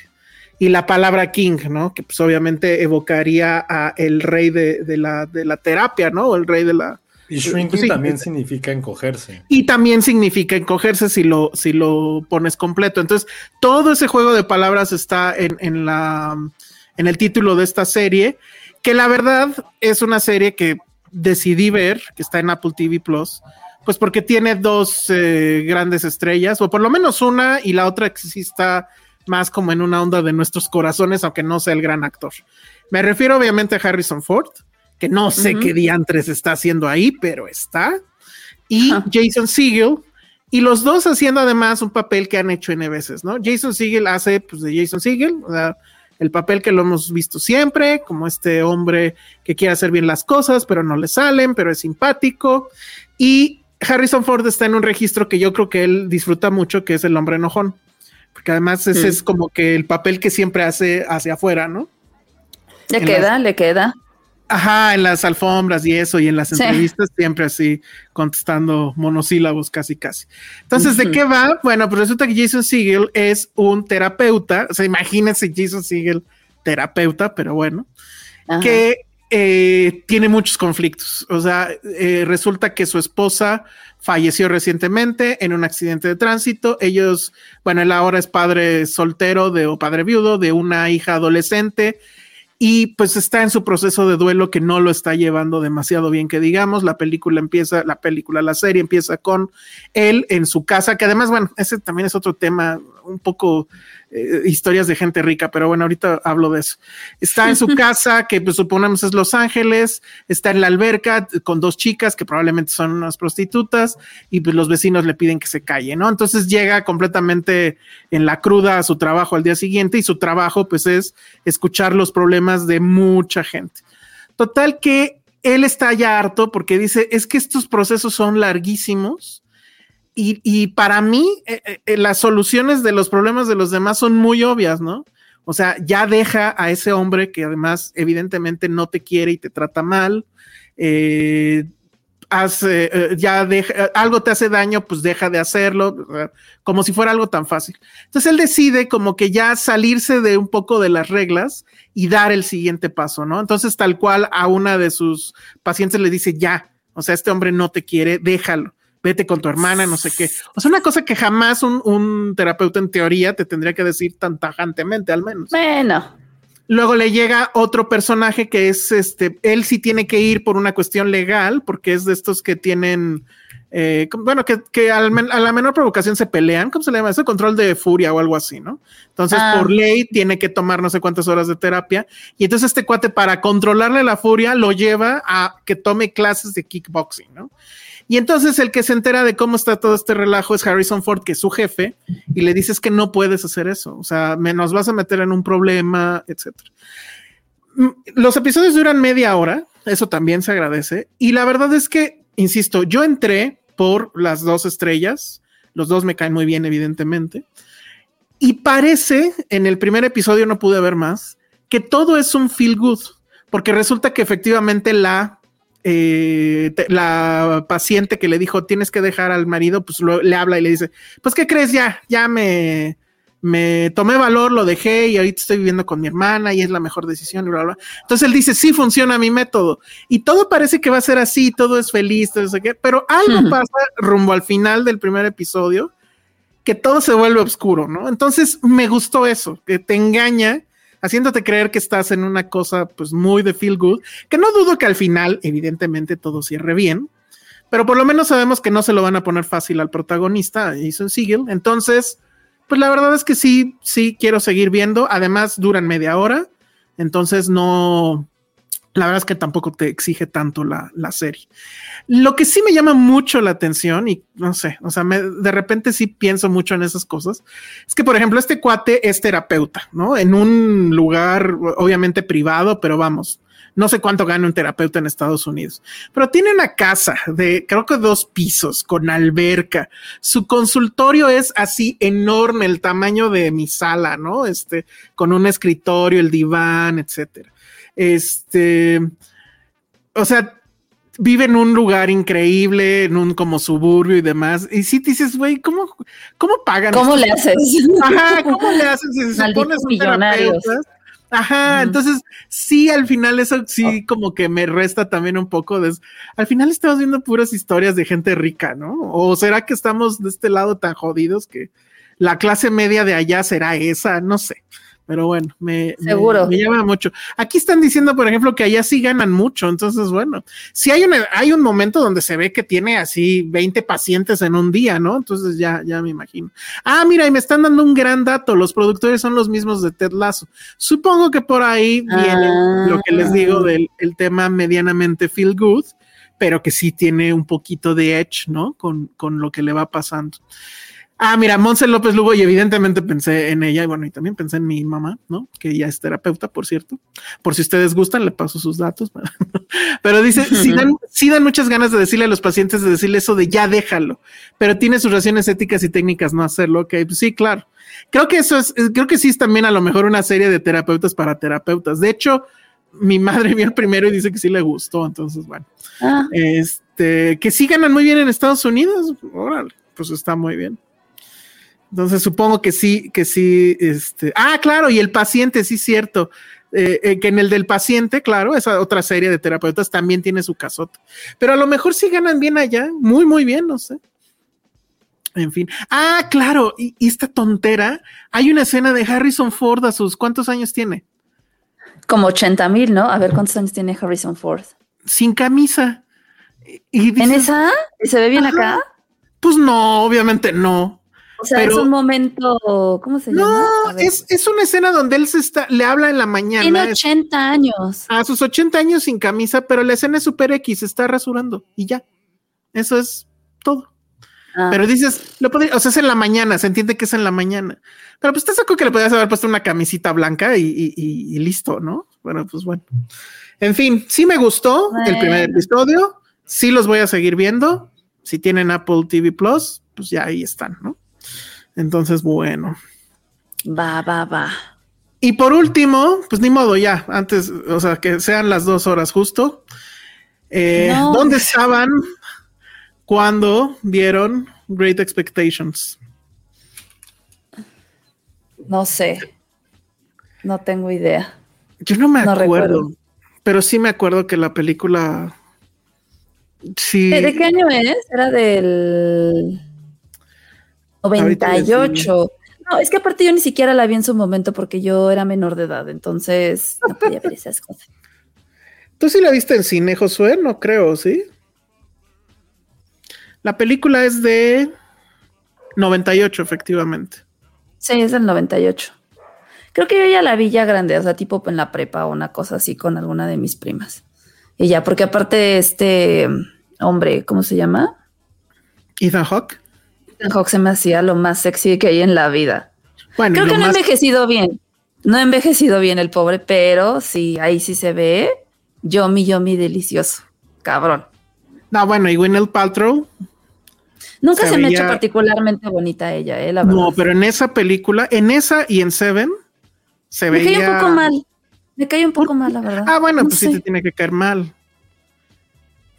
y la palabra king, ¿no? Que pues obviamente evocaría a el rey de, la, de la terapia, ¿no? O el rey de la... Y shrinking también significa encogerse. Y también significa encogerse si lo, si lo pones completo. Entonces, todo ese juego de palabras está en, en, la, en el título de esta serie, que la verdad es una serie que decidí ver, que está en Apple TV Plus, pues porque tiene dos eh, grandes estrellas, o por lo menos una, y la otra que sí está más como en una onda de nuestros corazones, aunque no sea el gran actor. Me refiero obviamente a Harrison Ford, que no sé qué diantres está haciendo ahí, pero está, y Jason Segel, y los dos haciendo además un papel que han hecho N veces, ¿no? Jason Segel hace pues de Jason Segel, o sea, el papel que lo hemos visto siempre, como este hombre que quiere hacer bien las cosas, pero no le salen, pero es simpático. Y Harrison Ford está en un registro que yo creo que él disfruta mucho, que es el hombre enojón, porque además ese es como que el papel que siempre hace hacia afuera, ¿no? Le queda, le queda. Ajá, en las alfombras y eso, y en las entrevistas siempre así contestando monosílabos casi casi. Entonces, ¿de qué va? Bueno, pues resulta que Jason Siegel es un terapeuta, o sea, imagínense Jason Siegel terapeuta, pero bueno, que eh, tiene muchos conflictos. O sea, eh, resulta que su esposa falleció recientemente en un accidente de tránsito. Ellos, bueno, él ahora es padre soltero de, o padre viudo de una hija adolescente y pues está en su proceso de duelo que no lo está llevando demasiado bien que digamos, la película empieza, la película, la serie empieza con él en su casa, que además, bueno, ese también es otro tema un poco eh, historias de gente rica, pero bueno, ahorita hablo de eso. Está en su (laughs) casa, que pues suponemos es Los Ángeles, está en la alberca con dos chicas que probablemente son unas prostitutas y pues los vecinos le piden que se calle, ¿no? Entonces llega completamente en la cruda a su trabajo al día siguiente y su trabajo pues es escuchar los problemas de mucha gente. Total que él está ya harto porque dice, es que estos procesos son larguísimos y, para mí, eh, eh, eh, las soluciones de los problemas de los demás son muy obvias, ¿no? O sea, ya deja a ese hombre que además evidentemente no te quiere y te trata mal. ya deja, algo te hace daño, pues deja de hacerlo, como si fuera algo tan fácil. Entonces él decide como que ya salirse de un poco de las reglas y dar el siguiente paso, ¿no? Entonces tal cual a una de sus pacientes le dice, ya, o sea, este hombre no te quiere, déjalo vete con tu hermana, no sé qué. O sea, una cosa que jamás un, terapeuta en teoría te tendría que decir tan tajantemente, al menos. Bueno. Luego le llega otro personaje que es este, él sí tiene que ir por una cuestión legal, porque es de estos que tienen, eh, bueno, que, a la menor provocación se pelean, ¿cómo se le llama eso? Control de furia o algo así, ¿no? Entonces, ah. por ley, tiene que tomar no sé cuántas horas de terapia. Y entonces este cuate, para controlarle la furia, lo lleva a que tome clases de kickboxing, ¿no? Y entonces el que se entera de cómo está todo este relajo es Harrison Ford, que es su jefe, y le dices que no puedes hacer eso. O sea, me, nos vas a meter en un problema, etcétera. Mm, los episodios duran media hora, eso también se agradece. Y la verdad es que, insisto, yo entré por las dos estrellas, los dos me caen muy bien, evidentemente. Y parece, en el primer episodio no pude ver más, que todo es un feel good, porque resulta que efectivamente la eh, la paciente que le dijo tienes que dejar al marido, pues le habla y le dice, pues ¿qué crees? Ya, ya me, me tomé valor, lo dejé y ahorita estoy viviendo con mi hermana y es la mejor decisión y bla, bla. Entonces él dice, sí funciona mi método y todo parece que va a ser así, todo es feliz, todo qué, pero algo pasa rumbo al final del primer episodio que todo se vuelve oscuro, ¿no? Entonces me gustó eso, que te engaña haciéndote creer que estás en una cosa pues muy de feel good, que no dudo que al final evidentemente todo cierre bien, pero por lo menos sabemos que no se lo van a poner fácil al protagonista, Jason Siegel, entonces pues la verdad es que sí, sí quiero seguir viendo, además duran media hora, entonces no, la verdad es que tampoco te exige tanto la, serie. Lo que sí me llama mucho la atención y no sé, o sea, de repente sí pienso mucho en esas cosas, es que por ejemplo este cuate es terapeuta, ¿no? En un lugar obviamente privado, pero vamos, no sé cuánto gana un terapeuta en Estados Unidos, pero tiene una casa de creo que dos pisos con alberca. Su consultorio es así enorme, el tamaño de mi sala, ¿no? Este, con un escritorio, el diván, etcétera. Este, o sea, vive en un lugar increíble, en un como suburbio y demás. Y si dices, güey, ¿cómo, ¿cómo pagan? ¿Cómo le haces? Ajá, ¿cómo le haces si se (laughs) pones millonarios? Ajá, entonces sí, al final eso sí oh. como que me resta también un poco de... Al final estamos viendo puras historias de gente rica, ¿no? ¿O será que estamos de este lado tan jodidos que la clase media de allá será esa? No sé. Pero bueno, me, Seguro. Me, llama mucho. Aquí están diciendo, por ejemplo, que allá sí ganan mucho. Entonces, bueno, si hay, una, hay un momento donde se ve que tiene así 20 pacientes en un día, ¿no? Entonces ya, ya me imagino. Ah, mira, y me están dando un gran dato. Los productores son los mismos de Ted Lasso. Supongo que por ahí viene lo que les digo ah. del el tema medianamente feel good, pero que sí tiene un poquito de edge, ¿no? Con, con lo que le va pasando. Ah, mira, Monse López Lugo, y evidentemente pensé en ella, y bueno, y también pensé en mi mamá, ¿no? Que ya es terapeuta, por cierto. Por si ustedes gustan, le paso sus datos. (laughs) pero dice, (laughs) sí dan, dan, muchas ganas de decirle a los pacientes, de decirle eso de ya déjalo, pero tiene sus razones éticas y técnicas no hacerlo. Ok, pues sí, claro. Creo que eso es, creo que sí es también a lo mejor una serie de terapeutas para terapeutas. De hecho, mi madre (laughs) vio el primero y dice que sí le gustó, entonces, bueno. Ah. Este, que sí ganan muy bien en Estados Unidos, órale, pues está muy bien. Entonces supongo que sí, que sí, este, ah, claro, y el paciente, sí, cierto, eh, eh, que en el del paciente, claro, esa otra serie de terapeutas también tiene su casote, pero a lo mejor sí ganan bien allá, muy, muy bien, no sé. En fin. Ah, claro, y, esta tontera, hay una escena de Harrison Ford a sus, ¿cuántos años tiene? Como 80 mil, ¿no? A ver cuántos años tiene Harrison Ford. Sin camisa. Y ¿En esa? ¿Y se ve bien acá? Pues no, obviamente no. O sea, es un momento, ¿cómo se llama? No, es, es, una escena donde él se está, le habla en la mañana. Tiene 80 años. A sus 80 años sin camisa, pero la escena es super X, se está rasurando y ya. Eso es todo. Ah. Pero dices, lo podría, o sea, es en la mañana, se entiende que es en la mañana. Pero pues te saco que le podías haber puesto una camisita blanca y, listo, ¿no? Bueno, pues bueno. En fin, sí me gustó el primer episodio, sí los voy a seguir viendo. Si tienen Apple TV Plus, pues ya ahí están, ¿no? Entonces, bueno. Va, va, va. Y por último, pues ni modo, ya, antes, o sea, que sean las dos horas justo. Eh, ¿Dónde estaban cuando vieron Great Expectations? No sé. No tengo idea. Yo no me acuerdo, pero sí me acuerdo que la película. Sí. ¿De qué año es? Era del. 98. No, es que aparte yo ni siquiera la vi en su momento porque yo era menor de edad, entonces no (laughs) podía ver esas cosas. ¿Tú sí la viste en cine, Josué? No creo, ¿sí? La película es de 98, efectivamente. Sí, es del 98. Creo que yo ya la vi ya grande, o sea, tipo en la prepa o una cosa así con alguna de mis primas. Y ya, porque aparte este hombre, ¿cómo se llama? Ethan Hawke. Hawk se me hacía lo más sexy que hay en la vida. Bueno, Creo que no ha envejecido bien. No ha envejecido bien el pobre, pero sí, ahí sí se ve. Yomi, Yomi, delicioso. Cabrón. No, bueno, y Gwyneth Paltrow. Nunca se, me ha hecho particularmente bonita ella, eh, No, pero en esa película, en esa y en Seven, se veía. Me cae un poco mal. Me cae un poco mal, la verdad. Ah, bueno, pues sí te tiene que caer mal.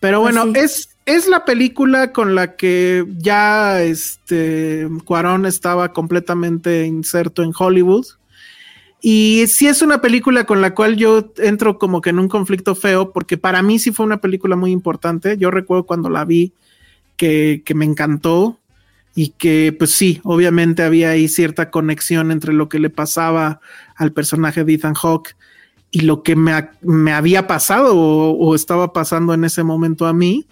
Pero pues bueno, es, es la película con la que ya este Cuarón estaba completamente inserto en Hollywood. Y sí es una película con la cual yo entro como que en un conflicto feo, porque para mí sí fue una película muy importante. Yo recuerdo cuando la vi que, que me encantó y que pues sí, obviamente había ahí cierta conexión entre lo que le pasaba al personaje de Ethan Hawke y lo que me, me había pasado o, estaba pasando en ese momento a mí,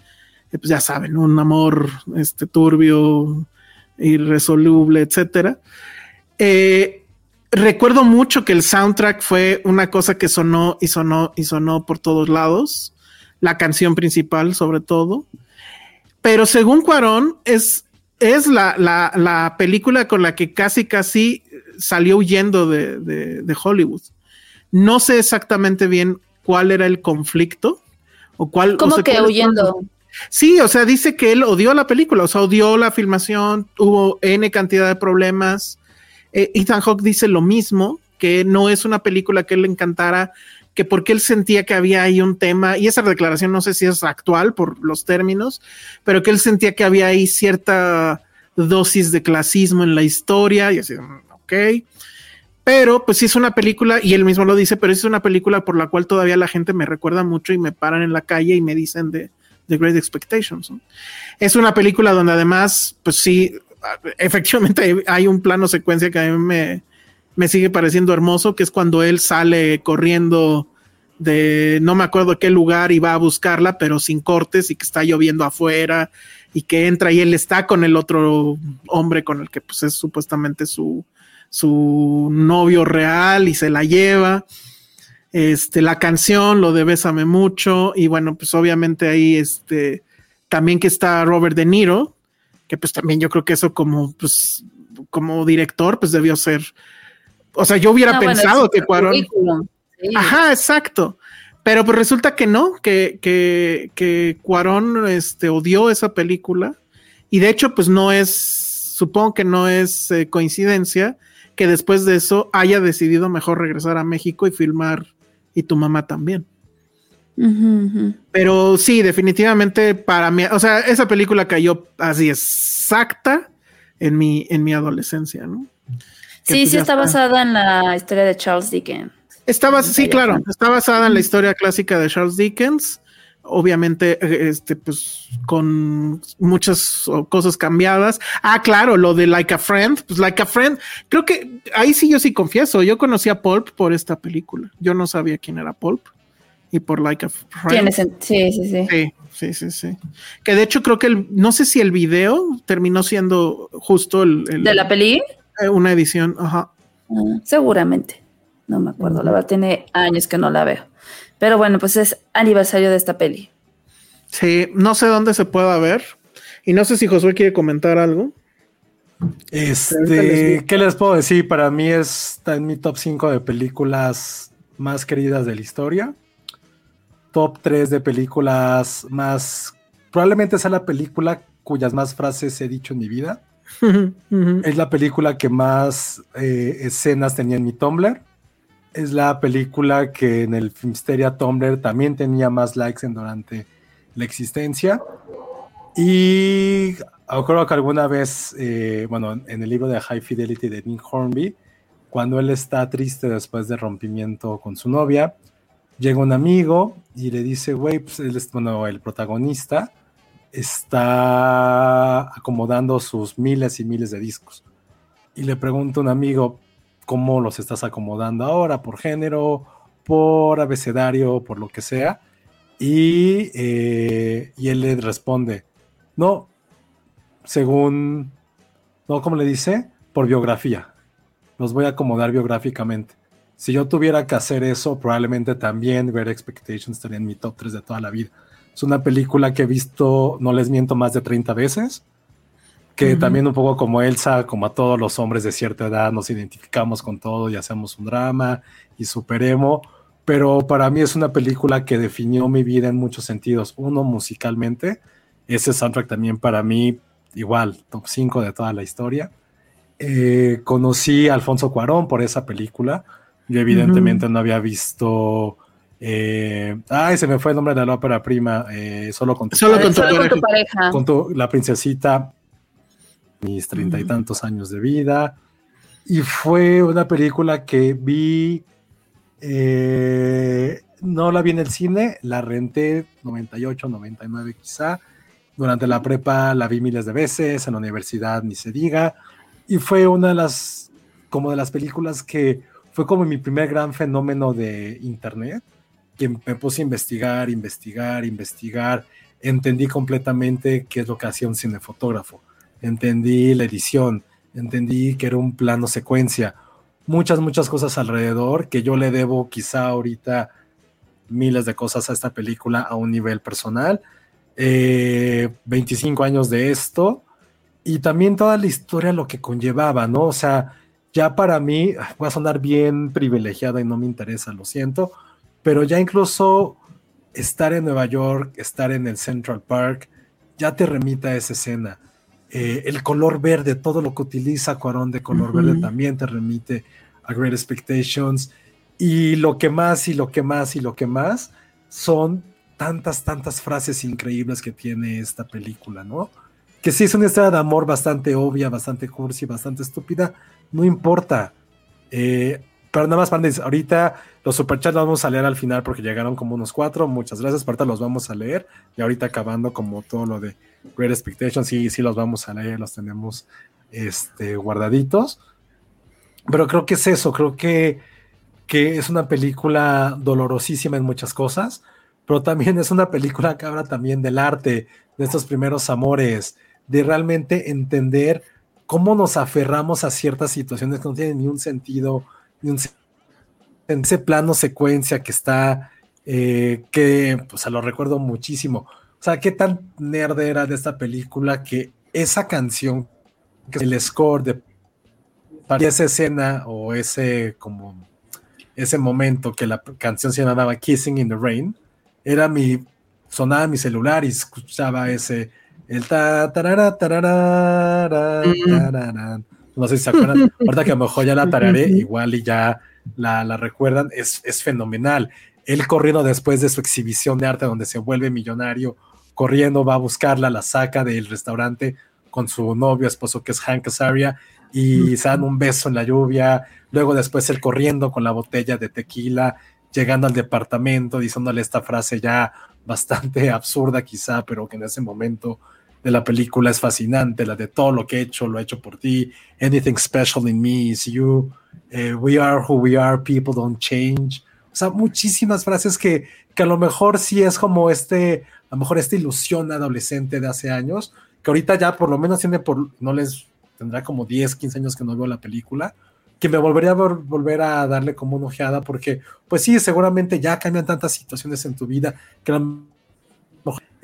pues ya saben, un amor este, turbio, irresoluble, etcétera. Eh, recuerdo mucho que el soundtrack fue una cosa que sonó y sonó y sonó por todos lados, la canción principal sobre todo, pero según Cuarón es, es la, la, película con la que casi casi salió huyendo de, de Hollywood. No sé exactamente bien cuál era el conflicto o cuál. ¿Cómo que huyendo? Sí, o sea, dice que él odió la película, o sea, odió la filmación, hubo N cantidad de problemas. Eh, Ethan Hawke dice lo mismo, que no es una película que él le encantara, que porque él sentía que había ahí un tema, y esa declaración no sé si es actual por los términos, pero que él sentía que había ahí cierta dosis de clasismo en la historia, y así, ok. Pero pues sí es una película, y él mismo lo dice, pero es una película por la cual todavía la gente me recuerda mucho y me paran en la calle y me dicen de The Great Expectations. Es una película donde además, pues sí, efectivamente hay un plano secuencia que a mí me, me sigue pareciendo hermoso, que es cuando él sale corriendo de no me acuerdo qué lugar y va a buscarla, pero sin cortes y que está lloviendo afuera y que entra y él está con el otro hombre con el que pues es supuestamente su, su novio real y se la lleva. Este, la canción, lo de Bésame mucho, y bueno, pues obviamente ahí este, también que está Robert De Niro, que pues también yo creo que eso como, pues, como director, pues debió ser, o sea, yo hubiera pensado que Cuarón... Ajá, exacto. Pero pues resulta que no, que, que, que Cuarón este, odió esa película, y de hecho, pues no es, supongo que no es eh, coincidencia, que después de eso haya decidido mejor regresar a México y filmar y tu mamá también. Pero sí, definitivamente para mí, o sea, esa película cayó así exacta en mi, en mi adolescencia, ¿no? sí, pues sí está, basada en la historia de Charles Dickens. Estaba, sí, claro, está basada en la historia clásica de Charles Dickens obviamente, eh, este, pues con muchas cosas cambiadas. Ah, claro, lo de Like a Friend, pues Like a Friend, creo que ahí sí yo sí confieso, yo conocí a Pulp por esta película. Yo no sabía quién era Pulp y por Like a Friend. Sí, sí, sí. Sí, sí, sí, sí. Que de hecho creo que el, no sé si el video terminó siendo justo el... ¿De la peli? Eh, una edición, ajá. Ah, seguramente. No me acuerdo, la verdad tiene años que no la veo. Pero bueno, pues es aniversario de esta peli. Sí, no sé dónde se pueda ver. Y no sé si Josué quiere comentar algo. Este, ¿qué les puedo decir? Para mí está en mi top 5 de películas más queridas de la historia. Top 3 de películas más. Probablemente sea la película cuyas más frases he dicho en mi vida. (laughs) Es la película que más eh, escenas tenía en mi Tumblr es la película que en el Filmsteria Tumblr también tenía más likes en durante la existencia. Y creo que alguna vez, eh, bueno, en el libro de High Fidelity de Nick Hornby, cuando él está triste después de rompimiento con su novia, llega un amigo y le dice, güey, pues él bueno, el protagonista está acomodando sus miles y miles de discos. Y le pregunta un amigo, cómo los estás acomodando ahora, por género, por abecedario, por lo que sea. Y, eh, él le responde, no, según, no, ¿cómo le dice? Por biografía. Los voy a acomodar biográficamente. Si yo tuviera que hacer eso, probablemente también Great Expectations estaría en mi top 3 de toda la vida. Es una película que he visto, no les miento, más de 30 veces que también un poco como Elsa, como a todos los hombres de cierta edad, nos identificamos con todo y hacemos un drama y superemos, pero para mí es una película que definió mi vida en muchos sentidos. Uno, musicalmente, ese soundtrack también para mí, igual, top 5 de toda la historia. Eh, conocí a Alfonso Cuarón por esa película. Yo evidentemente no había visto... Eh, ay, se me fue el nombre de la ópera prima. Eh, solo con tu, solo con tu, pareja. Con tu, la princesita mis treinta y tantos años de vida. Y fue una película que vi, eh, no la vi en el cine, la renté 98, 99 quizá. Durante la prepa la vi miles de veces, en la universidad ni se diga. Y fue una de las, como de las películas que fue como mi primer gran fenómeno de internet, que me puse a investigar, investigar, investigar. Entendí completamente qué es lo que hacía un cinefotógrafo entendí la edición, entendí que era un plano secuencia, muchas, muchas cosas alrededor que yo le debo quizá ahorita miles de cosas a esta película a un nivel personal. 25 eh, años de esto y también toda la historia lo que conllevaba, ¿no? O sea, ya para mí, voy a sonar bien privilegiada y no me interesa, lo siento, pero ya incluso estar en Nueva York, estar en el Central Park, ya te remita a esa escena. Eh, el color verde, todo lo que utiliza Cuarón de color verde también te remite a Great Expectations. Y lo que más y lo que más y lo que más son tantas, tantas frases increíbles que tiene esta película, ¿no? Que sí es una historia de amor bastante obvia, bastante cursi, bastante estúpida, no importa. Eh, pero nada más, Pandis, ahorita los superchats los vamos a leer al final porque llegaron como unos cuatro. Muchas gracias. Ahorita los vamos a leer. Y ahorita acabando como todo lo de Great Expectations, sí, sí los vamos a leer, los tenemos este, guardaditos. Pero creo que es eso, creo que, que es una película dolorosísima en muchas cosas, pero también es una película que habla también del arte, de estos primeros amores, de realmente entender cómo nos aferramos a ciertas situaciones que no tienen ni un sentido en ese plano secuencia que está, eh, que pues se lo recuerdo muchísimo. O sea, qué tan nerd era de esta película que esa canción, que el score de esa escena o ese como ese momento que la canción se llamaba Kissing in the Rain, era mi, sonaba mi celular y escuchaba ese, el ta, tarara, tarara, tarara, no sé si se acuerdan. (laughs) Ahorita que a lo mejor ya la tararé, igual y ya la, la recuerdan, es, es fenomenal. Él corriendo después de su exhibición de arte donde se vuelve millonario, corriendo va a buscarla, la saca del restaurante con su novio, esposo que es Hank Azaria y se dan un beso en la lluvia. Luego después él corriendo con la botella de tequila, llegando al departamento, diciéndole esta frase ya bastante absurda quizá, pero que en ese momento de la película es fascinante, la de todo lo que he hecho, lo he hecho por ti, anything special in me is you, eh, we are who we are, people don't change. O sea, muchísimas frases que, que a lo mejor sí es como este, a lo mejor esta ilusión adolescente de hace años, que ahorita ya por lo menos tiene por, no les tendrá como 10, 15 años que no veo la película, que me volvería a volver a darle como una ojeada, porque pues sí, seguramente ya cambian tantas situaciones en tu vida que a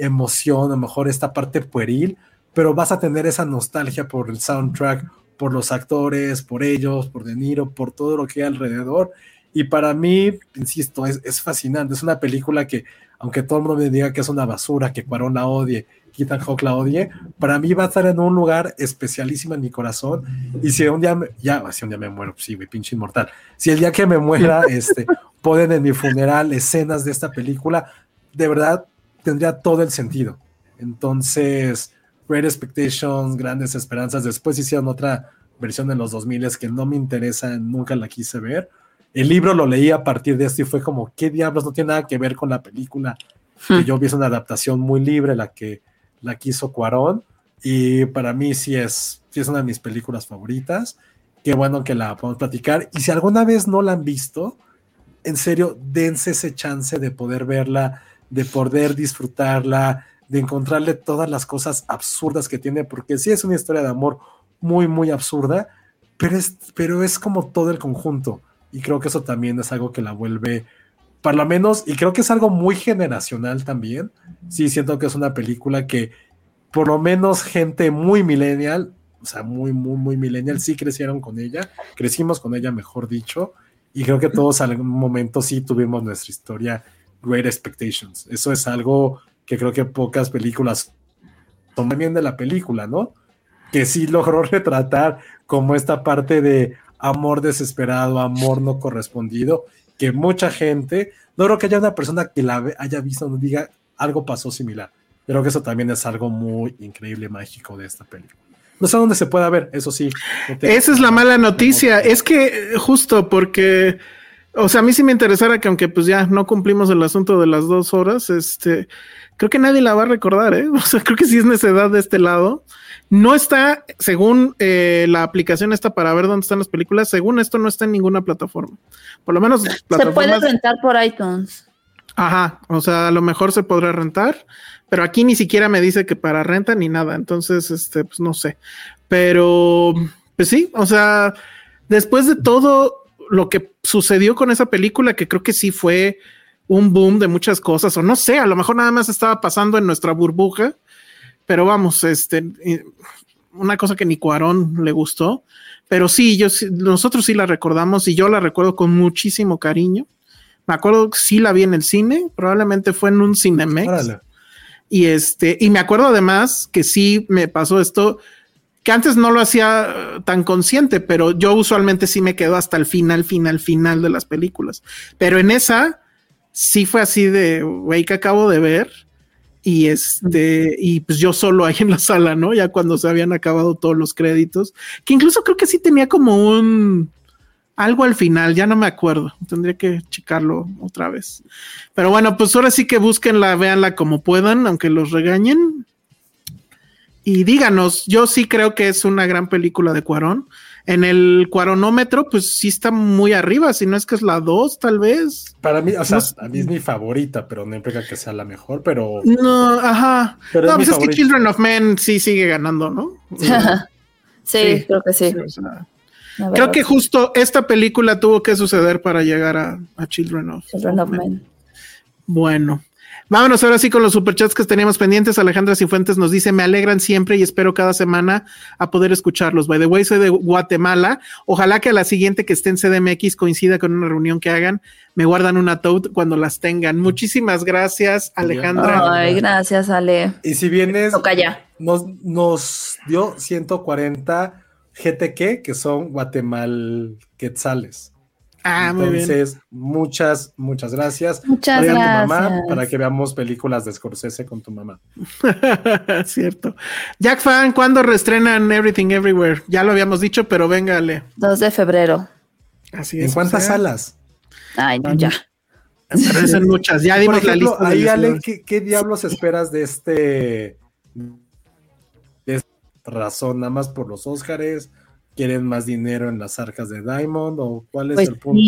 emoción, a lo mejor esta parte pueril, pero vas a tener esa nostalgia por el soundtrack, por los actores, por ellos, por De Niro, por todo lo que hay alrededor. Y para mí, insisto, es, fascinante. Es una película que, aunque todo el mundo me diga que es una basura, que Cuarón la odie, Ethan Hawke la odie, para mí va a estar en un lugar especialísimo en mi corazón. Y si un día, me, ya, si un día me muero, sí, mi pinche inmortal. Si el día que me muera, (laughs) este, ponen en mi funeral escenas de esta película, de verdad, tendría todo el sentido. Entonces, Great Expectations, Grandes Esperanzas, después hicieron otra versión en los 2000 que no me interesa, nunca la quise ver. El libro lo leí a partir de esto y fue como, ¿qué diablos? No tiene nada que ver con la película. Que hmm. yo vi es una adaptación muy libre, la que la quiso Cuarón. Y para mí sí es, sí es una de mis películas favoritas. Qué bueno que la podemos platicar. Y si alguna vez no la han visto, en serio, dense ese chance de poder verla de poder disfrutarla, de encontrarle todas las cosas absurdas que tiene, porque sí es una historia de amor muy, muy absurda, pero es, pero es como todo el conjunto. Y creo que eso también es algo que la vuelve, para lo menos, y creo que es algo muy generacional también. Sí, siento que es una película que por lo menos gente muy millennial, o sea, muy, muy, muy millennial, sí crecieron con ella, crecimos con ella, mejor dicho, y creo que todos en algún momento sí tuvimos nuestra historia Great Expectations. Eso es algo que creo que pocas películas toman bien de la película, ¿no? Que sí logró (laughs) retratar como esta parte de amor desesperado, amor no correspondido, que mucha gente, no creo que haya una persona que la haya visto no diga algo pasó similar. Creo que eso también es algo muy increíble, mágico de esta película. No sé dónde se pueda ver, eso sí. Esa es la mala noticia. Es que justo porque o sea, a mí sí me interesara que aunque pues ya no cumplimos el asunto de las dos horas, este, creo que nadie la va a recordar, ¿eh? (laughs) O sea, creo que sí es necesidad de este lado. No está, según eh, la aplicación esta para ver dónde están las películas, según esto no está en ninguna plataforma. Por lo menos... Se puede rentar por iTunes. Ajá, o sea, a lo mejor se podrá rentar, pero aquí ni siquiera me dice que para renta ni nada, entonces, este, pues no sé. Pero, pues sí, o sea, después de todo, lo que sucedió con esa película, que creo que sí fue un boom de muchas cosas, o no sé, a lo mejor nada más estaba pasando en nuestra burbuja, pero vamos, este, una cosa que ni Cuarón le gustó, pero sí, yo, nosotros sí la recordamos y yo la recuerdo con muchísimo cariño. Me acuerdo que sí la vi en el cine, probablemente fue en un Cinemex. Y este, y me acuerdo además que sí me pasó esto que antes no lo hacía eh, tan consciente, pero yo usualmente sí me quedo hasta el final, final, final de las películas. Pero en esa sí fue así de, güey, que acabo de ver. Y este, y pues yo solo ahí en la sala, ¿no? Ya cuando se habían acabado todos los créditos, que incluso creo que sí tenía como un, algo al final, ya no me acuerdo, tendría que checarlo otra vez. Pero bueno, pues ahora sí que búsquenla, véanla como puedan, aunque los regañen. Y díganos, yo sí creo que es una gran película de Cuarón. En el cuaronómetro, pues sí está muy arriba, si no es que es la 2, tal vez. Para mí, o sea, a mí es mi favorita, pero no implica que sea la mejor, pero. No, ajá. Pero no, pues es que Children of Men sí sigue ganando, ¿no? (laughs) sí, creo que sí. creo que justo esta película tuvo que suceder para llegar a, Children of, Men. Bueno, Vámonos ahora sí con los superchats que teníamos pendientes. Alejandra Cifuentes nos dice, me alegran siempre y espero cada semana a poder escucharlos. By the way, soy de Guatemala. Ojalá que a la siguiente que esté en CDMX coincida con una reunión que hagan. Me guardan una toad cuando las tengan. Muchísimas gracias, Alejandra. Ay, gracias, Ale. Y si vienes, Toca ya. Nos, nos dio 140 GTQ, que son Guatemal quetzales. Ah, muy Entonces, muchas, muchas gracias. Muchas gracias. mamá para que veamos películas de Scorsese con tu mamá. (laughs) Cierto. Jack Fan, ¿cuándo reestrenan Everything Everywhere? Ya lo habíamos dicho, pero véngale. 2 de febrero. Así es. ¿En cuántas salas? Ay, no, ya. Parecen muchas. Ya dimos la lista. Ahí, Ale, ¿qué, diablos esperas de este, de esta razón? ¿Nada más por los Óscares? Quieren más dinero en las arcas de Diamond o cuál es pues el punto?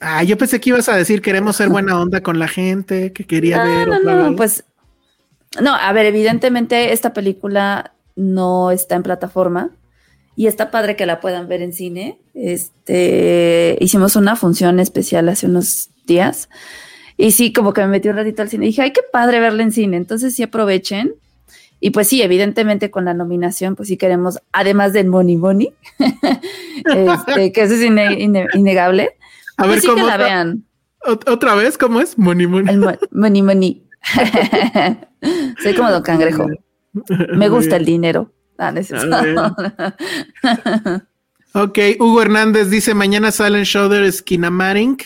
Ah, yo pensé que ibas a decir queremos ser buena onda con la gente, que quería ver. No, no, pues no, a ver, evidentemente esta película no está en plataforma y está padre que la puedan ver en cine. Este, hicimos una función especial hace unos días y sí, como que me metí un ratito al cine y dije, ay, qué padre verla en cine. Entonces sí aprovechen y pues sí, evidentemente con la nominación, pues sí queremos, además del Money Money, (laughs) este, que eso es innegable. A pues ver, ¿cómo que la vean. ¿Otra vez? ¿Cómo es? Money Money. money Money. (laughs) Soy como Don Cangrejo. Me gusta el dinero. Ah, (laughs) ok, Hugo Hernández dice: Mañana sale en Shoulder Skinamaring.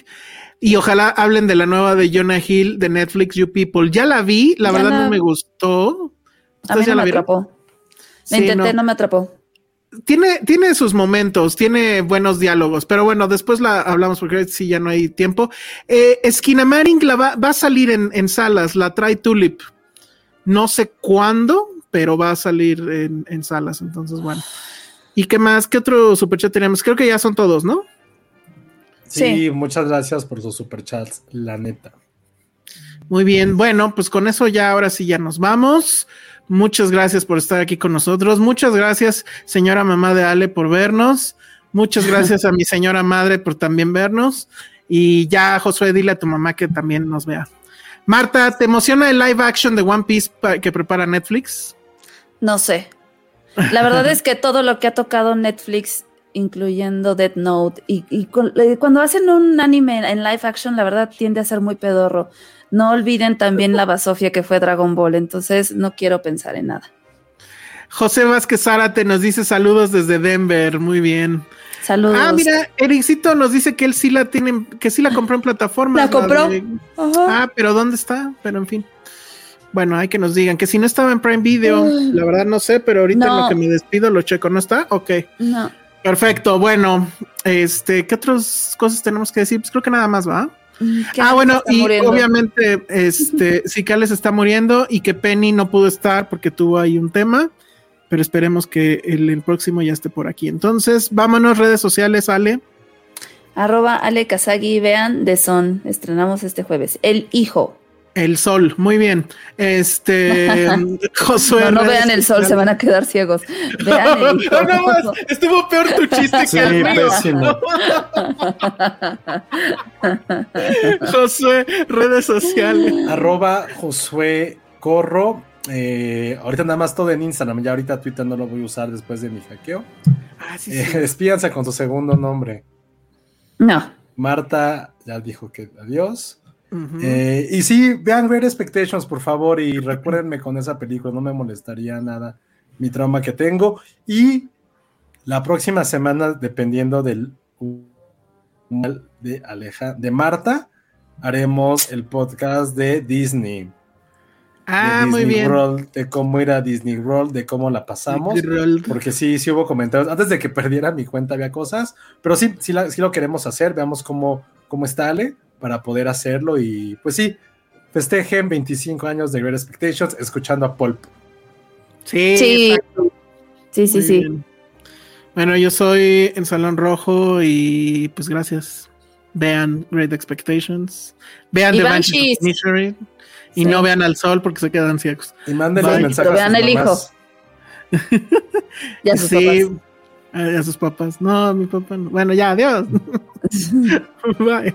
Y ojalá hablen de la nueva de Jonah Hill de Netflix, You People. Ya la vi, la verdad no me gustó. A mí no me atrapó. Me intenté, no. me atrapó. Tiene, tiene sus momentos, tiene buenos diálogos, pero bueno, después la hablamos porque sí ya no hay tiempo. Eh, Skinamaring la va, va, a salir en, en, salas, la trae Tulip. No sé cuándo, pero va a salir en, en salas. Entonces, bueno. ¿Y qué más? ¿Qué otro superchat tenemos? Creo que ya son todos, ¿no? Sí, muchas gracias por sus superchats, la neta. Muy bien, bueno, pues con eso ya ahora sí ya nos vamos. Muchas gracias por estar aquí con nosotros. Muchas gracias, señora mamá de Ale, por vernos. Muchas (laughs) gracias a mi señora madre por también vernos. Y ya, Josué, dile a tu mamá que también nos vea. Marta, ¿te emociona el live action de One Piece que prepara Netflix? No sé. La verdad es que todo lo que ha tocado Netflix, incluyendo Death Note, y, eh, cuando hacen un anime en live action, la verdad tiende a ser muy pedorro. No olviden también la basofia que fue Dragon Ball, entonces no quiero pensar en nada. José Vázquez Zárate nos dice saludos desde Denver, muy bien. Saludos. Ah, mira, Ericito nos dice que él sí la tiene, que sí la compró en plataforma. ¿La compró? Ah, pero ¿dónde está? Pero en fin. Bueno, hay que nos digan que si no estaba en Prime Video, la verdad no sé, pero ahorita en lo que me despido lo checo, ¿no está? Ok. No. Perfecto, bueno, este, ¿qué otras cosas tenemos que decir? Pues creo que nada más, ¿va? Ah, bueno, y obviamente, este, (laughs) Cicales está muriendo y que Penny no pudo estar porque tuvo ahí un tema, pero esperemos que el, próximo ya esté por aquí. Entonces, vámonos, redes sociales, Ale. Arroba Ale Kazagi, vean de Son, estrenamos este jueves. El hijo. El sol, muy bien. Este (laughs) Josué. No, vean el sol, se van a quedar ciegos. Vean el (laughs) no, no, más, estuvo peor tu chiste que el mío. (laughs) Josué, redes sociales. Arroba Josué Corro. Eh, ahorita nada más todo en Instagram. Ya ahorita Twitter no lo voy a usar después de mi hackeo. Ah, sí, eh, con tu segundo nombre. No. Marta ya dijo que adiós. Eh, y sí, vean Great Expectations, por favor, y recuérdenme con esa película, no me molestaría nada mi trauma que tengo. Y la próxima semana, dependiendo del de Aleja, de Marta, haremos el podcast de Disney. Ah, muy bien. de cómo era Disney World, de cómo la pasamos. Porque sí, sí hubo comentarios. Antes de que perdiera mi cuenta había cosas, pero sí, sí, sí lo queremos hacer. Veamos cómo, cómo está Ale para poder hacerlo. Y pues sí, festejen 25 años de Great Expectations escuchando a Pulp. Sí, sí, sí, sí. sí. Bueno, yo soy en Salón Rojo y pues gracias. Vean Great Expectations. Vean The Banshees y no vean al sol porque se quedan ciegos. Y mándenle mensajes. Vean el hijo. y a (laughs) sus sí, papás. A sus papás. No, mi papá no. Bueno, ya, adiós. (laughs) (laughs) Bye.